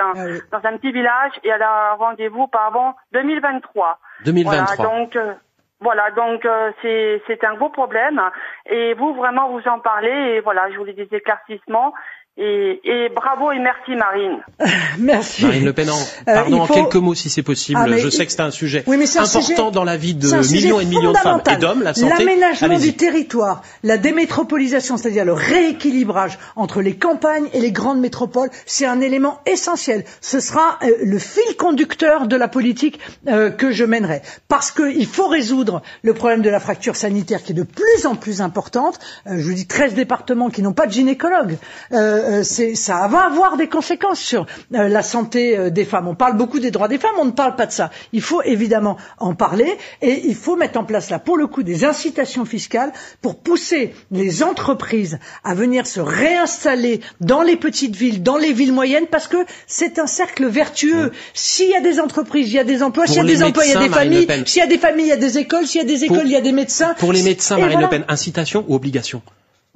Speaker 17: dans un petit village et elle a un rendez-vous pas avant 2023.
Speaker 2: 2023.
Speaker 17: Voilà, donc euh, voilà, donc euh, c'est c'est un gros problème. Et vous vraiment vous en parlez et voilà, je voulais des éclaircissements Et, et, bravo et merci Marine.
Speaker 3: merci.
Speaker 2: Marine Le Pen, en, euh, pardon, faut... en quelques mots si c'est possible. Ah, je sais que c'est un sujet oui, un important
Speaker 3: sujet...
Speaker 2: dans la vie de millions et millions de femmes et d'hommes, la santé.
Speaker 3: L'aménagement du territoire, la démétropolisation, c'est-à-dire le rééquilibrage entre les campagnes et les grandes métropoles, c'est un élément essentiel. Ce sera euh, le fil conducteur de la politique euh, que je mènerai. Parce qu'il faut résoudre le problème de la fracture sanitaire qui est de plus en plus importante. je vous dis 13 départements qui n'ont pas de gynécologue. Euh, ça va avoir des conséquences sur euh, la santé euh, des femmes. On parle beaucoup des droits des femmes, on ne parle pas de ça. Il faut évidemment en parler et il faut mettre en place là, pour le coup, des incitations fiscales pour pousser les entreprises à venir se réinstaller dans les petites villes, dans les villes moyennes, parce que c'est un cercle vertueux. S'il y a des entreprises, il y a des emplois. S'il y a des emplois, il y a des familles. S'il y a des familles, il y a des écoles. S'il y a des écoles, il y a des médecins.
Speaker 2: Pour les médecins, Marine Le Pen, incitation ou obligation?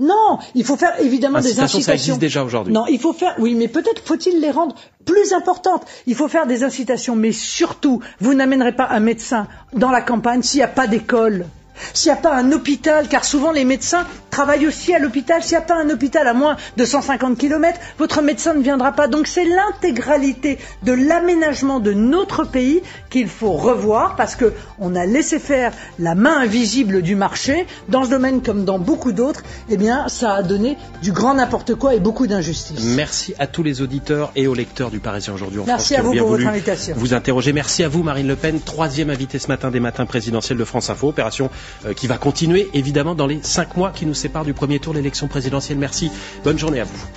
Speaker 3: Non, il faut faire évidemment des incitations. Ça
Speaker 2: existe déjà aujourd'hui.
Speaker 3: Non, il faut faire. Oui, mais peut-être faut-il les rendre plus importantes. Il faut faire des incitations, mais surtout, vous n'amènerez pas un médecin dans la campagne s'il n'y a pas d'école. S'il n'y a pas un hôpital, car souvent les médecins travaillent aussi à l'hôpital, s'il n'y a pas un hôpital à moins de 150 km, votre médecin ne viendra pas. Donc c'est l'intégralité de l'aménagement de notre pays qu'il faut revoir parce que on a laissé faire la main invisible du marché dans ce domaine comme dans beaucoup d'autres. Eh bien, ça a donné du grand n'importe quoi et beaucoup d'injustice.
Speaker 2: Merci à tous les auditeurs et aux lecteurs du Parisien aujourd'hui en
Speaker 3: Merci
Speaker 2: France.
Speaker 3: À vous pour votre invitation.
Speaker 2: Vous interroger. Merci à vous, Marine Le Pen, troisième invitée ce matin des matins présidentiels de France Info. Opération qui va continuer évidemment dans les cinq mois qui nous séparent du premier tour de l'élection présidentielle. Merci. Bonne journée à vous.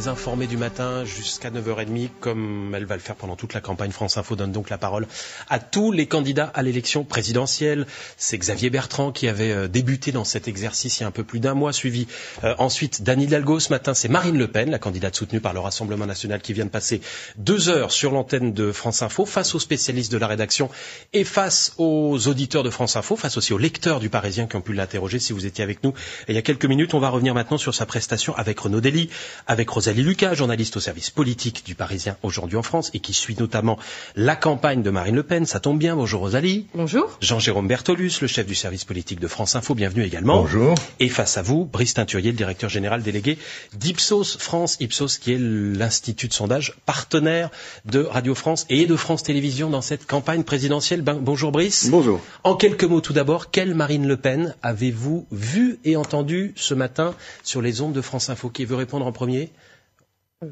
Speaker 2: Des informés du matin jusqu'à 9h30, comme elle va le faire pendant toute la campagne. France Info donne donc la parole à tous les candidats à l'élection présidentielle. C'est Xavier Bertrand qui avait euh, débuté dans cet exercice il y a un peu plus d'un mois, suivi euh, ensuite d'Anne Hidalgo. Ce matin, c'est Marine Le Pen, la candidate soutenue par le Rassemblement national, qui vient de passer deux heures sur l'antenne de France Info, face aux spécialistes de la rédaction et face aux auditeurs de France Info, face aussi aux lecteurs du Parisien qui ont pu l'interroger si vous étiez avec nous il y a quelques minutes. On va revenir maintenant sur sa prestation avec Renaud Dely, avec Rosalie Lucas, journaliste au service politique du Parisien aujourd'hui en France et qui suit notamment la campagne de Marine Le Pen. Ça tombe bien. Bonjour Rosalie.
Speaker 8: Bonjour.
Speaker 2: Jean-Jérôme Bertolus, le chef du service politique de France Info. Bienvenue également.
Speaker 18: Bonjour.
Speaker 2: Et face à vous, Brice Teinturier, le directeur général délégué d'Ipsos France. Ipsos qui est l'institut de sondage partenaire de Radio France et de France Télévisions dans cette campagne présidentielle. Ben, bonjour Brice.
Speaker 18: Bonjour.
Speaker 2: En quelques mots tout d'abord, quelle Marine Le Pen avez-vous vu et entendu ce matin sur les ondes de France Info? Qui veut répondre en premier?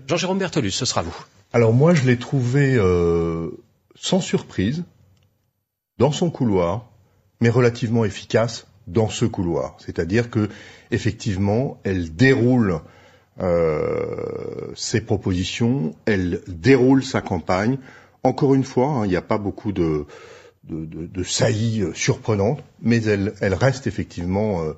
Speaker 2: Jean-Jérôme Bertolus, ce sera vous.
Speaker 18: Alors moi, je l'ai trouvé euh, sans surprise, dans son couloir, mais relativement efficace dans ce couloir. C'est-à-dire que effectivement, elle déroule euh, ses propositions, elle déroule sa campagne. Encore une fois, hein, il n'y a pas beaucoup de, de, de, saillies surprenantes, mais elle, elle reste effectivement euh,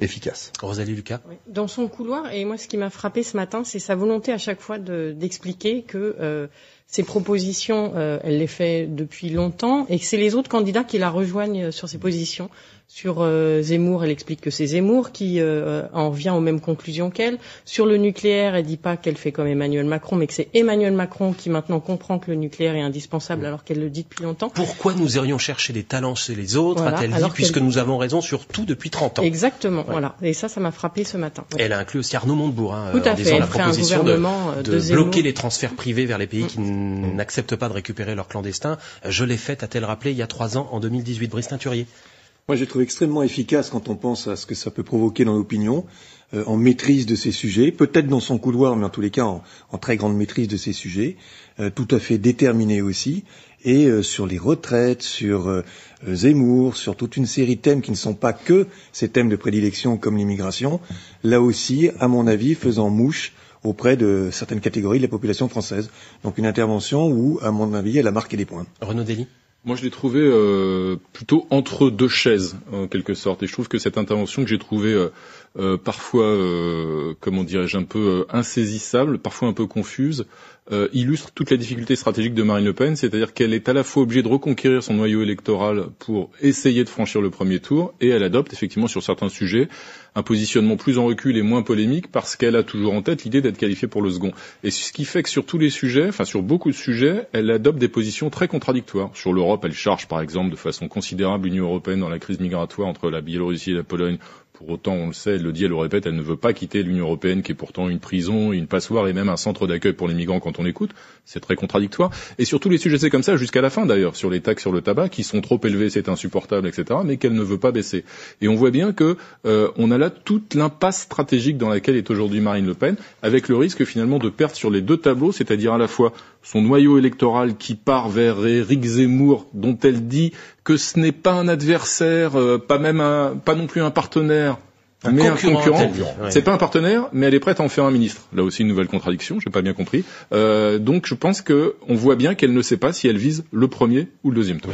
Speaker 18: efficace.
Speaker 2: Rosalie Lucas.
Speaker 8: Dans son couloir, et moi ce qui m'a frappé ce matin, c'est sa volonté à chaque fois d'expliquer que euh, ses propositions, euh, elle les fait depuis longtemps, et que c'est les autres candidats qui la rejoignent sur ces positions. Sur euh, Zemmour, elle explique que c'est Zemmour qui euh, en vient aux mêmes conclusions qu'elle. Sur le nucléaire, elle dit pas qu'elle fait comme Emmanuel Macron, mais que c'est Emmanuel Macron qui maintenant comprend que le nucléaire est indispensable alors qu'elle le dit depuis longtemps.
Speaker 2: Pourquoi nous irions chercher des talents chez les autres, voilà, a-t-elle dit, puisque nous avons raison sur tout depuis 30 ans
Speaker 8: Exactement, voilà. Et ça, ça m'a frappé ce matin.
Speaker 2: Ouais. Elle a inclus aussi Arnaud Montebourg, hein,
Speaker 8: tout à
Speaker 2: en
Speaker 8: fait.
Speaker 2: disant
Speaker 8: Elle
Speaker 2: la proposition de,
Speaker 8: de,
Speaker 2: de bloquer les transferts privés vers les pays qui n'acceptent pas de récupérer leurs clandestins. Je l'ai faite, a-t-elle rappelé, il y a trois ans, en 2018. Brice Teinturier.
Speaker 19: Moi, j'ai trouvé extrêmement efficace quand on pense à ce que ça peut provoquer dans l'opinion, euh, en maîtrise de ces sujets, peut-être dans son couloir, mais en tous les cas en, très grande maîtrise de ces sujets, euh, tout à fait déterminé aussi, et euh, sur les retraites, sur Zemmour, sur toute une série de thèmes qui ne sont pas que ces thèmes de prédilection comme l'immigration, là aussi, à mon avis, faisant mouche auprès de certaines catégories de la population française. Donc une intervention où, à mon avis, elle a marqué des points.
Speaker 2: Renaud Dely
Speaker 9: moi, je l'ai trouvé euh, plutôt entre deux chaises, en quelque sorte. Et je trouve que cette intervention que j'ai trouvée euh, euh, parfois, comment dirais-je, un peu insaisissable, parfois un peu confuse, illustre toutes les difficultés stratégiques de Marine Le Pen, c'est-à-dire qu'elle est à la fois obligée de reconquérir son noyau électoral pour essayer de franchir le premier tour, et elle adopte effectivement sur certains sujets un positionnement plus en recul et moins polémique parce qu'elle a toujours en tête l'idée d'être qualifiée pour le second. Et ce qui fait que sur tous les sujets, enfin sur beaucoup de sujets, elle adopte des positions très contradictoires. Sur l'Europe, elle charge par exemple de façon considérable l'Union européenne dans la crise migratoire entre la Biélorussie et la Pologne pour autant, on le sait, elle le dit, elle le répète, elle ne veut pas quitter l'Union européenne, qui est pourtant une prison, une passoire et même un centre d'accueil pour les migrants quand on écoute. C'est très contradictoire. Et sur tous les sujets, c'est comme ça jusqu'à la fin d'ailleurs, sur les taxes sur le tabac, qui sont trop élevées, c'est insupportable, etc., mais qu'elle ne veut pas baisser. Et on voit bien que euh, on a là toute l'impasse stratégique dans laquelle est aujourd'hui Marine Le Pen, avec le risque finalement de perdre sur les deux tableaux, c'est-à-dire à la fois son noyau électoral qui part vers Éric Zemmour, dont elle dit que ce n'est pas un adversaire, euh, pas même un, pas non plus un partenaire, mais un concurrent. C'est pas un partenaire, mais elle est prête à en faire un ministre. Là aussi une nouvelle contradiction, j'ai pas bien compris. Euh, donc je pense que on voit bien qu'elle ne sait pas si elle vise le premier ou le deuxième tour.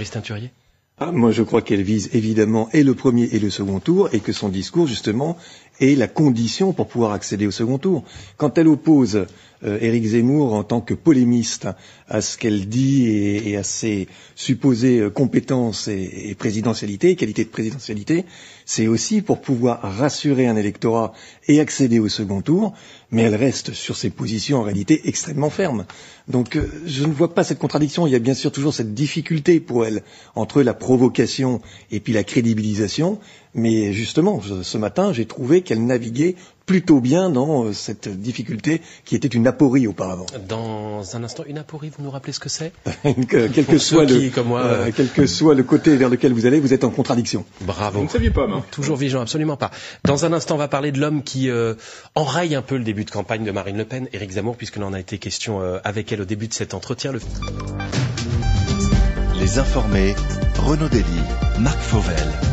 Speaker 19: Ah, moi, je crois qu'elle vise évidemment et le premier et le second tour, et que son discours, justement, est la condition pour pouvoir accéder au second tour. Quand elle oppose euh, Éric Zemmour en tant que polémiste à ce qu'elle dit et, à ses supposées euh, compétences et, et présidentialité, qualité de présidentialité, c'est aussi pour pouvoir rassurer un électorat et accéder au second tour, mais elle reste sur ses positions en réalité extrêmement fermes. Donc euh, je ne vois pas cette contradiction. Il y a bien sûr toujours cette difficulté pour elle entre la provocation et puis la crédibilisation. Mais justement, ce matin, j'ai trouvé qu'elle naviguait plutôt bien dans euh, cette difficulté qui était une aporie auparavant.
Speaker 2: Dans un instant, une aporie, vous nous rappelez ce que c'est?
Speaker 19: Quel, que soit le, comme moi, euh, quel que soit le côté vers lequel vous allez, vous êtes en contradiction.
Speaker 2: Bravo.
Speaker 9: Vous ne saviez pas, non
Speaker 2: Toujours vigilant, absolument pas. Dans un instant, on va parler de l'homme qui euh, enraye un peu le début de campagne de Marine Le Pen, Éric Zemmour, puisqu'il en a été question avec elle au début de cet entretien. Le...
Speaker 1: Les informés, Renaud Dely, Marc Fauvel.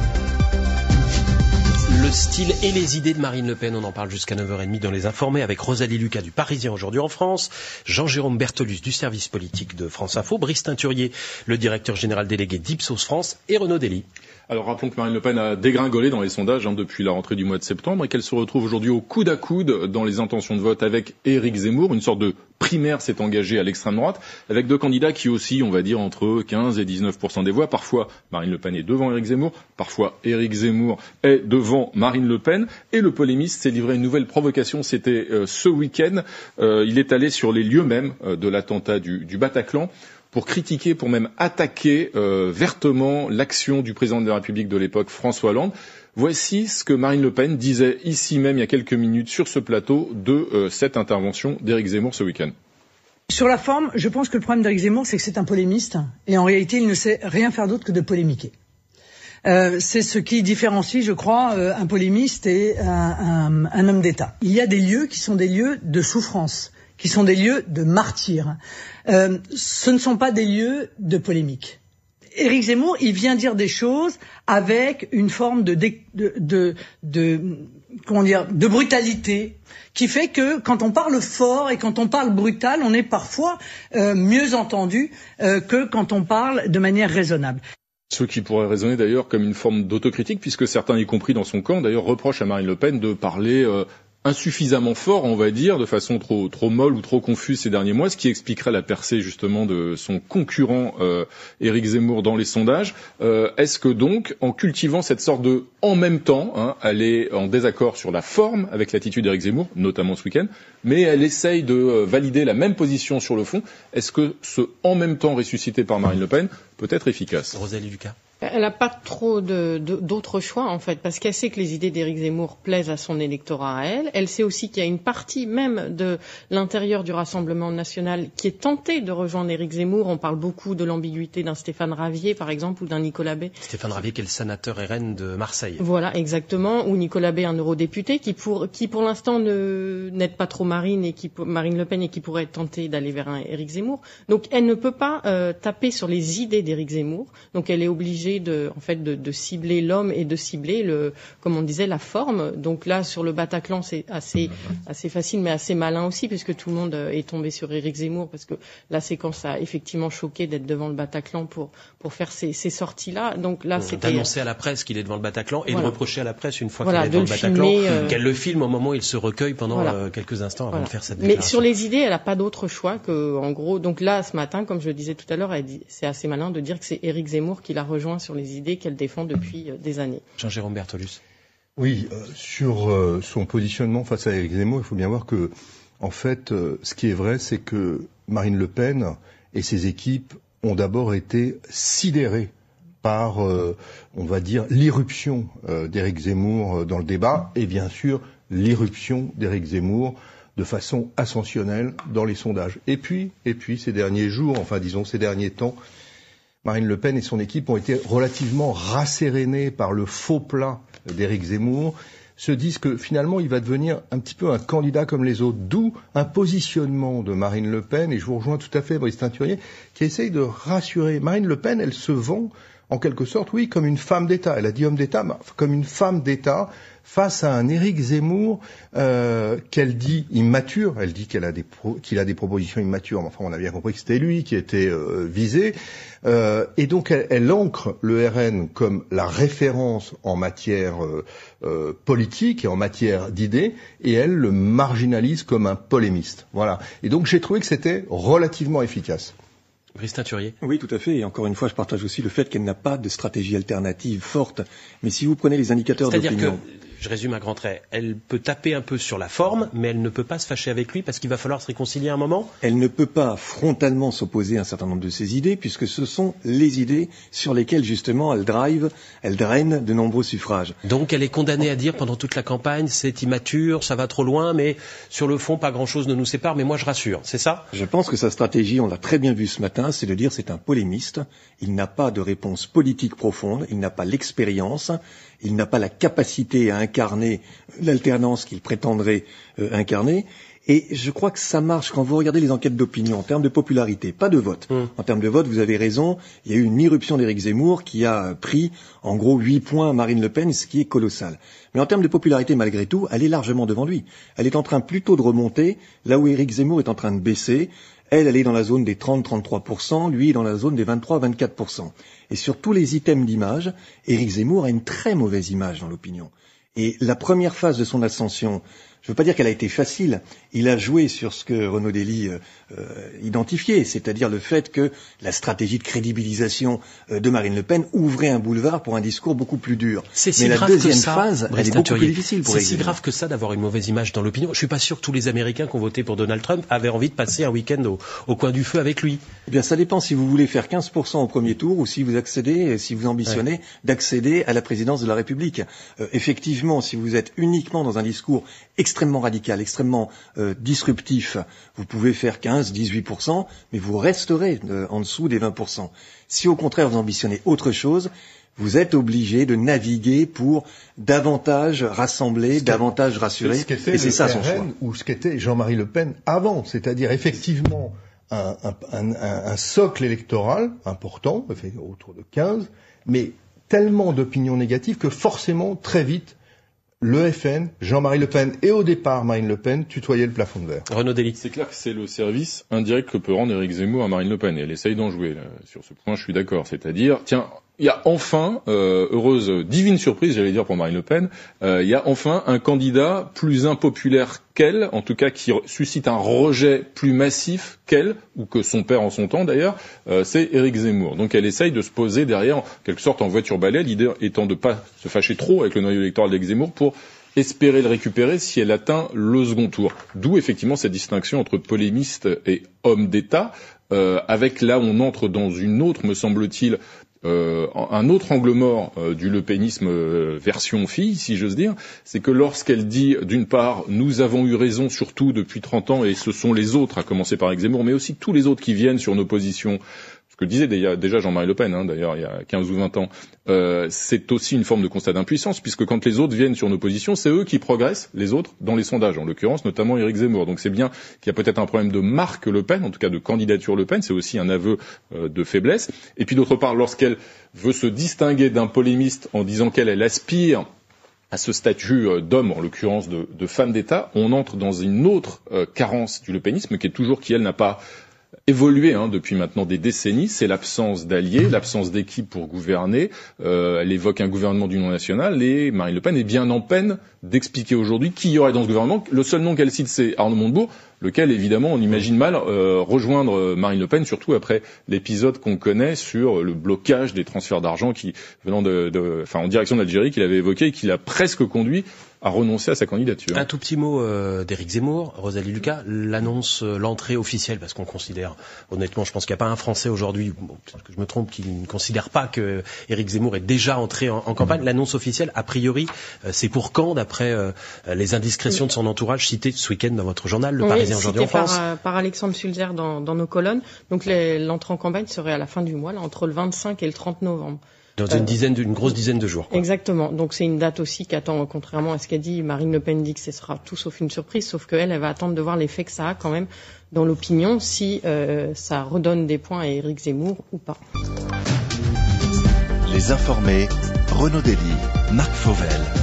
Speaker 2: Le style et les idées de Marine Le Pen, on en parle jusqu'à 9h30 dans Les Informés avec Rosalie Lucas du Parisien aujourd'hui en France, Jean-Jérôme Bertolus du service politique de France Info, Brice Teinturier, le directeur général délégué d'Ipsos France et Renaud Dely.
Speaker 9: Alors rappelons que Marine Le Pen a dégringolé dans les sondages hein, depuis la rentrée du mois de septembre et qu'elle se retrouve aujourd'hui au coude à coude dans les intentions de vote avec Éric Zemmour. Une sorte de primaire s'est engagée à l'extrême droite avec deux candidats qui aussi, on va dire, entre 15 et 19% des voix. Parfois, Marine Le Pen est devant Éric Zemmour, parfois Éric Zemmour est devant Marine Le Pen. Et le polémiste s'est livré une nouvelle provocation. C'était euh, ce week-end. Euh, il est allé sur les lieux mêmes euh, de l'attentat du, du Bataclan pour critiquer, pour même attaquer euh, vertement l'action du président de la République de l'époque, François Hollande. Voici ce que Marine Le Pen disait ici même il y a quelques minutes sur ce plateau de euh, cette intervention d'Éric Zemmour ce week-end.
Speaker 3: Sur la forme, je pense que le problème d'Éric Zemmour, c'est que c'est un polémiste, et en réalité, il ne sait rien faire d'autre que de polémiquer. Euh, c'est ce qui différencie, je crois, un polémiste et un homme d'État. Il y a des lieux qui sont des lieux de souffrance qui sont des lieux de martyrs. Euh, ce ne sont pas des lieux de polémique. Éric Zemmour, il vient dire des choses avec une forme de, de, de, de, comment dire, de brutalité qui fait que quand on parle fort et quand on parle brutal, on est parfois euh, mieux entendu euh, que quand on parle de manière raisonnable.
Speaker 9: Ce qui pourrait raisonner d'ailleurs comme une forme d'autocritique, puisque certains, y compris dans son camp, d'ailleurs reprochent à Marine Le Pen de parler insuffisamment fort, on va dire, de façon trop trop molle ou trop confuse ces derniers mois, ce qui expliquerait la percée justement de son concurrent euh, Éric Zemmour dans les sondages. Euh, Est-ce que donc, en cultivant cette sorte de en même temps, hein, elle est en désaccord sur la forme avec l'attitude d'Éric Zemmour, notamment ce week-end, mais elle essaye de euh, valider la même position sur le fond. Est-ce que ce en même temps ressuscité par Marine Le Pen peut être efficace?
Speaker 2: Rosalie Lucas.
Speaker 8: Elle n'a pas trop d'autres choix en fait, parce qu'elle sait que les idées d'Éric Zemmour plaisent à son électorat à elle. Elle sait aussi qu'il y a une partie même de l'intérieur du Rassemblement national qui est tentée de rejoindre Éric Zemmour. On parle beaucoup de l'ambiguïté d'un Stéphane Ravier, par exemple, ou d'un Nicolas Bay.
Speaker 2: Stéphane Ravier, qui est le sénateur RN de Marseille.
Speaker 8: Voilà, exactement. Ou Nicolas Bay, un eurodéputé, qui pour, qui pour l'instant n'aide pas trop Marine et qui Marine Le Pen et qui pourrait être tenté d'aller vers un Éric Zemmour. Donc elle ne peut pas euh, taper sur les idées d'Éric Zemmour. Donc elle est obligée obligé de, en fait, de, de cibler l'homme et de cibler le, comme on disait, la forme. Donc là, sur le Bataclan, c'est assez, assez facile, mais assez malin aussi, puisque tout le monde euh, est tombé sur Éric Zemmour, parce que la séquence a effectivement choqué d'être devant le Bataclan pour pour faire ces, ces sorties-là. Donc là, c'était
Speaker 2: d'annoncer à la presse qu'il est devant le Bataclan et
Speaker 8: Voilà.
Speaker 2: de reprocher à la presse une fois
Speaker 8: Voilà,
Speaker 2: qu'il est
Speaker 8: de
Speaker 2: devant le
Speaker 8: le
Speaker 2: Bataclan
Speaker 8: euh,
Speaker 2: qu'elle le filme au moment où il se recueille pendant
Speaker 8: Voilà.
Speaker 2: euh, quelques instants avant de faire cette
Speaker 8: Mais sur les idées, elle n'a pas d'autre choix que, en gros, donc là, ce matin, comme je le disais tout à l'heure, c'est assez malin de dire que c'est Éric Zemmour qui l'a rejoint sur les idées qu'elle défend depuis euh, des années.
Speaker 2: Jean-Jérôme Bertolus.
Speaker 18: Oui, euh, sur euh, son positionnement face à Éric Zemmour, il faut bien voir que, en fait, euh, ce qui est vrai, c'est que Marine Le Pen et ses équipes ont d'abord été sidérées par, euh, on va dire, l'irruption euh, d'Éric Zemmour euh, dans le débat et bien sûr l'irruption d'Éric Zemmour de façon ascensionnelle dans les sondages. Et puis, et puis, ces derniers jours, enfin disons ces derniers temps, Marine Le Pen et son équipe ont été relativement rassérénées par le faux plat d'Éric Zemmour, se disent que finalement il va devenir un petit peu un candidat comme les autres, d'où un positionnement de Marine Le Pen, et je vous rejoins tout à fait Brice Teinturier, qui essaye de rassurer. Marine Le Pen, elle se vend en quelque sorte, oui, comme une femme d'État. Elle a dit homme d'État, mais comme une femme d'État face à un Éric Zemmour euh, qu'elle dit immature. Elle dit qu'elle a des pro- qu'il a des propositions immatures. Mais enfin, on a bien compris que c'était lui qui était euh, visé. Euh, et donc, elle, elle ancre le RN comme la référence en matière euh, euh, politique et en matière d'idées, et elle le marginalise comme un polémiste. Voilà. Et donc, j'ai trouvé que c'était relativement efficace.
Speaker 2: Brice Teinturier.
Speaker 19: Oui, tout à fait. Et encore une fois, je partage aussi le fait qu'elle n'a pas de stratégie alternative forte. Mais si vous prenez les indicateurs
Speaker 2: C'est-à-dire que,
Speaker 19: d'opinion,
Speaker 2: je résume à grands traits, elle peut taper un peu sur la forme, mais elle ne peut pas se fâcher avec lui parce qu'il va falloir se réconcilier un moment.
Speaker 19: elle ne peut pas frontalement s'opposer à un certain nombre de ses idées, puisque ce sont les idées sur lesquelles justement elle drive, elle draine de nombreux suffrages.
Speaker 2: Donc elle est condamnée à dire pendant toute la campagne, c'est immature, ça va trop loin, mais sur le fond, pas grand-chose ne nous sépare, mais moi je rassure, c'est ça?
Speaker 19: Je pense que sa stratégie, on l'a très bien vu ce matin, c'est de dire c'est un polémiste, il n'a pas de réponse politique profonde, il n'a pas l'expérience, il n'a pas la capacité à incarner l'alternance qu'il prétendrait euh, incarner. Et je crois que ça marche quand vous regardez les enquêtes d'opinion en termes de popularité, pas de vote. En termes de vote, vous avez raison, il y a eu une irruption d'Éric Zemmour qui a pris en gros 8 points à Marine Le Pen, ce qui est colossal. Mais en termes de popularité, malgré tout, elle est largement devant lui. Elle est en train plutôt de remonter, là où Éric Zemmour est en train de baisser. Elle, elle est dans la zone des 30-33%, lui est dans la zone des 23-24%. Et sur tous les items d'image, Éric Zemmour a une très mauvaise image dans l'opinion. Et la première phase de son ascension, je ne veux pas dire qu'elle a été facile, il a joué sur ce que Renaud Dely euh, euh, identifiait, c'est-à-dire le fait que la stratégie de crédibilisation euh, de Marine Le Pen ouvrait un boulevard pour un discours beaucoup plus dur.
Speaker 2: C'est si
Speaker 19: Mais la
Speaker 2: grave
Speaker 19: deuxième
Speaker 2: que ça,
Speaker 19: phase, elle
Speaker 2: Brice
Speaker 19: est beaucoup plus difficile pour
Speaker 2: C'est si grave que ça d'avoir une mauvaise image dans l'opinion. Je suis pas sûr que tous les Américains qui ont voté pour Donald Trump avaient envie de passer un week-end au, au coin du feu avec lui.
Speaker 19: Eh bien, ça dépend si vous voulez faire 15% au premier tour ou si vous accédez, si vous ambitionnez d'accéder à la présidence de la République. Euh, effectivement, si vous êtes uniquement dans un discours extrêmement radical, extrêmement euh, disruptif, vous pouvez faire 15, 18%, mais vous resterez euh, en dessous des 20%. Si au contraire vous ambitionnez autre chose, vous êtes obligé de naviguer pour davantage rassembler, davantage rassurer,
Speaker 18: Ce
Speaker 19: et c'est ça son
Speaker 18: RN
Speaker 19: choix.
Speaker 18: Ou ce qu'était Jean-Marie Le Pen avant, c'est-à-dire effectivement un, un- un- un- un socle électoral important, autour de 15, mais tellement d'opinions négatives que forcément, très vite, le FN, Jean-Marie Le Pen et au départ Marine Le Pen tutoyaient le plafond de verre.
Speaker 2: Renaud Dely.
Speaker 9: C'est clair que c'est le service indirect que peut rendre Éric Zemmour à Marine Le Pen. Et elle essaye d'en jouer. là. Sur ce point, je suis d'accord. C'est-à-dire, tiens, il y a enfin, euh, heureuse, divine surprise, j'allais dire pour Marine Le Pen, euh, il y a enfin un candidat plus impopulaire qu'elle, en tout cas qui suscite un rejet plus massif qu'elle, ou que son père en son temps d'ailleurs, euh, c'est Éric Zemmour. Donc elle essaye de se poser derrière, en quelque sorte en voiture balai, l'idée étant de pas se fâcher trop avec le noyau électoral d'Éric Zemmour pour espérer le récupérer si elle atteint le second tour. D'où effectivement cette distinction entre polémiste et homme d'État, euh, avec là on entre dans une autre, me semble-t-il, euh, un autre angle mort euh, du lepénisme euh, version fille, si j'ose dire, c'est que lorsqu'elle dit, d'une part, nous avons eu raison surtout depuis 30 ans, et ce sont les autres, à commencer par Zemmour, mais aussi tous les autres qui viennent sur nos positions, que disait déjà Jean-Marie Le Pen, hein, d'ailleurs, il y a 15 ou 20 ans, euh, c'est aussi une forme de constat d'impuissance, puisque quand les autres viennent sur nos positions, c'est eux qui progressent, les autres, dans les sondages, en l'occurrence, notamment Éric Zemmour. Donc c'est bien qu'il y a peut-être un problème de marque Le Pen, en tout cas de candidature Le Pen, c'est aussi un aveu euh, de faiblesse. Et puis d'autre part, lorsqu'elle veut se distinguer d'un polémiste en disant qu'elle elle aspire à ce statut euh, d'homme, en l'occurrence de, femme d'État, on entre dans une autre carence du lepénisme qui est toujours qui, elle, n'a pas évolué hein, depuis maintenant des décennies, c'est l'absence d'alliés, l'absence d'équipe pour gouverner. Euh, elle évoque un gouvernement d'union nationale et Marine Le Pen est bien en peine d'expliquer aujourd'hui qui y aurait dans ce gouvernement. Le seul nom qu'elle cite, c'est Arnaud Montebourg, lequel, évidemment, on imagine mal euh, rejoindre Marine Le Pen, surtout après l'épisode qu'on connaît sur le blocage des transferts d'argent qui venant de, de, enfin, en direction d'Algérie qu'il avait évoqué et qui l'a presque conduit à renoncer à sa candidature.
Speaker 2: Un tout petit mot euh, d'Éric Zemmour, Rosalie Lucas, l'annonce, euh, l'entrée officielle, parce qu'on considère, honnêtement, je pense qu'il n'y a pas un Français aujourd'hui, bon, que je me trompe, qui ne considère pas que Éric Zemmour est déjà entré en, en campagne. L'annonce officielle, a priori, euh, c'est pour quand, d'après euh, les indiscrétions de son entourage citées ce week-end dans votre journal, Le
Speaker 8: oui,
Speaker 2: Parisien aujourd'hui en France?
Speaker 8: par, par Alexandre Sulzer dans, dans nos colonnes. Donc l'entrée en campagne serait à la fin du mois, là, entre le 25 et le 30 novembre.
Speaker 2: Dans une dizaine, une grosse dizaine de jours. Quoi.
Speaker 8: Exactement. Donc c'est une date aussi qu'attend, contrairement à ce qu'a dit Marine Le Pen, dit que ce sera tout sauf une surprise, sauf qu'elle, elle va attendre de voir l'effet que ça a quand même dans l'opinion, si euh, ça redonne des points à Éric Zemmour ou pas.
Speaker 1: Les informés, Renaud Dely, Marc Fauvel.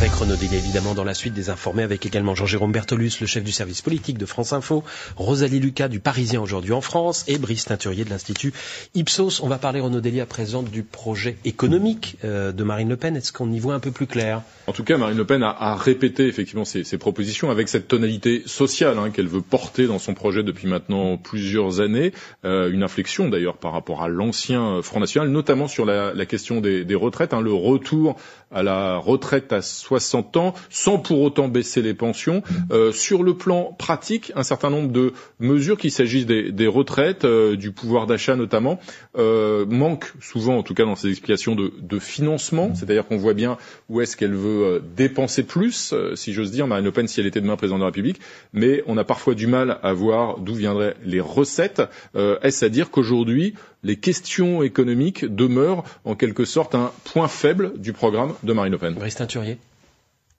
Speaker 2: Avec Renaud Dely, évidemment, dans la suite des informés, avec également Jean-Jérôme Bertolus, le chef du service politique de France Info, Rosalie Lucas du Parisien aujourd'hui en France et Brice Teinturier de l'Institut Ipsos. On va parler, Renaud Dely, à présent du projet économique euh, de Marine Le Pen. Est-ce qu'on y voit un peu plus clair?
Speaker 9: En tout cas, Marine Le Pen a, répété effectivement ses, propositions avec cette tonalité sociale hein, qu'elle veut porter dans son projet depuis maintenant plusieurs années. Euh, une inflexion d'ailleurs par rapport à l'ancien Front National, notamment sur la, question des, des retraites, hein, le retour à la retraite à 60 ans sans pour autant baisser les pensions. Euh, sur le plan pratique, un certain nombre de mesures, qu'il s'agisse des, des, retraites, euh, du pouvoir d'achat notamment, euh, manquent souvent, en tout cas dans ces explications, de, de financement. C'est-à-dire qu'on voit bien où est-ce qu'elle veut euh, dépenser plus, euh, si j'ose dire, Marine Le Pen si elle était demain présidente de la République, mais on a parfois du mal à voir d'où viendraient les recettes. Euh, est-ce à dire qu'aujourd'hui, les questions économiques demeurent en quelque sorte un point faible du programme de Marine Le Pen?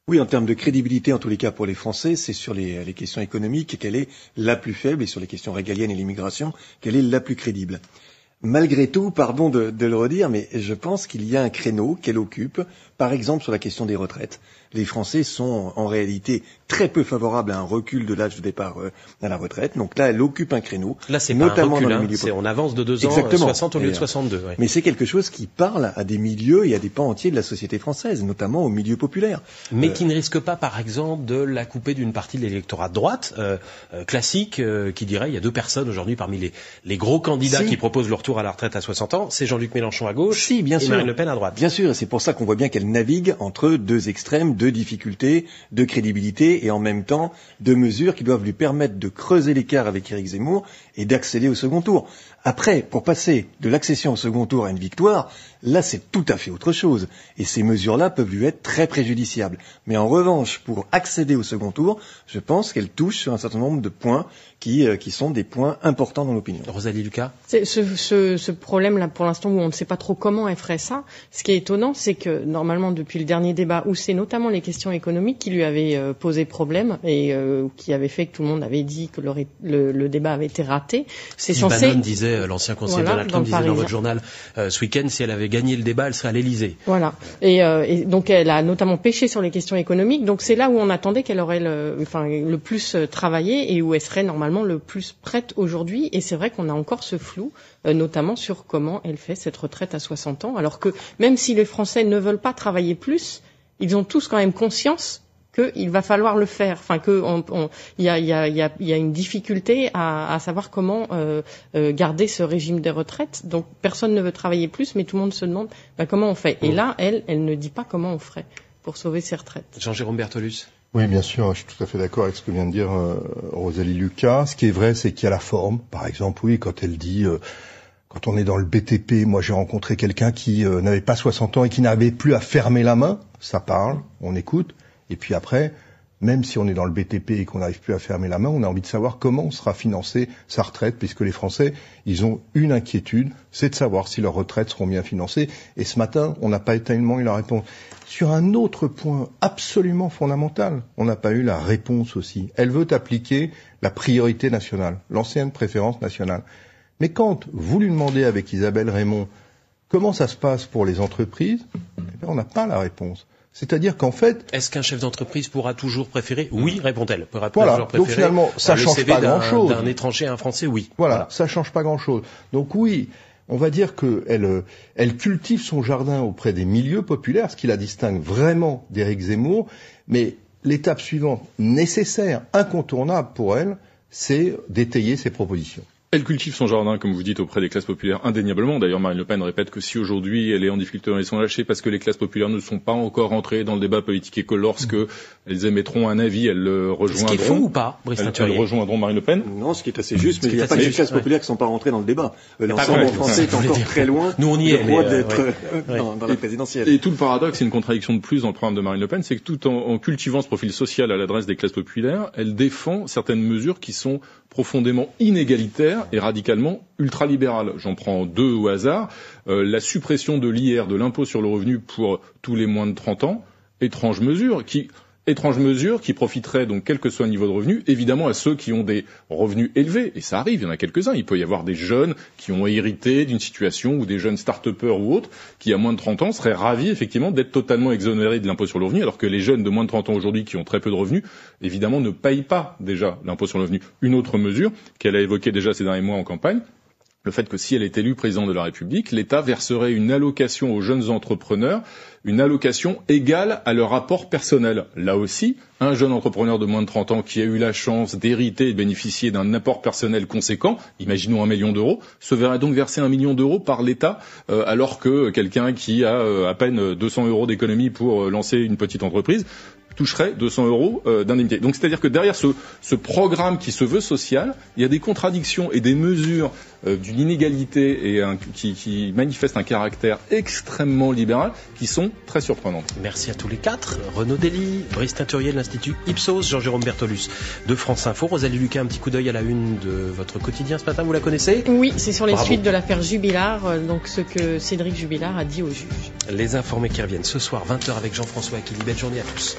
Speaker 19: Oui, en termes de crédibilité, en tous les cas pour les Français, c'est sur les, questions économiques qu'elle est la plus faible et sur les questions régaliennes et l'immigration qu'elle est la plus crédible. Malgré tout, pardon de, le redire, mais je pense qu'il y a un créneau qu'elle occupe, par exemple sur la question des retraites. Les Français sont en réalité très peu favorables à un recul de l'âge de départ euh, à la retraite. Donc là, elle occupe un créneau.
Speaker 2: Là, c'est notamment pas un recul, dans le milieu hein, on avance de deux ans,
Speaker 19: Exactement.
Speaker 2: 60 au lieu de 62. Ouais.
Speaker 19: Mais c'est quelque chose qui parle à des milieux et à des pans entiers de la société française, notamment au milieu populaire.
Speaker 2: Mais euh, qui ne risque pas, par exemple, de la couper d'une partie de l'électorat de droite euh, euh classique, euh, qui dirait il y a deux personnes aujourd'hui parmi les, les gros candidats si. qui proposent le retour à la retraite à 60 ans, c'est Jean-Luc Mélenchon à gauche
Speaker 19: si, bien
Speaker 2: et
Speaker 19: sûr.
Speaker 2: Marine Le Pen à droite.
Speaker 19: Bien sûr, c'est pour ça qu'on voit bien qu'elle navigue entre deux extrêmes, deux difficultés, de crédibilité et en même temps de mesures qui doivent lui permettre de creuser l'écart avec Éric Zemmour et d'accéder au second tour. Après, pour passer de l'accession au second tour à une victoire, là c'est tout à fait autre chose. Et ces mesures-là peuvent lui être très préjudiciables. Mais en revanche, pour accéder au second tour, je pense qu'elle touche sur un certain nombre de points qui, euh, qui sont des points importants dans l'opinion.
Speaker 2: Rosalie Lucas
Speaker 8: ce, ce, ce problème-là, pour l'instant, où on ne sait pas trop comment elle ferait ça, ce qui est étonnant, c'est que normalement, depuis le dernier débat, où c'est notamment les questions économiques qui lui avaient euh, posé problème et euh, qui avaient fait que tout le monde avait dit que le, le, le débat avait été raté, c'est censé...
Speaker 2: Bannon disait, l'ancien conseiller voilà, Donald Trump disait dans votre journal euh, ce week-end, si elle avait gagné le débat, elle serait à l'Elysée.
Speaker 8: Voilà. Et, euh, et, donc elle a notamment pêché sur les questions économiques. Donc c'est là où on attendait qu'elle aurait le, enfin, le plus travaillé et où elle serait normalement le plus prête aujourd'hui. Et c'est vrai qu'on a encore ce flou, euh, notamment sur comment elle fait cette retraite à 60 ans. Alors que même si les Français ne veulent pas travailler plus, ils ont tous quand même conscience qu'il va falloir le faire. Enfin, que il y a, y, a, y, a, y a, une difficulté à, à savoir comment euh, euh, garder ce régime des retraites. Donc, personne ne veut travailler plus, mais tout le monde se demande bah, comment on fait? Et là, elle, elle ne dit pas comment on ferait pour sauver ses retraites.
Speaker 2: Jean-Jérôme Bertolus.
Speaker 18: Oui, bien sûr, je suis tout à fait d'accord avec ce que vient de dire euh, Rosalie Lucas. Ce qui est vrai, c'est qu'il y a la forme. Par exemple, oui, quand elle dit euh, quand on est dans le BTP, moi j'ai rencontré quelqu'un qui euh, n'avait pas 60 ans et qui n'avait plus à fermer la main, ça parle, on écoute. Et puis après, même si on est dans le BTP et qu'on n'arrive plus à fermer la main, on a envie de savoir comment sera financée sa retraite, puisque les Français, ils ont une inquiétude, c'est de savoir si leurs retraites seront bien financées. Et ce matin, on n'a pas tellement eu la réponse. Sur un autre point absolument fondamental, on n'a pas eu la réponse aussi. Elle veut appliquer la priorité nationale, l'ancienne préférence nationale. Mais quand vous lui demandez avec Isabelle Raymond comment ça se passe pour les entreprises, eh bien, on n'a pas la réponse. C'est-à-dire qu'en fait,
Speaker 2: est-ce qu'un chef d'entreprise pourra toujours préférer Oui, répond-elle.
Speaker 18: Pourra voilà. toujours préférer Donc finalement, ça
Speaker 2: le
Speaker 18: change
Speaker 2: CV
Speaker 18: pas grand-chose.
Speaker 2: D'un étranger à un Français, oui.
Speaker 18: Voilà, voilà. ça change pas grand-chose. Donc oui, on va dire qu'elle elle cultive son jardin auprès des milieux populaires, ce qui la distingue vraiment d'Éric Zemmour. Mais l'étape suivante, nécessaire, incontournable pour elle, c'est d'étayer ses propositions.
Speaker 9: Elle cultive son jardin, comme vous dites, auprès des classes populaires indéniablement. D'ailleurs, Marine Le Pen répète que si aujourd'hui elle est en difficulté dans les sondages, c'est parce que les classes populaires ne sont pas encore entrées dans le débat politique et que lorsque mmh. elles émettront un avis, elles le rejoindront. Ce qui
Speaker 2: est faux ou pas,
Speaker 9: Brice elles, elles rejoindront Marine Le Pen
Speaker 19: Non, ce qui est assez juste, mais il n'y a pas de classes populaires qui ne sont pas rentrées dans le débat. L'ensemble français est encore très loin
Speaker 2: Nous, on y est,
Speaker 19: d'être euh, dans, dans la présidentielle.
Speaker 9: Et tout le paradoxe, c'est une contradiction de plus dans le programme de Marine Le Pen, c'est que tout en, en cultivant ce profil social à l'adresse des classes populaires, elle défend certaines mesures qui sont profondément inégalitaire et radicalement ultralibéral. J'en prends deux au hasard. Euh, la suppression de l'IR, de l'impôt sur le revenu pour tous les moins de 30 ans, étrange mesure qui étrange mesure qui profiterait donc quel que soit le niveau de revenu, évidemment à ceux qui ont des revenus élevés, et ça arrive, il y en a quelques-uns, il peut y avoir des jeunes qui ont hérité d'une situation ou des jeunes start-upers ou autres qui à moins de 30 ans seraient ravis effectivement d'être totalement exonérés de l'impôt sur le revenu, alors que les jeunes de moins de 30 ans aujourd'hui qui ont très peu de revenus, évidemment ne payent pas déjà l'impôt sur le revenu. Une autre mesure qu'elle a évoquée déjà ces derniers mois en campagne, le fait que si elle est élue présidente de la République, l'État verserait une allocation aux jeunes entrepreneurs, une allocation égale à leur apport personnel. Là aussi, un jeune entrepreneur de moins de 30 ans qui a eu la chance d'hériter et de bénéficier d'un apport personnel conséquent, imaginons un million d'euros, se verrait donc verser un million d'euros par l'État, euh, alors que quelqu'un qui a euh, à peine 200 euros d'économie pour euh, lancer une petite entreprise toucherait 200 euros euh, d'indemnité. Donc c'est-à-dire que derrière ce, ce, programme qui se veut social, il y a des contradictions et des mesures euh, d'une inégalité et un, qui, qui manifestent un caractère extrêmement libéral qui sont très surprenantes.
Speaker 2: Merci à tous les quatre. Renaud Dely, Brice Teinturier de l'Institut Ipsos, Jean-Jérôme Bertolus de France Info, Rosalie Lucas, un petit coup d'œil à la une de votre quotidien ce matin, vous la connaissez?
Speaker 8: Oui, c'est sur les Bravo. suites de l'affaire Jubilard, euh, donc ce que Cédric Jubilard a dit au juge.
Speaker 2: Les informés qui reviennent ce soir, 20h avec Jean-François Aquili. Belle journée à tous.